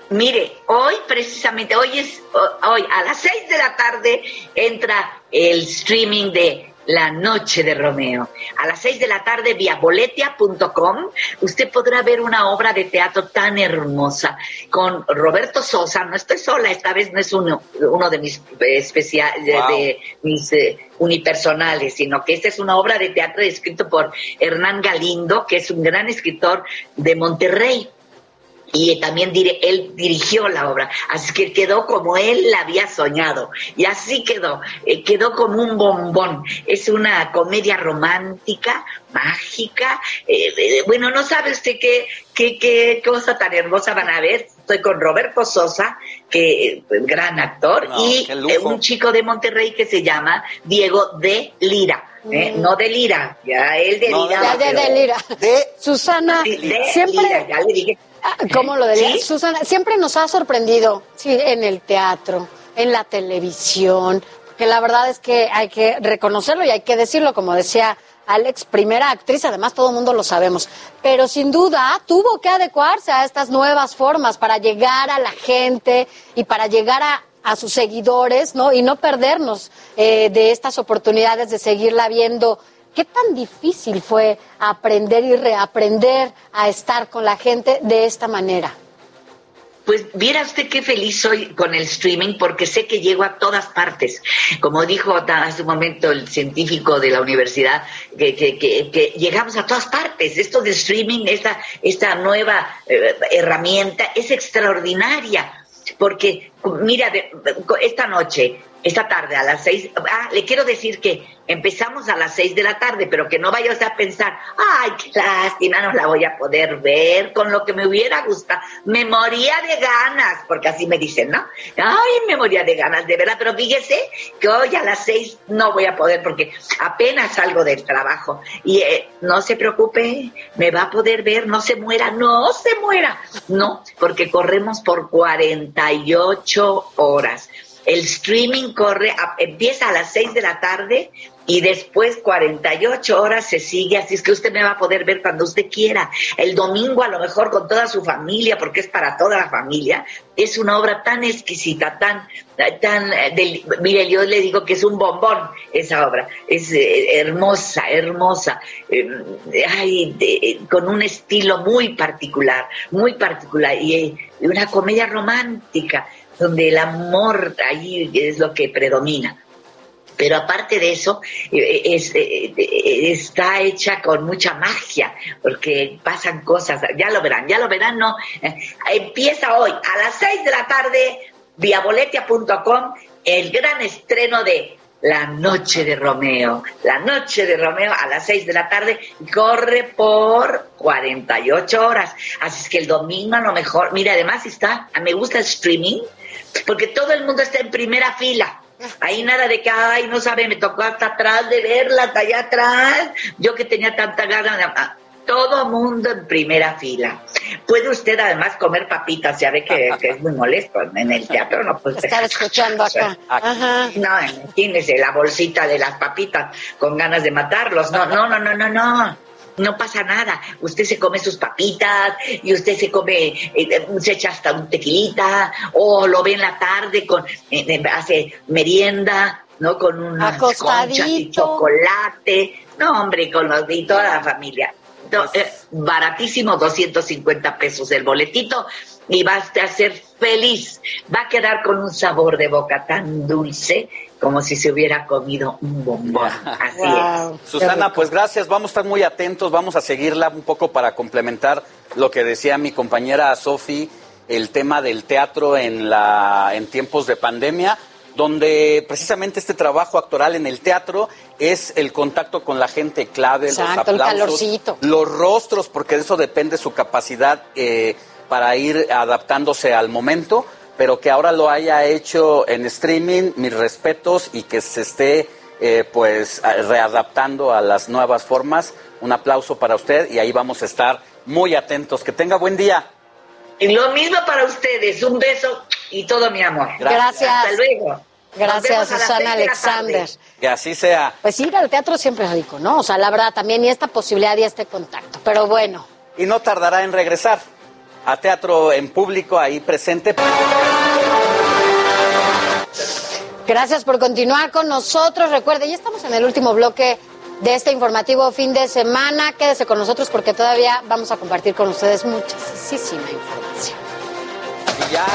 Mire, hoy precisamente, hoy es, hoy a las seis de la tarde entra el streaming de La Noche de Romeo. A las seis de la tarde vía boletia.com usted podrá ver una obra de teatro tan hermosa con Roberto Sosa. No estoy sola, esta vez no es uno, uno de mis especiales, Wow. de mis eh, unipersonales, sino que esta es una obra de teatro escrito por Hernán Galindo, que es un gran escritor de Monterrey y también dire- él dirigió la obra, así que quedó como él la había soñado y así quedó, eh, quedó como un bombón. Es una comedia romántica, mágica, eh, eh, bueno, no sabe usted qué, qué, qué cosa tan hermosa van a ver. Estoy con Roberto Sosa, que eh, gran actor, No, y eh, un chico de Monterrey que se llama Diego de Lira. ¿eh? Mm. No de Lira, ya él de No, Lira. ya de, pero- de Lira. Susana, Sí, de siempre... Lira, ya le dije. *laughs* ¿Cómo lo de ¿Sí? Susana, siempre nos ha sorprendido, sí, en el teatro, en la televisión, que la verdad es que hay que reconocerlo y hay que decirlo, como decía Alex, primera actriz, además todo el mundo lo sabemos, pero sin duda tuvo que adecuarse a estas nuevas formas para llegar a la gente y para llegar a, a sus seguidores, ¿no? Y no perdernos eh, de estas oportunidades de seguirla viendo ¿Qué tan difícil fue aprender y reaprender a estar con la gente de esta manera? Pues viera usted qué feliz soy con el streaming porque sé que llego a todas partes. Como dijo hace un momento el científico de la universidad, que, que- que- que llegamos a todas partes. Esto de streaming, esta, esta nueva eh, herramienta es extraordinaria. Porque, mira, esta noche, esta tarde a las seis, ah, le quiero decir que empezamos a las seis de la tarde, pero que no vaya usted a pensar, ay, qué lástima, no la voy a poder ver con lo que me hubiera gustado. Me moría de ganas, porque así me dicen, ¿no? Ay, me moría de ganas, de verdad, pero fíjese que hoy a las seis no voy a poder porque apenas salgo del trabajo. Y eh, no se preocupe, me va a poder ver, no se muera, no se muera. No, porque corremos por 48 horas. El streaming corre, a- empieza a las 6 de la tarde y después 48 horas se sigue, así es que usted me va a poder ver cuando usted quiera. El domingo a lo mejor con toda su familia, porque es para toda la familia. Es una obra tan exquisita, tan, tan, eh, mire, yo le digo que es un bombón esa obra. Es eh, hermosa, hermosa. Eh, ay, de- con un estilo muy particular, muy particular eh, y una comedia romántica donde el amor ahí es lo que predomina. Pero aparte de eso, eh, es, eh, eh, está hecha con mucha magia, porque pasan cosas, ya lo verán, ya lo verán, no. Eh, Empieza hoy a las 6 de la tarde, vía boletia.com, el gran estreno de La Noche de Romeo. La Noche de Romeo a las 6 de la tarde corre por 48 horas. Así es que el domingo a lo mejor, mira, además está, me gusta el streaming, porque todo el mundo está en primera fila. Ahí nada de que, ay, no sabe, me tocó hasta atrás de verla, hasta allá atrás. Yo que tenía tanta gana, todo mundo en primera fila. Puede usted además comer papitas, ya ve que, que es muy molesto en el teatro, no puede Estar escuchando acá. Ajá. No, imagínese la bolsita de las papitas con ganas de matarlos. No, no, no, no, no, no. No pasa nada. Usted se come sus papitas y usted se come, eh, se echa hasta un tequilita o lo ve en la tarde con, eh, eh, hace merienda, ¿no? Con unas conchas y chocolate. No, hombre, con los y toda la familia. No, eh, baratísimo, 250 pesos el boletito y va a ser feliz. Va a quedar con un sabor de boca tan dulce como si se hubiera comido un bombón. *laughs* Así es. Susana, pues gracias, vamos a estar muy atentos, vamos a seguirla un poco para complementar lo que decía mi compañera Sofi, el tema del teatro en, la, en tiempos de pandemia donde precisamente este trabajo actoral en el teatro es el contacto con la gente clave, Exacto, los el calorcito. los rostros, porque de eso depende su capacidad eh, para ir adaptándose al momento, pero que ahora lo haya hecho en streaming, mis respetos, y que se esté eh, pues readaptando a las nuevas formas. Un aplauso para usted y ahí vamos a estar muy atentos. Que tenga buen día. Y lo mismo para ustedes, un beso y todo mi amor. Gracias. Hasta luego. Gracias, Susana Alexander. Que así sea. Pues ir al teatro siempre es rico, ¿no? O sea, la verdad, también y esta posibilidad y este contacto. Pero bueno, Y no tardará en regresar a teatro en público ahí presente. Gracias por continuar con nosotros. Recuerde, ya estamos en el último bloque de este informativo fin de semana. Quédese con nosotros porque todavía vamos a compartir con ustedes muchísima información. Y ya.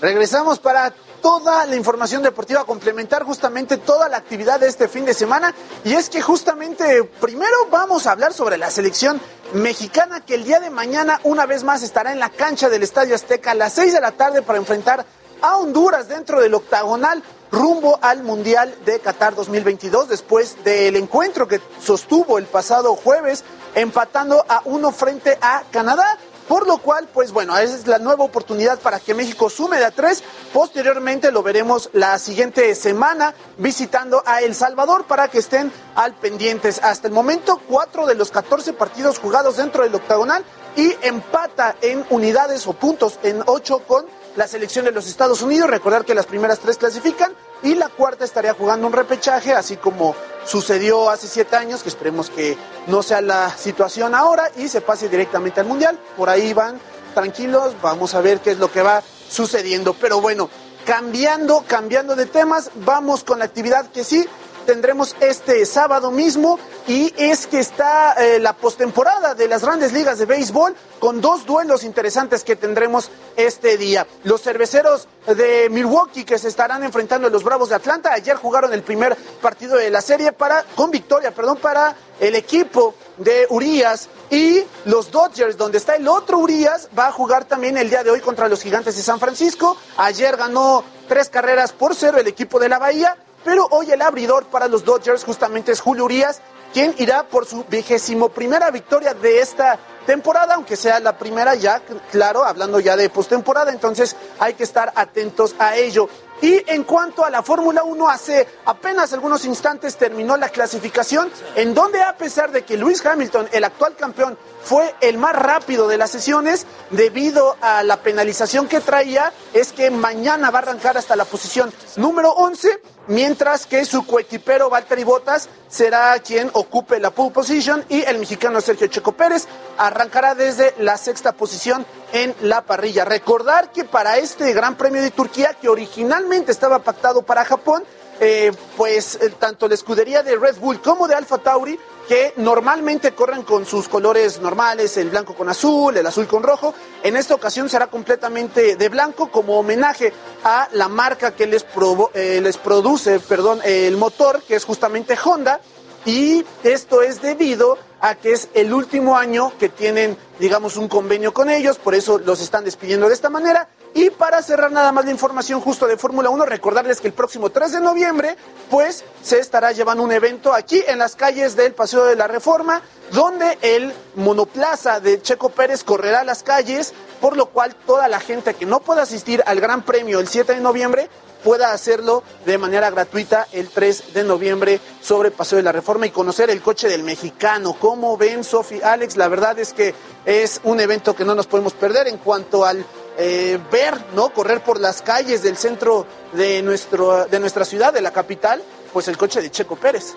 Regresamos para toda la información deportiva, complementar justamente toda la actividad de este fin de semana. Y es que justamente primero vamos a hablar sobre la selección mexicana que el día de mañana una vez más estará en la cancha del Estadio Azteca a las 6 de la tarde para enfrentar a Honduras dentro del octagonal rumbo al Mundial de Qatar 2022 después del encuentro que sostuvo el pasado jueves empatando a uno frente a Canadá. Por lo cual, pues bueno, esa es la nueva oportunidad para que México sume de a tres. Posteriormente lo veremos la siguiente semana visitando a El Salvador para que estén al pendientes. Hasta el momento, cuatro de los 14 partidos jugados dentro del octagonal y empata en unidades o puntos en ocho con la selección de los Estados Unidos. Recordar que las primeras tres clasifican y la cuarta estaría jugando un repechaje, así como sucedió hace siete años, que esperemos que no sea la situación ahora y se pase directamente al Mundial. Por ahí van tranquilos, vamos a ver qué es lo que va sucediendo. Pero bueno, cambiando, cambiando de temas, vamos con la actividad que sí tendremos este sábado mismo y es que está eh, la postemporada de las grandes ligas de béisbol con dos duelos interesantes que tendremos este día. Los cerveceros de Milwaukee que se estarán enfrentando a los Bravos de Atlanta. Ayer jugaron el primer partido de la serie para con victoria, perdón, para el equipo de Urias y los Dodgers, donde está el otro Urias, va a jugar también el día de hoy contra los Gigantes de San Francisco. Ayer ganó tres carreras por cero el equipo de la Bahía pero hoy el abridor para los Dodgers justamente es Julio Urias, quien irá por su vigésimo primera victoria de esta temporada, aunque sea la primera ya, claro, hablando ya de postemporada, entonces hay que estar atentos a ello. Y en cuanto a la Fórmula 1, hace apenas algunos instantes terminó la clasificación, en donde a pesar de que Lewis Hamilton, el actual campeón, fue el más rápido de las sesiones, debido a la penalización que traía, es que mañana va a arrancar hasta la posición número 11, mientras que su coequipero Valtteri Bottas será quien ocupe la pole position y el mexicano Sergio Checo Pérez arrancará desde la sexta posición en la parrilla. Recordar que para este Gran Premio de Turquía, que originalmente estaba pactado para Japón, eh, pues eh, tanto la escudería de Red Bull como de Alfa Tauri, que normalmente corren con sus colores normales, el blanco con azul, el azul con rojo, en esta ocasión será completamente de blanco como homenaje a la marca que les, provo- eh, les produce perdón, el motor, que es justamente Honda, y esto es debido a que es el último año que tienen, digamos, un convenio con ellos, por eso los están despidiendo de esta manera. Y para cerrar nada más la información justo de Fórmula 1, recordarles que el próximo 3 de noviembre, pues se estará llevando un evento aquí en las calles del Paseo de la Reforma, donde el monoplaza de Checo Pérez correrá las calles, por lo cual toda la gente que no pueda asistir al Gran Premio el 7 de noviembre pueda hacerlo de manera gratuita el 3 de noviembre sobre Paseo de la Reforma y conocer el coche del mexicano. ¿Cómo ven, Sofi, Alex? La verdad es que es un evento que no nos podemos perder en cuanto al eh, ver, ¿no? Correr por las calles del centro de, nuestro, de nuestra ciudad, de la capital, pues el coche de Checo Pérez.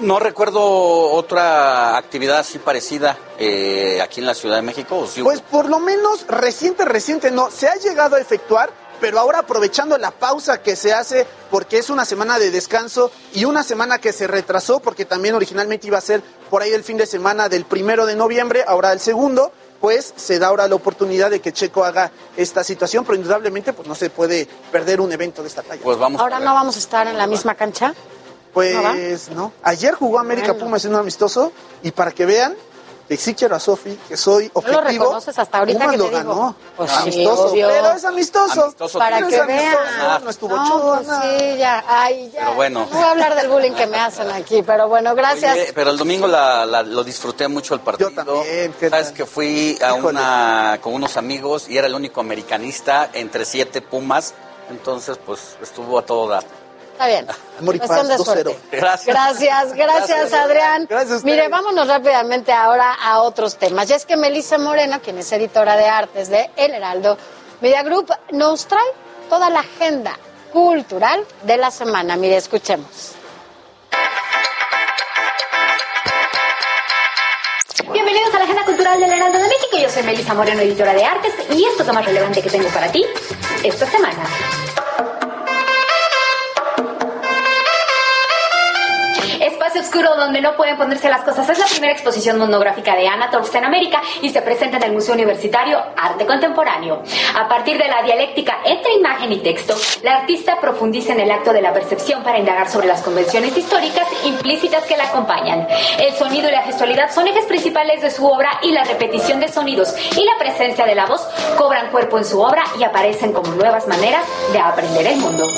No recuerdo otra actividad así parecida eh, aquí en la Ciudad de México. Pues por lo menos reciente, reciente no. Se ha llegado a efectuar, pero ahora aprovechando la pausa que se hace porque es una semana de descanso y una semana que se retrasó porque también originalmente iba a ser por ahí el fin de semana del primero de noviembre, ahora el segundo, pues se da ahora la oportunidad de que Checo haga esta situación, pero indudablemente pues no se puede perder un evento de esta talla. Pues vamos. Ahora no vamos a estar en la misma cancha. Pues no. Ayer jugó América Bueno. Pumas en un amistoso y para que vean, sí quiero a Sofi, que soy ¿No lo objetivo. reconoces hasta ahorita que lo te digo? ganó. Pues sí, amistoso, obvio. pero es amistoso. Amistoso, Para Pero que es amistoso, vean. No estuvo No, chulo, pues sí, ya. Ay, ya. Pero bueno. No voy a hablar del bullying que me hacen aquí, pero bueno, gracias. Oye, pero el domingo la- la- lo disfruté mucho el partido. Yo también. Sabes que fui a una con unos amigos y era el único americanista entre siete Pumas. Entonces, pues estuvo a todo dar. Está bien. *laughs* Amor y Cuestión paz, de 2-0. suerte. Gracias. Gracias, gracias, Gracias. Adrián. Gracias a ustedes. Mire, vámonos rápidamente ahora a otros temas. Ya es que Melissa Moreno, quien es editora de artes de El Heraldo Media Group, nos trae toda la agenda cultural de la semana. Mire, escuchemos. Bienvenidos a la Agenda Cultural del Heraldo de México. Yo soy Melissa Moreno, editora de artes, y esto es lo más relevante que tengo para ti esta semana. Oscuro donde no pueden ponerse las cosas es la primera exposición monográfica de Anna Torps en América y se presenta en el Museo Universitario Arte Contemporáneo. A partir de la dialéctica entre imagen y texto, la artista profundiza en el acto de la percepción para indagar sobre las convenciones históricas implícitas que la acompañan. El sonido y la gestualidad son ejes principales de su obra y la repetición de sonidos y la presencia de la voz cobran cuerpo en su obra y aparecen como nuevas maneras de aprender el mundo.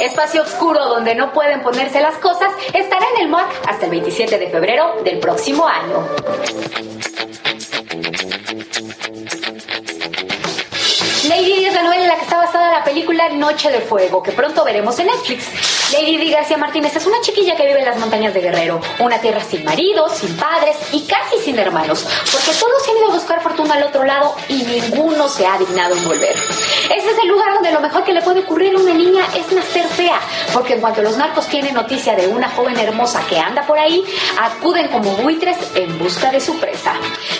Espacio Oscuro donde no pueden ponerse las cosas estará en el MOAC hasta el 27 de febrero del próximo año. Lady es la novela en la que está basada la película Noche de Fuego, que pronto veremos en Netflix. Lady Di García Martínez es una chiquilla que vive en las montañas de Guerrero, una tierra sin marido, sin padres y casi sin hermanos, porque todos han ido a buscar fortuna al otro lado y ninguno se ha dignado en volver. Ese es el lugar donde lo mejor que le puede ocurrir a una niña es nacer fea, porque en cuanto los narcos tienen noticia de una joven hermosa que anda por ahí, acuden como buitres en busca de su presa.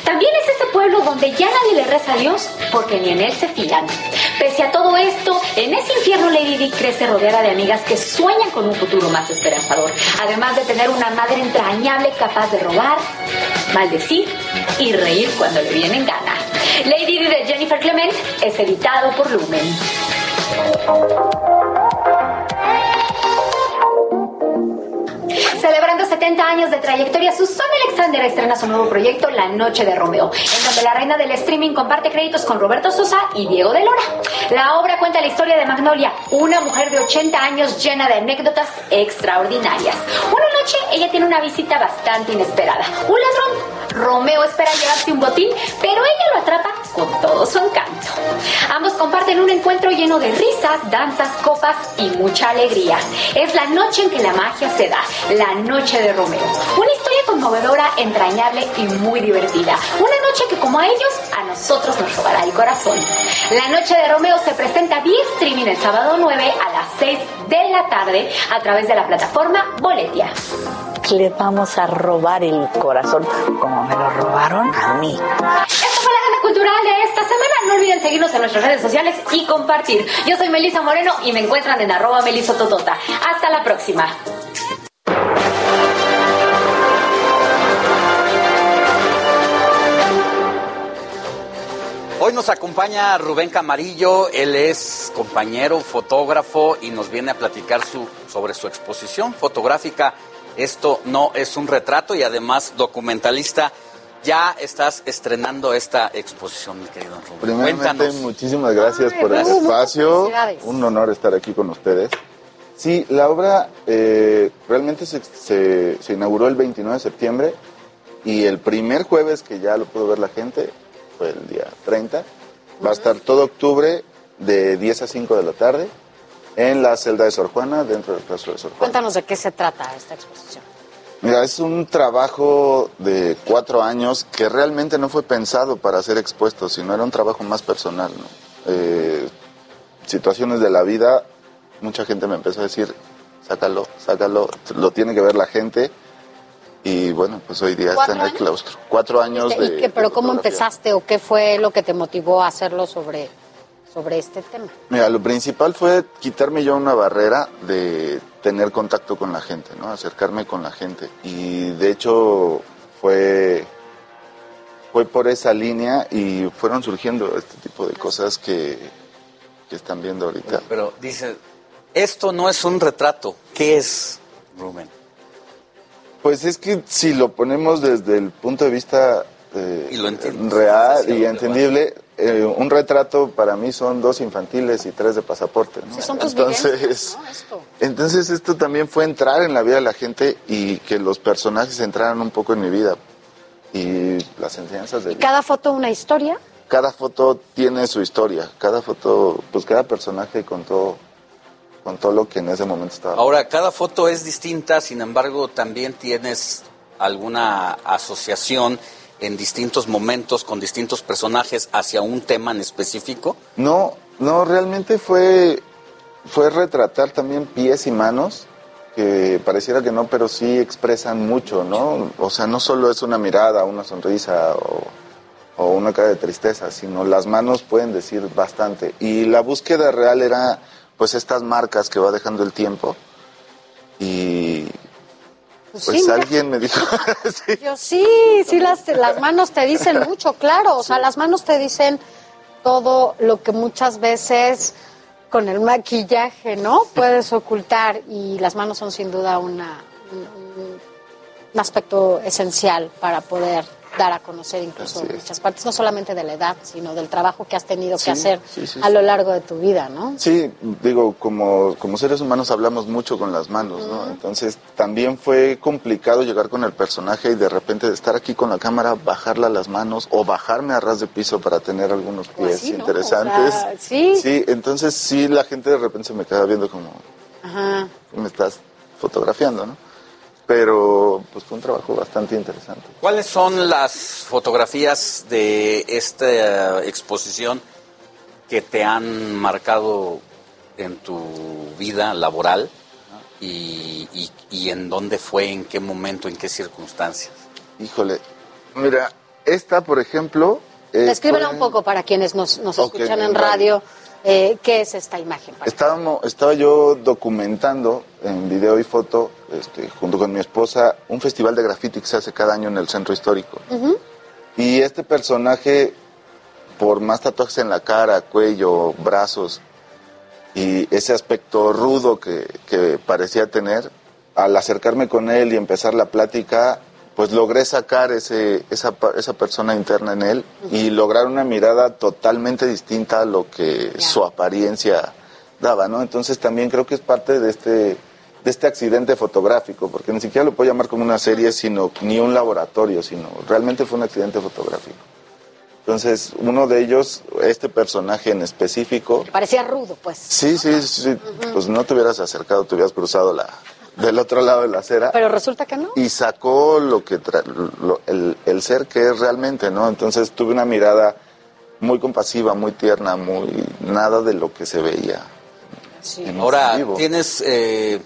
También es ese pueblo donde ya nadie le reza a Dios, porque ni en él se fían. Pese a todo esto, en ese infierno Lady Di crece rodeada de amigas que sueñan con un futuro más esperanzador, además de tener una madre entrañable capaz de robar, maldecir y reír cuando le vienen gana. Lady Di de Jennifer Clement es editado por Lumen. Celebrando 70 años de trayectoria, Susana Alexander estrena su nuevo proyecto La Noche de Romeo, en donde la reina del streaming comparte créditos con Roberto Sosa y Diego de Lora. La obra cuenta la historia de Magnolia, una mujer de 80 años llena de anécdotas extraordinarias. Una noche ella tiene una visita bastante inesperada. Un ladrón. Romeo espera llevarse un botín, pero ella lo atrapa con todo su encanto. Ambos comparten un encuentro lleno de risas, danzas, copas y mucha alegría. Es la noche en que la magia se da, la noche de Romeo. Una historia conmovedora, entrañable y muy divertida. Una noche que como a ellos, a nosotros nos robará el corazón. La noche de Romeo se presenta vía streaming el sábado 9 a las 6 de la tarde a través de la plataforma Boletia. Le vamos a robar el corazón me lo robaron a mí. Esta fue la agenda cultural de esta semana. No olviden seguirnos en nuestras redes sociales y compartir. Yo soy Melisa Moreno y me encuentran en arroba melisototota. Hasta la próxima. Hoy nos acompaña Rubén Camarillo, él es compañero, fotógrafo y nos viene a platicar su, sobre su exposición fotográfica. Esto no es un retrato y además documentalista. ya estás estrenando esta exposición, mi querido Rubén. Primeramente, Cuéntanos. muchísimas gracias por el espacio. Un honor estar aquí con ustedes. Sí, la obra eh, realmente se, se- se inauguró el 29 de septiembre y el primer jueves que ya lo pudo ver la gente fue el día 30. Va a estar todo octubre de 10 a 5 de la tarde en la celda de Sor Juana, dentro del claustro de Sor Juana. Cuéntanos de qué se trata esta exposición. Mira, es un trabajo de cuatro años que realmente no fue pensado para ser expuesto, sino era un trabajo más personal. ¿no? Eh, situaciones de la vida, mucha gente me empezó a decir, sácalo, sácalo, lo tiene que ver la gente. Y bueno, pues hoy día está ¿Cuatro en el años? claustro. Cuatro años Este, ¿y de... qué- pero de cómo empezaste o qué fue lo que te motivó a hacerlo sobre, sobre este tema? Mira, lo principal fue quitarme yo una barrera de tener contacto con la gente, ¿no? Acercarme con la gente. Y de hecho fue, fue por esa línea y fueron surgiendo este tipo de cosas que, que están viendo ahorita. Pero dice, esto no es un retrato. ¿Qué es, Rubén? Pues es que si lo ponemos desde el punto de vista eh, Y lo entiendes. real y entendible, eh, un retrato para mí son dos infantiles y tres de pasaporte. ¿no? Sí, son tus Entonces. Esto. Entonces esto también fue entrar en la vida de la gente y que los personajes entraran un poco en mi vida y las enseñanzas de ¿Y cada foto una historia? cada foto tiene su historia, cada foto, pues cada personaje contó contó lo que en ese momento estaba. Ahora, cada foto es distinta, sin embargo, también tienes alguna asociación en distintos momentos con distintos personajes hacia un tema en específico. No, no, realmente fue fue retratar también pies y manos que pareciera que no, pero sí expresan mucho, ¿no? O sea, no solo es una mirada, una sonrisa o, o una cara de tristeza, sino las manos pueden decir bastante. Y la búsqueda real era, pues, estas marcas que va dejando el tiempo. Y Pues pues sí, mira. alguien me dijo, *laughs* Yo sí, sí, las, las manos te dicen mucho, claro. O sea, las manos te dicen todo lo que muchas veces con el maquillaje, ¿no? Puedes ocultar y las manos son sin duda una, un, un aspecto esencial para poder dar a conocer incluso muchas partes, no solamente de la edad, sino del trabajo que has tenido Sí, que hacer sí, sí, a lo largo de tu vida, ¿no? Sí, digo, como, como seres humanos hablamos mucho con las manos, ¿no? Entonces también fue complicado llegar con el personaje y de repente estar aquí con la cámara, bajarla a las manos o bajarme a ras de piso para tener algunos pies así, ¿no? interesantes. O sea, sí. Sí, entonces sí, la gente de repente se me queda viendo como, Ajá. me estás fotografiando, ¿no? Pero pues fue un trabajo bastante interesante. ¿Cuáles son las fotografías de esta exposición que te han marcado en tu vida laboral y, y- y en dónde fue, en qué momento, en qué circunstancias? Híjole, mira, esta, por ejemplo... eh, Descríbela fue- un poco para quienes nos, nos escuchan en radio. Eh, ¿Qué es esta imagen? Estábamos, estaba yo documentando en video y foto, este, junto con mi esposa, un festival de graffiti que se hace cada año en el centro histórico. Y este personaje, por más tatuajes en la cara, cuello, brazos, y ese aspecto rudo que, que parecía tener, al acercarme con él y empezar la plática, pues logré sacar ese, esa, esa persona interna en él y lograr una mirada totalmente distinta a lo que su apariencia daba, ¿no? Entonces también creo que es parte de este, de este accidente fotográfico, porque ni siquiera lo puedo llamar como una serie, sino ni un laboratorio, sino realmente fue un accidente fotográfico. Entonces, uno de ellos, este personaje en específico, Parecía rudo, pues. sí, sí, sí, pues no te hubieras acercado, te hubieras cruzado la, del otro lado de la acera Pero resulta que no. y sacó lo que tra- lo- el, el ser que es realmente, ¿no? Entonces tuve una mirada muy compasiva, muy tierna, muy nada de lo que se veía. en Ahora, vivo. tienes eh,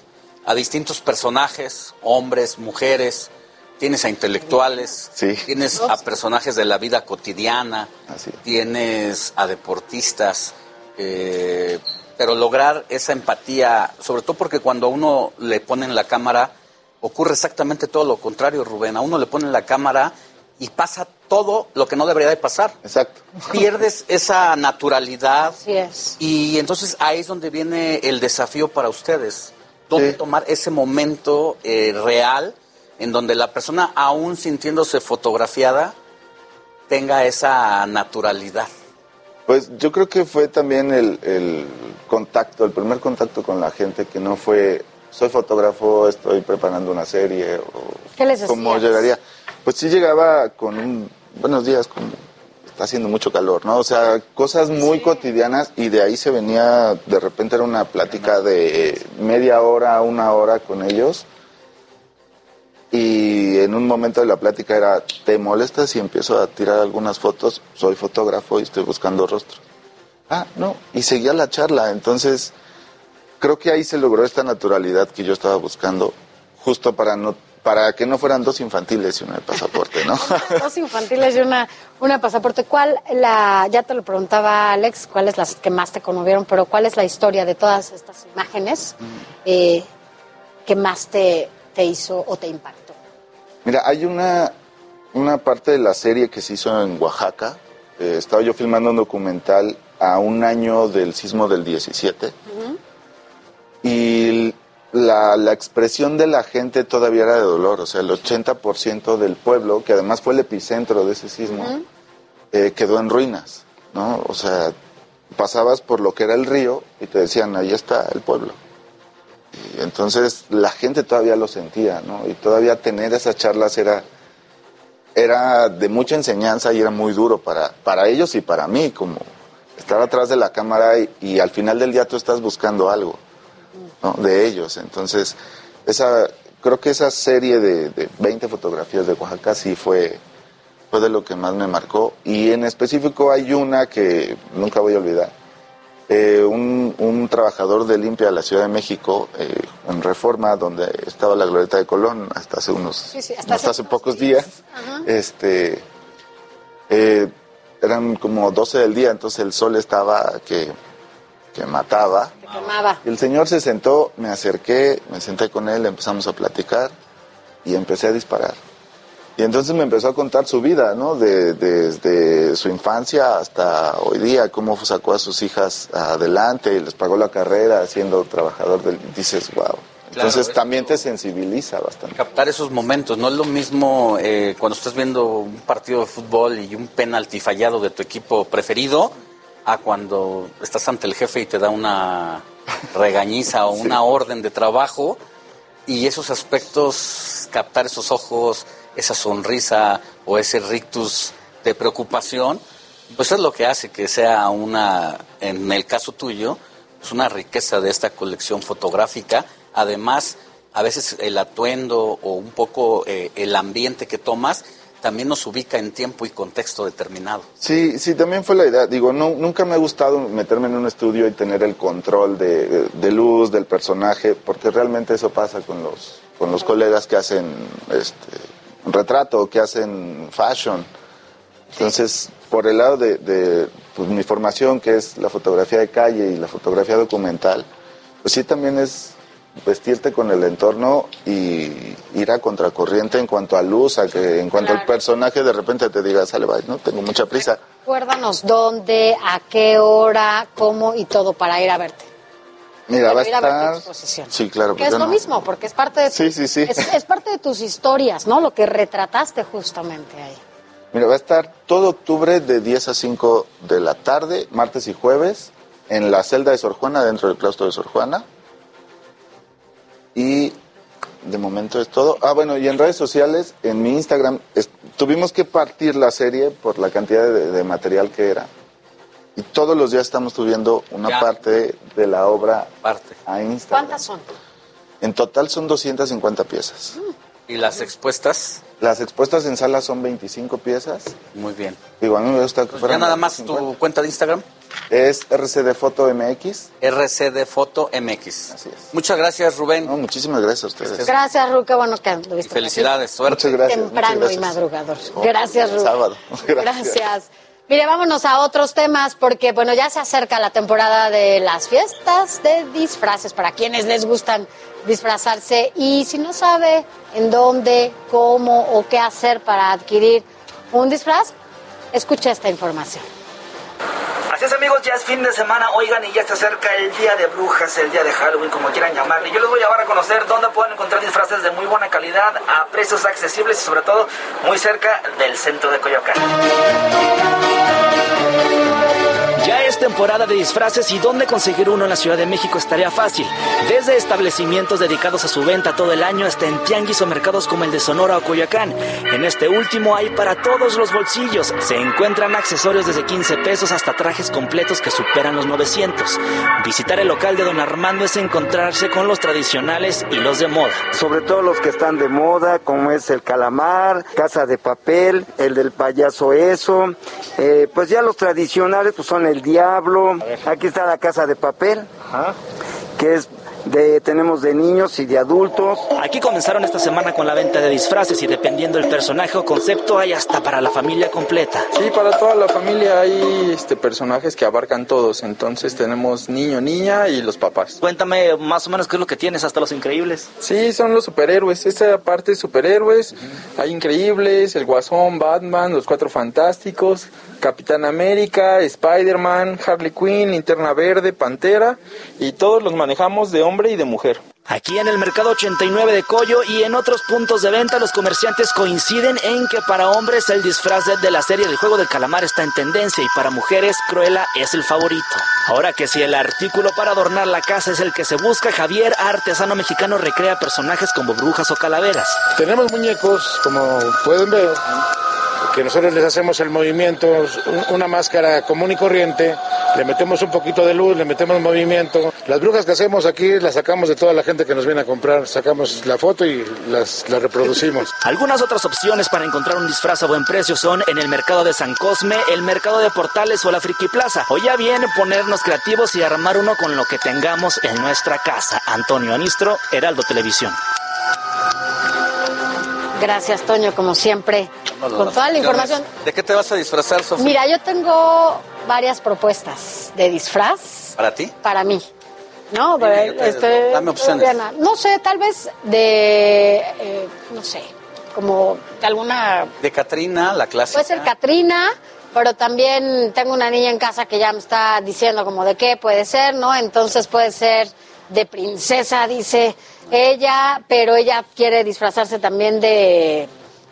a distintos personajes, hombres, mujeres, tienes a intelectuales, tienes a personajes de la vida cotidiana, tienes a deportistas, eh, pero lograr esa empatía, sobre todo porque cuando a uno le ponen la cámara, ocurre exactamente todo lo contrario, Rubén. A uno le ponen la cámara y pasa todo lo que no debería de pasar. Exacto. Pierdes esa naturalidad. Así es. Y entonces ahí es donde viene el desafío para ustedes. ¿Dónde tomar ese momento eh, real en donde la persona, aún sintiéndose fotografiada, tenga esa naturalidad? Pues yo creo que fue también el, el contacto, el primer contacto con la gente que no fue, soy fotógrafo, estoy preparando una serie o ¿Qué les cómo llegaría. Pues sí llegaba con un buenos días, como está haciendo mucho calor, ¿no? O sea, cosas muy cotidianas y de ahí se venía, de repente era una plática de media hora, una hora con ellos. Y en un momento de la plática era, ¿te molesta si empiezo a tirar algunas fotos? Soy fotógrafo y estoy buscando rostros. Ah, no. Y seguía la charla. Entonces, creo que ahí se logró esta naturalidad que yo estaba buscando, justo para no para que no fueran dos infantiles y uno de pasaporte, ¿no? *laughs* Dos infantiles y una, una pasaporte. ¿Cuál la, ya te lo preguntaba Alex, cuáles las que más te conmovieron, pero cuál es la historia de todas estas imágenes eh, que más te, te hizo o te impactó? Mira, hay una, una parte de la serie que se hizo en Oaxaca. Eh, estaba yo filmando un documental a un año del sismo del 17 y la, la expresión de la gente todavía era de dolor. O sea, el 80% del pueblo, que además fue el epicentro de ese sismo, eh, quedó en ruinas, ¿no? O sea, pasabas por lo que era el río y te decían, ahí está el pueblo. Y entonces la gente todavía lo sentía, ¿no? Y todavía tener esas charlas era, era de mucha enseñanza y era muy duro para, para ellos y para mí, como estar atrás de la cámara y, y al final del día tú estás buscando algo, ¿no? De ellos. Entonces, esa, creo que esa serie de, de 20 fotografías de Oaxaca sí fue, fue de lo que más me marcó. Y en específico hay una que nunca voy a olvidar. Eh, un, un trabajador de limpia de la Ciudad de México eh, en Reforma, donde estaba la glorieta de Colón hasta hace unos, Sí, sí, hasta hasta hace hace pocos días, este, eh, eran como 12 del día, entonces el sol estaba que, que mataba. Te quemaba. Y el señor se sentó, me acerqué, me senté con él, empezamos a platicar y empecé a disparar. Y entonces me empezó a contar su vida, ¿no? De- desde su infancia hasta hoy día, cómo sacó a sus hijas adelante y les pagó la carrera siendo trabajador del... Dices, wow. Entonces también te sensibiliza bastante. captar esos momentos. No es lo mismo eh, cuando estás viendo un partido de fútbol y un penalti fallado de tu equipo preferido a cuando estás ante el jefe y te da una *laughs* regañiza o una orden de trabajo y esos aspectos, captar esos ojos, esa sonrisa o ese rictus de preocupación, pues es lo que hace que sea una, en el caso tuyo, es una riqueza de esta colección fotográfica. Además, a veces el atuendo o un poco eh, el ambiente que tomas también nos ubica en tiempo y contexto determinado. Sí, sí, también fue la idea. Digo, no, nunca me ha gustado meterme en un estudio y tener el control de, de luz del personaje, porque realmente eso pasa con los, con los colegas que hacen este, retrato, que hacen fashion. Entonces, por el lado de, de, pues, mi formación, que es la fotografía de calle y la fotografía documental, pues sí también es vestirte con el entorno y ir a contracorriente en cuanto a luz, a que en cuanto al personaje de repente te diga, sale, bye, no tengo mucha prisa. Recuérdanos dónde, a qué hora, cómo y todo para ir a verte. Mira, va a Pero estar... exposición. Sí, claro. Que pues es lo mismo, porque es parte de tu- Sí, sí, sí. Es, es parte de tus historias, ¿no? Lo que retrataste justamente ahí. Mira, va a estar todo octubre de 10 a 5 de la tarde, martes y jueves, en la celda de Sor Juana, dentro del claustro de Sor Juana. Y de momento es todo. Ah, bueno, y en redes sociales, en mi Instagram, es- tuvimos que partir la serie por la cantidad de, de material que era. Y todos los días estamos subiendo una Ya. parte de la obra Parte. a Instagram. ¿Cuántas son? En total son 250 piezas. ¿Y las expuestas? Las expuestas en sala son 25 piezas. Muy bien. Digo, a mí me gusta que Pues fueran ya nada más 50. tu cuenta de Instagram. Es RCD Foto MX. RCD Foto MX. Así es. Muchas gracias, Rubén. No, muchísimas gracias a ustedes. Gracias, Ru, qué bueno que anduviste aquí. Felicidades, suerte. Muchas gracias. Temprano muchas y gracias. madrugador. Oh, Gracias, Ru. Sábado. *laughs* Gracias. Mire, vámonos a otros temas porque, bueno, ya se acerca la temporada de las fiestas de disfraces para quienes les gustan disfrazarse y si no sabe en dónde, cómo o qué hacer para adquirir un disfraz, escuche esta información. Así es amigos, ya es fin de semana, oigan, y ya está cerca el día de brujas, el día de Halloween, como quieran llamarle. Yo les voy a llevar a conocer dónde pueden encontrar disfraces de muy buena calidad, a precios accesibles y sobre todo muy cerca del centro de Coyoacán. Ya es temporada de disfraces y dónde conseguir uno en la Ciudad de México estaría fácil. Desde establecimientos dedicados a su venta todo el año hasta en tianguis o mercados como el de Sonora o Coyoacán. En este último hay para todos los bolsillos. Se encuentran accesorios desde 15 pesos hasta trajes completos que superan los 900. Visitar el local de Don Armando es encontrarse con los tradicionales y los de moda. Sobre todo los que están de moda, como es el calamar, casa de papel, el del payaso eso. Eh, pues ya los tradicionales pues son el diablo. Aquí está la casa de papel, que es de, tenemos de niños y de adultos. Aquí comenzaron esta semana con la venta de disfraces y dependiendo del personaje o concepto hay hasta para la familia completa. Sí, para toda la familia hay este, personajes que abarcan todos. Entonces tenemos niño, niña y los papás. Cuéntame más o menos qué es lo que tienes, hasta los increíbles. Sí, son los superhéroes. Esta parte de superhéroes. Hay increíbles, el Guasón, Batman, los Cuatro Fantásticos, Capitán América, Spider-Man, Harley Quinn, Linterna Verde, Pantera y todos los manejamos de hombre y de mujer. Aquí en el Mercado 89 de Coyo y en otros puntos de venta los comerciantes coinciden en que para hombres el disfraz de la serie del juego del calamar está en tendencia y para mujeres Cruella es el favorito. Ahora que si el artículo para adornar la casa es el que se busca, Javier, artesano mexicano, recrea personajes como brujas o calaveras. Tenemos muñecos, como pueden ver, que nosotros les hacemos el movimiento, una máscara común y corriente, le metemos un poquito de luz, le metemos movimiento. Las brujas que hacemos aquí las sacamos de toda la gente que nos viene a comprar, sacamos la foto y las, las reproducimos. *laughs* Algunas otras opciones para encontrar un disfraz a buen precio son en el mercado de San Cosme, el mercado de Portales o la Friki Plaza. O ya bien ponernos creativos y armar uno con lo que tengamos en nuestra casa. Antonio Anistro, Heraldo Televisión. Gracias, Toño, como siempre, con toda la información. ¿De qué te vas a disfrazar, Sofía? Mira, yo tengo varias propuestas de disfraz ¿Para ti? para mí. No, pero te- este, dame opciones. No sé, tal vez de, eh, no sé, como de alguna De Catrina, la clásica. Puede ser Katrina, pero también tengo una niña en casa que ya me está diciendo como de qué puede ser, ¿no? Entonces puede ser de princesa, dice ella, pero ella quiere disfrazarse también de...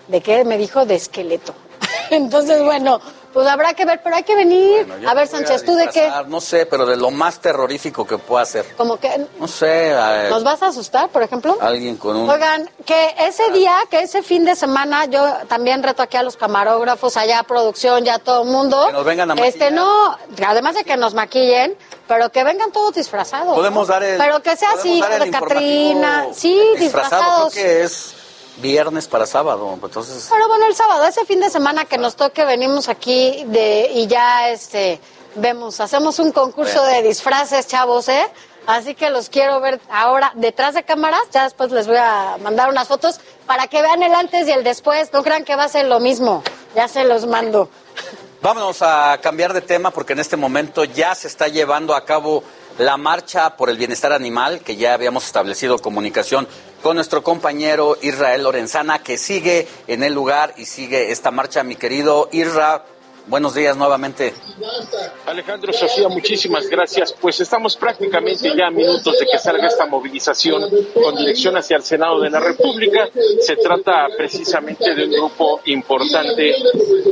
¿De qué? Me dijo de esqueleto. *laughs* Entonces, bueno, pues habrá que ver, pero hay que venir. A ver, Sánchez, ¿tú de qué? No sé, pero de lo más terrorífico que pueda hacer. Como que... No sé, a- ¿Nos vas a asustar, por ejemplo? alguien con un... Oigan, que ese día, que ese fin de semana, yo también reto aquí a los camarógrafos, allá a producción, ya todo el mundo. Que nos vengan a Este, no, además de que nos maquillen, pero que vengan todos disfrazados. Podemos ¿no? dar el... Pero que sea así, Catrina, sí, disfrazado. disfrazados. Creo que es viernes para sábado, entonces... Pero bueno, el sábado, ese fin de semana que nos toque, venimos aquí de, y ya este vemos, hacemos un concurso de disfraces, chavos, ¿eh? Así que los quiero ver ahora detrás de cámaras, ya después les voy a mandar unas fotos para que vean el antes y el después, no crean que va a ser lo mismo, ya se los mando. Vámonos a cambiar de tema porque en este momento ya se está llevando a cabo la marcha por el bienestar animal, que ya habíamos establecido comunicación con nuestro compañero Israel Lorenzana, que sigue en el lugar y sigue esta marcha. Mi querido Isra, buenos días nuevamente. Alejandro Sofía, muchísimas gracias. Pues estamos prácticamente ya a minutos de que salga esta movilización con dirección hacia el Senado de la República. Se trata precisamente de un grupo importante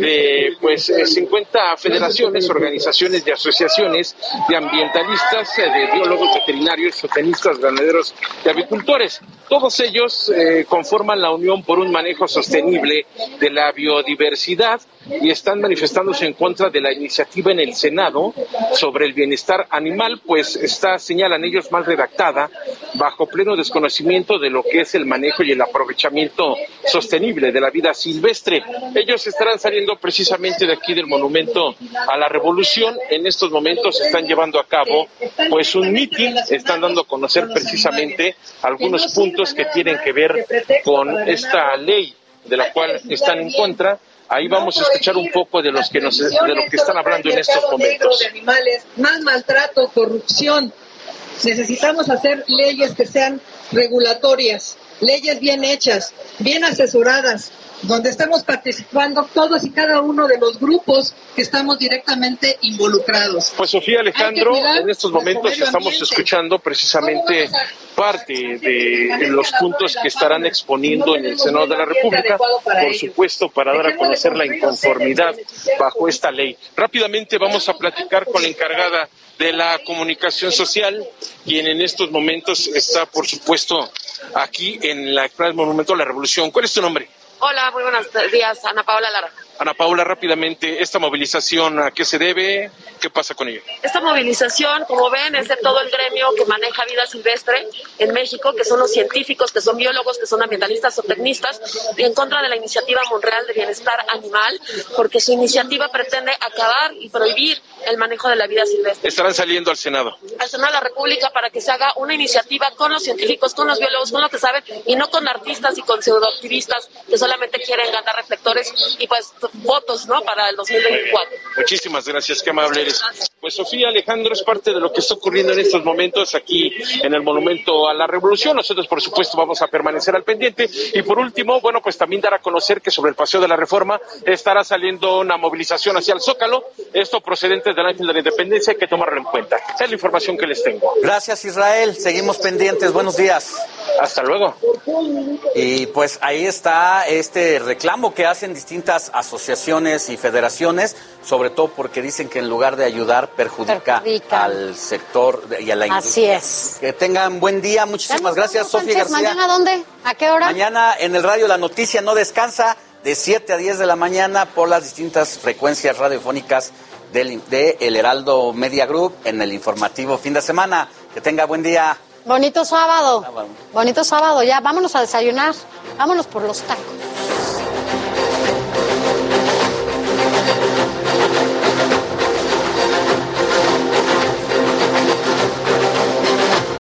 de pues eh, 50 federaciones, organizaciones y asociaciones de ambientalistas, eh, de biólogos veterinarios, zootecnistas, ganaderos y avicultores. Todos ellos eh, conforman la Unión por un manejo sostenible de la biodiversidad y están manifestándose en contra de la iniciativa en el Senado sobre el bienestar animal, pues está, señalan ellos, mal redactada, bajo pleno desconocimiento de lo que es el manejo y el aprovechamiento sostenible de la vida silvestre. Ellos estarán saliendo precisamente de aquí del Monumento a la Revolución. En estos momentos están llevando a cabo pues un mitin, están dando a conocer precisamente algunos puntos que tienen que ver con esta ley de la cual están en contra. Ahí vamos a escuchar un poco de los que nos, de lo que están hablando en estos momentos. de animales, más maltrato, corrupción. Necesitamos hacer leyes que sean regulatorias leyes bien hechas, bien asesoradas, donde estamos participando todos y cada uno de los grupos que estamos directamente involucrados. Pues Sofía Alejandro, en estos momentos estamos escuchando precisamente parte de los puntos que estarán exponiendo en el Senado de la República, por supuesto, para dar a conocer la inconformidad bajo esta ley. Rápidamente vamos a platicar con la encargada de la comunicación social, quien en estos momentos está, por supuesto, aquí en la Monumento a la Revolución. ¿Cuál es tu nombre? Hola, muy buenos días, Ana Paola Lara. Ana Paula, rápidamente, ¿esta movilización a qué se debe? ¿Qué pasa con ello? Esta movilización, como ven, es de todo el gremio que maneja vida silvestre en México, que son los científicos, que son biólogos, que son ambientalistas o tecnistas, en contra de la iniciativa Monreal de Bienestar Animal, porque su iniciativa pretende acabar y prohibir el manejo de la vida silvestre. Estarán saliendo al Senado. Al Senado de la República para que se haga una iniciativa con los científicos, con los biólogos, con lo que saben, y no con artistas y con pseudoactivistas que solamente quieren ganar reflectores y pues votos, ¿no? Para el 2024. Muchísimas gracias, qué amable eres. Pues Sofía Alejandro es parte de lo que está ocurriendo en estos momentos aquí en el Monumento a la Revolución. Nosotros, por supuesto, vamos a permanecer al pendiente. Y por último, bueno, pues también dar a conocer que sobre el Paseo de la Reforma estará saliendo una movilización hacia el Zócalo. Esto procedente del Ángel de la Independencia, hay que tomarlo en cuenta. Es la información que les tengo. Gracias, Israel. Seguimos pendientes. Buenos días. Hasta luego. Y pues ahí está este reclamo que hacen distintas asociaciones y federaciones, sobre todo porque dicen que en lugar de ayudar perjudica, al sector y a la industria. Así es. Que tengan buen día. Muchísimas gracias, Sofía García. ¿Mañana dónde? ¿A qué hora? Mañana en el radio La Noticia no descansa de 7 a 10 de la mañana por las distintas frecuencias radiofónicas del de El Heraldo Media Group en el informativo fin de semana. Que tenga buen día. Bonito sábado. Bonito sábado, ya vámonos a desayunar. Vámonos por los tacos.